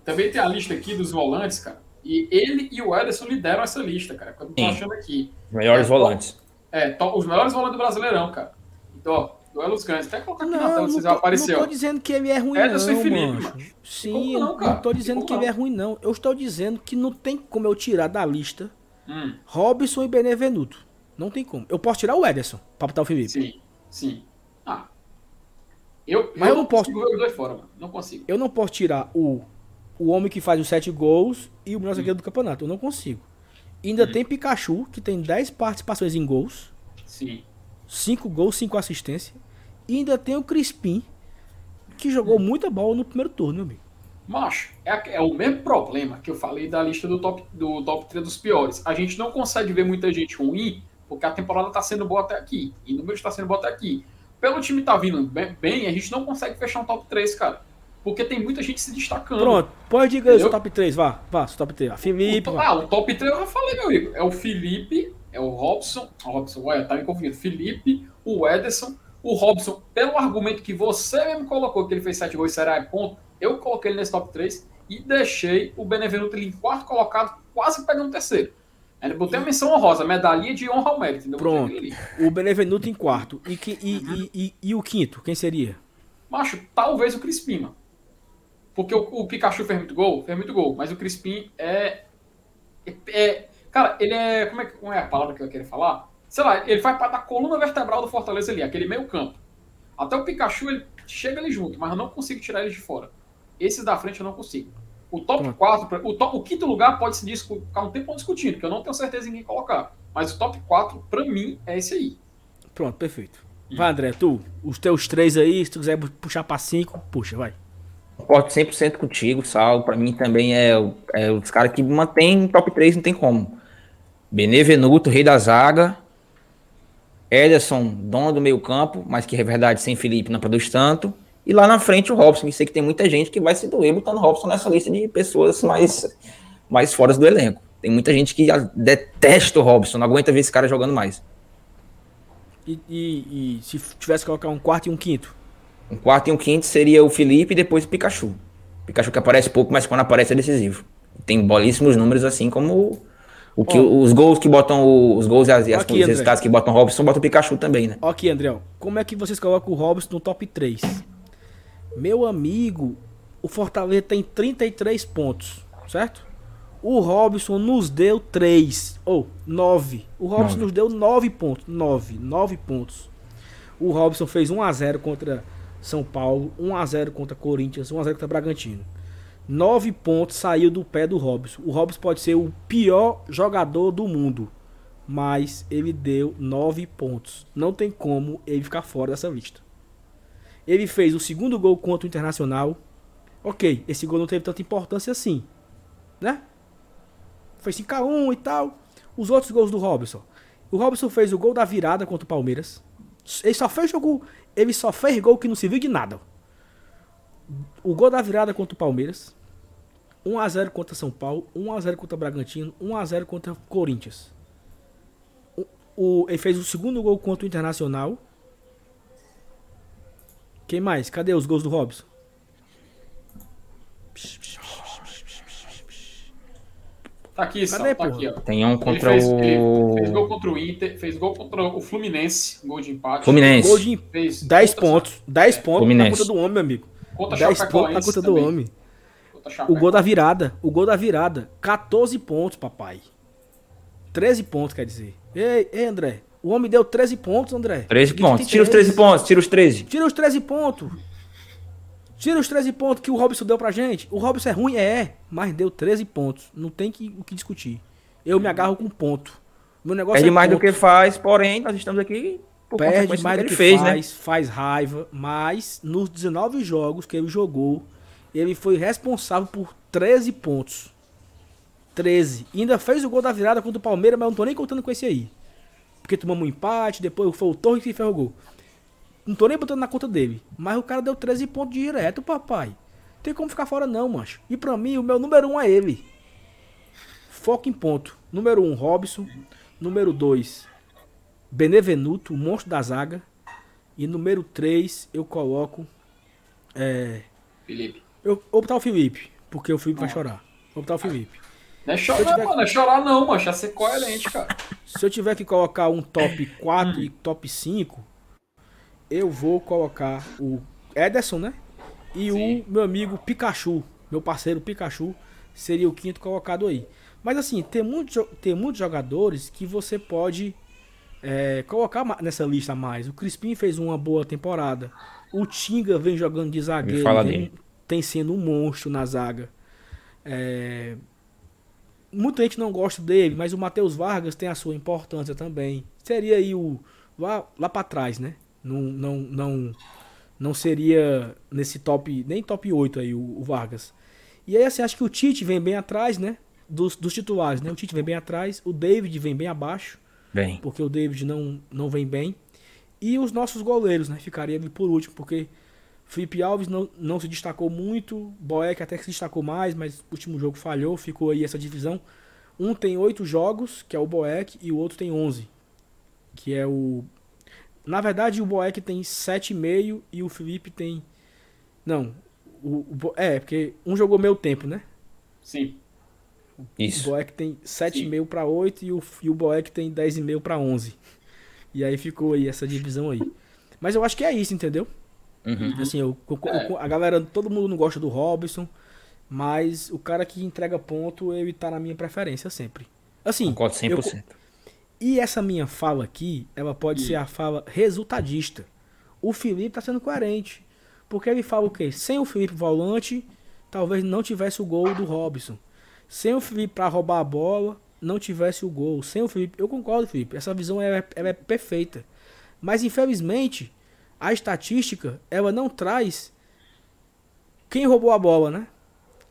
Também tem a lista aqui dos volantes, cara. E ele e o Ederson lideram essa lista, cara. Que eu tô Sim. achando aqui. Os melhores É, volantes. É, to- os melhores volantes do Brasileirão, cara. Então, ó, duelos grandes. Até colocar aqui na Não, tela, não vocês aparecer, não tô dizendo que ele é ruim, Ederson e não, Felipe, mancho. mano. Sim, eu não, não, tô dizendo que ele é não? ruim, não. Eu estou dizendo que não tem como eu tirar da lista Hum, Robson e Benevenuto. Não tem como. Eu posso tirar o Ederson pra botar o Felipe. sim, sim. Ah. Eu, Mas eu não posso- consigo ver os dois fora, mano. Não consigo. Eu não posso tirar o, o homem que faz os sete gols e o Hum. melhor zagueiro do campeonato. Eu não consigo. Ainda tem Pikachu, que tem 10 participações em gols. Sim. 5 gols, 5 assistências. E ainda tem o Crispim, que jogou Hum. muita bola no primeiro turno, meu amigo. Macho, é, é o mesmo problema que eu falei da lista do top, do top 3 dos piores. A gente não consegue ver muita gente ruim, porque a temporada tá sendo boa até aqui. E o número está sendo boa até aqui. Pelo time tá vindo bem, bem, a gente não consegue fechar um top 3, cara. Porque tem muita gente se destacando. Pronto, pode diga o seu top 3, vá, vá, seu top 3. Vá. O, Felipe, vá. ah, o top 3 eu já falei, meu amigo. É o Felipe, é o Robson. O Robson, ué, tá me confundindo. Felipe, o Ederson, o Robson, pelo argumento que você mesmo colocou, que ele fez 7 gols e será ponto, eu coloquei ele nesse top 3 e deixei o Benevenuto em quarto colocado, quase pegando o terceiro. Ainda botei uma menção honrosa, medalhinha de honra ao mérito. Pronto. ele. O Benevenuto em quarto. E, que, e, e, e, e o quinto, quem seria? Macho, talvez o Crispim, mano. Porque o, o Pikachu fez muito gol, fez muito gol, mas o Crispim é, é, é- Cara, ele é. Como é, como é a palavra que eu quero falar? Sei lá, ele faz parte da coluna vertebral do Fortaleza ali, aquele meio campo. Até o Pikachu, ele chega ali junto, mas eu não consigo tirar ele de fora. Esses da frente eu não consigo. O top Pronto. 4, pra- o, top- o quinto lugar pode se ficar um tempo discutindo, que eu não tenho certeza em quem colocar. Mas o top 4, pra mim, é esse aí. Pronto, perfeito. Vai, André, tu, os teus três aí, se tu quiser puxar pra cinco, puxa, vai. Concordo 100% contigo, Sal. Pra mim também é, é os caras que mantém top 3, não tem como. Benevenuto, rei da zaga. Ederson, dono do meio campo, mas que é verdade, sem Felipe não produz tanto. E lá na frente o Robson, e sei que tem muita gente que vai se doer botando o Robson nessa lista de pessoas mais, mais fora do elenco. Tem muita gente que detesta o Robson, não aguenta ver esse cara jogando mais. E, e- e se tivesse que colocar um quarto e um quinto? Um quarto e um quinto seria o Felipe e depois o Pikachu. Pikachu que aparece pouco, mas quando aparece é decisivo. Tem belíssimos números, assim como o que, Ó. os gols que botam o- os gols e as, as Aqui, os resultados que botam o Robson, botam o Pikachu também, né? Aqui, André, como é que vocês colocam o Robson no top 3? Meu amigo, o Fortaleza tem 33 pontos, certo? O Robson nos deu 3, ou 9. O Robson Nove. nos deu 9 pontos, 9, 9 pontos. O Robson fez 1 a 0 contra São Paulo, 1 a 0 contra Corinthians, 1 a 0 contra Bragantino. 9 pontos saiu do pé do Robson. O Robson pode ser o pior jogador do mundo, mas ele deu 9 pontos. Não tem como ele ficar fora dessa lista. Ele fez o segundo gol contra o Internacional. Ok, esse gol não teve tanta importância assim, né? Foi 5x1 e tal. Os outros gols do Robson. O Robson fez o gol da virada contra o Palmeiras. Ele só fez jogo, ele só fez gol que não serviu de nada. O gol da virada contra o Palmeiras. 1x0 contra São Paulo, 1x0 contra Bragantino, 1x0 contra Corinthians. O, o- ele fez o segundo gol contra o Internacional. Quem mais? Cadê os gols do Robson? Tá aqui, Cadê, Sal, tá aqui, ó. Tem um Ele contra fez, o. ele fez gol contra o Inter, fez gol contra o Fluminense, gol de empate. Fluminense. Gol de Fez 10 contra- pontos. 10 pontos na Fluminense. conta do homem, meu amigo. Contra 10 pontos na conta do também. homem. Contra O gol da virada. O gol da virada. 14 pontos, papai. 13 pontos, quer dizer. Ei, ei, André. O homem deu 13 pontos, André. 13 Diz que pontos. Tira os 13 pontos, tira os 13. Tira os 13 pontos. Tira os 13 pontos que o Robson deu pra gente. O Robson é ruim, é, mas deu 13 pontos. Não tem que, o que discutir. Eu me agarro com ponto. Meu negócio Perde é mais do ponto. que faz, porém, nós estamos aqui por Perde mais do do que que fez, né? faz, faz raiva, mas nos 19 jogos que ele jogou, ele foi responsável por 13 pontos. 13. E ainda fez o gol da virada contra o Palmeiras, mas eu não tô nem contando com esse aí. Porque tomamos um empate, depois foi o Torres que fez o gol. Não tô nem botando na conta dele. Mas o cara deu 13 pontos direto, papai. Tem como ficar fora não, mancho. E pra mim, o meu número 1 um é ele. Foco em ponto. Número 1, um, Robson. Número 2, Benevenuto, o monstro da zaga. E número 3, eu coloco. É. Felipe. Eu vou botar o Felipe, porque o Felipe vai chorar. Vou botar o Felipe. Não é chorar, tiver... mano, não é chorar não, mano. É ser coerente, cara. Se eu tiver que colocar um top 4 e top 5, eu vou colocar o Ederson, né? E Sim. o meu amigo Pikachu, meu parceiro Pikachu, seria o quinto colocado aí. Mas assim, tem, muito, tem muitos jogadores que você pode é, colocar nessa lista mais. O Crispim fez uma boa temporada. O Tinga vem jogando de zagueiro, vem, tem sendo um monstro na zaga. É, muita gente não gosta dele, mas o Matheus Vargas tem a sua importância também. Seria aí o lá, lá para trás, né? Não, não, não, não seria nesse top, nem top 8 aí o, o, Vargas. E aí assim, acho que o Tite vem bem atrás, né? Dos, dos titulares, né? O Tite vem bem atrás, o David vem bem abaixo. Bem. Porque o David não, não vem bem. E os nossos goleiros, né? Ficaria ali por último, porque Felipe Alves não, não se destacou muito, Boeck até que se destacou mais, mas o último jogo falhou, ficou aí essa divisão. Um tem oito jogos, que é o Boeck, e o outro tem onze, que é o... Na verdade, o Boeck tem sete e meio e o Felipe tem... Não, o, o, é, porque um jogou meio tempo, né? Sim. Isso. O Boeck tem 7,5 para 8 e o, e o Boeck tem 10,5 para 11. E aí ficou aí essa divisão aí. Mas eu acho que é isso, entendeu? Uhum. Assim, eu, eu, eu, a galera, todo mundo não gosta do Robson, mas o cara que entrega ponto, ele tá na minha preferência sempre. Assim, Concordo 100%. Eu, e essa minha fala aqui, ela pode ser a fala resultadista. O Felipe tá sendo coerente. Porque ele fala o quê? Sem o Felipe volante, talvez não tivesse o gol do Robson. Sem o Felipe para roubar a bola, não tivesse o gol. Sem o Felipe, eu concordo, Felipe. Essa visão é, é perfeita. Mas infelizmente, a estatística ela não traz quem roubou a bola, né?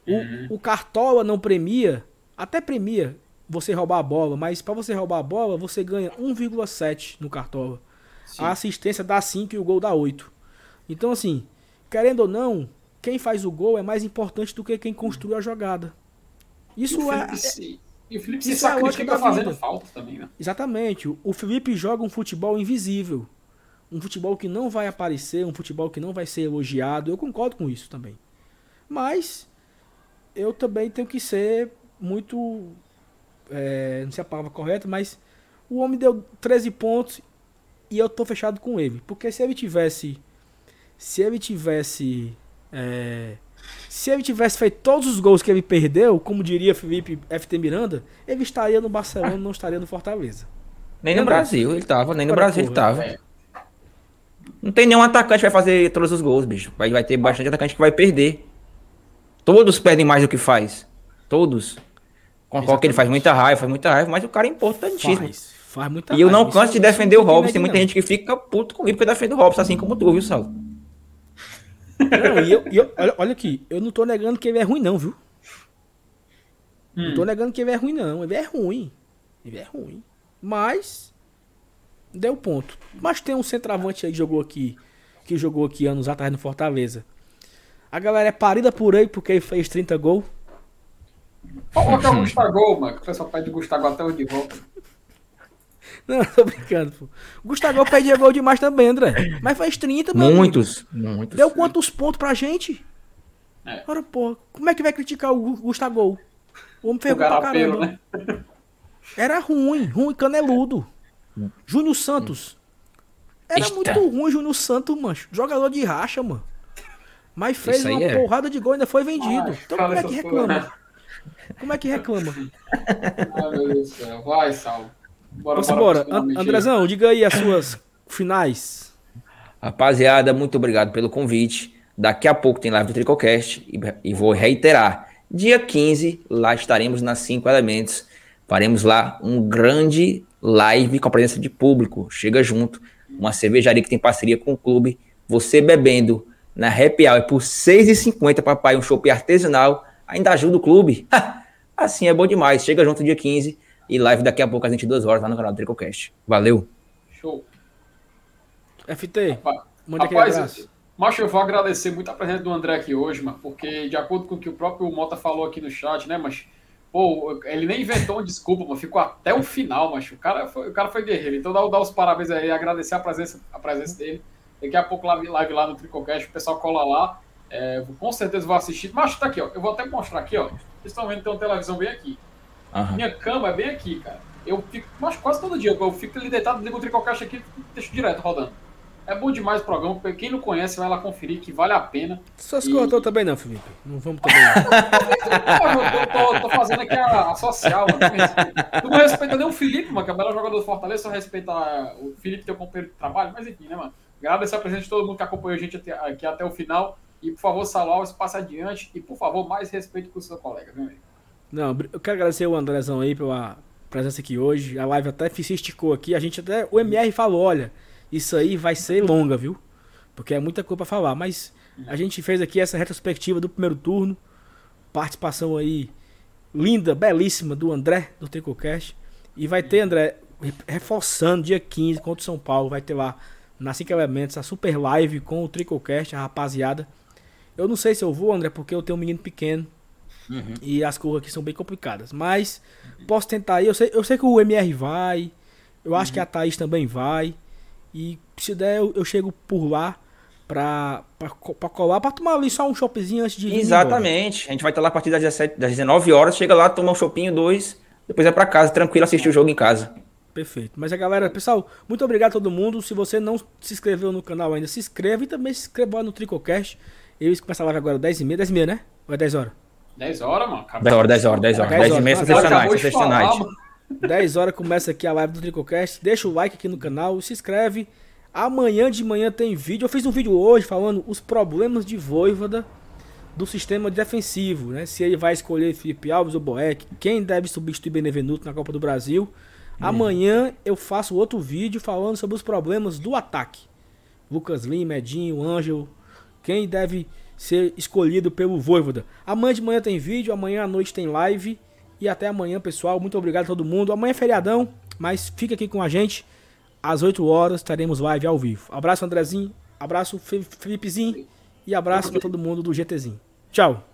O, uhum. o Cartola não premia, até premia você roubar a bola, mas para você roubar a bola, você ganha 1,7 no Cartola. Sim. A assistência dá 5 e o gol dá 8. Então, assim, querendo ou não, quem faz o gol é mais importante do que quem construiu a jogada. Isso e é. Se, e o Felipe se sacrifica é fazendo falta também, né? Exatamente. O Felipe joga um futebol invisível um futebol que não vai aparecer, um futebol que não vai ser elogiado. Eu concordo com isso também. Mas eu também tenho que ser muito. É, não sei a palavra correta, mas o homem deu 13 pontos e eu tô fechado com ele. Porque se ele tivesse. Se ele tivesse. É, se ele tivesse feito todos os gols que ele perdeu, como diria Felipe FT Miranda, ele estaria no Barcelona, não estaria no Fortaleza. Nem no Brasil ele tava, nem no Brasil ele tava. É. Não tem nenhum atacante que vai fazer todos os gols, bicho. Vai, vai ter bastante atacante que vai perder. Todos perdem mais do que faz. Todos. Concordo que ele faz muita raiva, faz muita raiva, mas o cara é importantíssimo. Faz, faz muita e eu não canso de defender o Robson. Tem muita gente que fica puto comigo porque defende o Robson, assim como tu, viu, Sal? Não, e eu, e eu olha, olha, aqui, eu não tô negando que ele é ruim, não, viu? Hum. Não tô negando que ele é ruim, não. Ele é ruim. Ele é ruim. Mas deu ponto. Mas tem um centroavante aí que jogou aqui, que jogou aqui anos atrás no Fortaleza. A galera é parida por aí porque ele fez 30 gols. Qual que é o Gustavo, mano? Que o pessoal pede Gustavo até o de volta. Não, tô brincando, pô. O Gustavo pedia gol demais também, André. Mas faz 30, mano. Muitos, muitos. Deu quantos pontos pra gente? É. Ora, pô, como é que vai criticar o Gustavo? O homem fez pra caramba. Né? Era ruim, ruim, caneludo. Júnior Santos. Era Eita. muito ruim Júnior Santos, mancho. Jogador de racha, mano. Mas fez uma é. porrada de gol e ainda foi vendido. Ah, então como é que reclama? Como é que reclama? Ai, meu Deus do céu. Vai, Sal. Bora, bora. bora. Andrezão, diga aí as suas finais. Rapaziada, muito obrigado pelo convite. Daqui a pouco tem live do Tricocast e, e vou reiterar. Dia 15, lá estaremos nas 5 elementos. Faremos lá um grande live com a presença de público. Chega junto. Uma cervejaria que tem parceria com o clube. Você bebendo na Happy Hour por R$ 6,50, papai, um shopping artesanal. Ainda ajuda o clube. Assim é bom demais. Chega junto dia 15 e live daqui a pouco às 22 horas lá no canal do Tricocast. Valeu. Show. FT, manda aquele abraço. Macho, eu vou agradecer muito a presença do André aqui hoje, mano, porque de acordo com o que o próprio Mota falou aqui no chat, né, mas pô, ele nem inventou uma desculpa, mano, ficou até o final, macho. O cara foi, o cara foi guerreiro. Então dá, dá os parabéns aí, agradecer a presença, a presença dele. Daqui a pouco live, live lá no Tricocast, o pessoal cola lá. É, com certeza vou assistir. Mas tá aqui, ó. Eu vou até mostrar aqui, ó. Vocês estão vendo que tem uma televisão bem aqui. Uhum. Minha cama é bem aqui, cara. Eu fico, mas quase todo dia, eu fico ali deitado, ligo o Tricocast aqui e deixo direto rodando. É bom demais o programa, quem não conhece vai lá conferir que vale a pena. Só se e... cortou também não, Felipe. Não vamos também. eu, tô, tô, fazendo aqui a, a social, mano. Tu não respeita nem o Felipe, mano, que é o melhor jogador do Fortaleza, só respeita o Felipe, teu companheiro de trabalho, mas enfim, né, mano? Agradecer a presença de todo mundo que acompanhou a gente aqui até o final. E, por favor, Salão, passe adiante. E, por favor, mais respeito com o seu colega, viu, amigo? Não, eu quero agradecer o Andrezão aí pela presença aqui hoje. A live até se esticou aqui. A gente até. O MR falou: olha, isso aí vai ser longa, viu? Porque é muita coisa pra falar. Mas a gente fez aqui essa retrospectiva do primeiro turno. Participação aí linda, belíssima do André, do Tricocast. E vai ter, André, reforçando, dia 15 contra o São Paulo. Vai ter lá na 5 Elementos, a super live com o Tricocast, a rapaziada. Eu não sei se eu vou, André, porque eu tenho um menino pequeno. Uhum. E as curvas aqui são bem complicadas. Mas posso tentar aí. Eu sei, eu sei que o MR vai. Eu acho que a Thaís também vai. E se der, eu, eu chego por lá pra, pra, pra, colar, pra tomar ali só um shoppingzinho antes de Exatamente. A gente vai estar lá a partir das, 17, das 19 horas. Chega lá, toma um shopping, dois. Depois é pra casa, tranquilo, assistir o jogo em casa. Perfeito. Mas a galera, pessoal, muito obrigado a todo mundo. Se você não se inscreveu no canal ainda, se inscreva e também se inscreva lá no Tricocast. Eles começam a live agora 10h30, 10h30, né? Ou é 10 horas? 10 horas, mano. 10 horas, 10 horas, 10 horas. 10 h 30 Sexta Night. 10 horas começa aqui a live do Tricocast. Deixa o like aqui no canal, se inscreve. Amanhã de manhã tem vídeo. Eu fiz um vídeo hoje falando os problemas de Voivoda do sistema defensivo, né? Se ele vai escolher Felipe Alves ou Boeck, quem deve substituir Benevenuto na Copa do Brasil. Uhum. Amanhã eu faço outro vídeo falando sobre os problemas do ataque. Lucas Lima, Edinho, Ângelo, quem deve ser escolhido pelo Voivoda. Amanhã de manhã tem vídeo, amanhã à noite tem live. E até amanhã, pessoal. Muito obrigado a todo mundo. Amanhã é feriadão, mas fica aqui com a gente. Às 8 horas estaremos live ao vivo. Abraço, Andrezinho. Abraço, Felipezinho. E abraço para todo mundo do GTzinho. Tchau.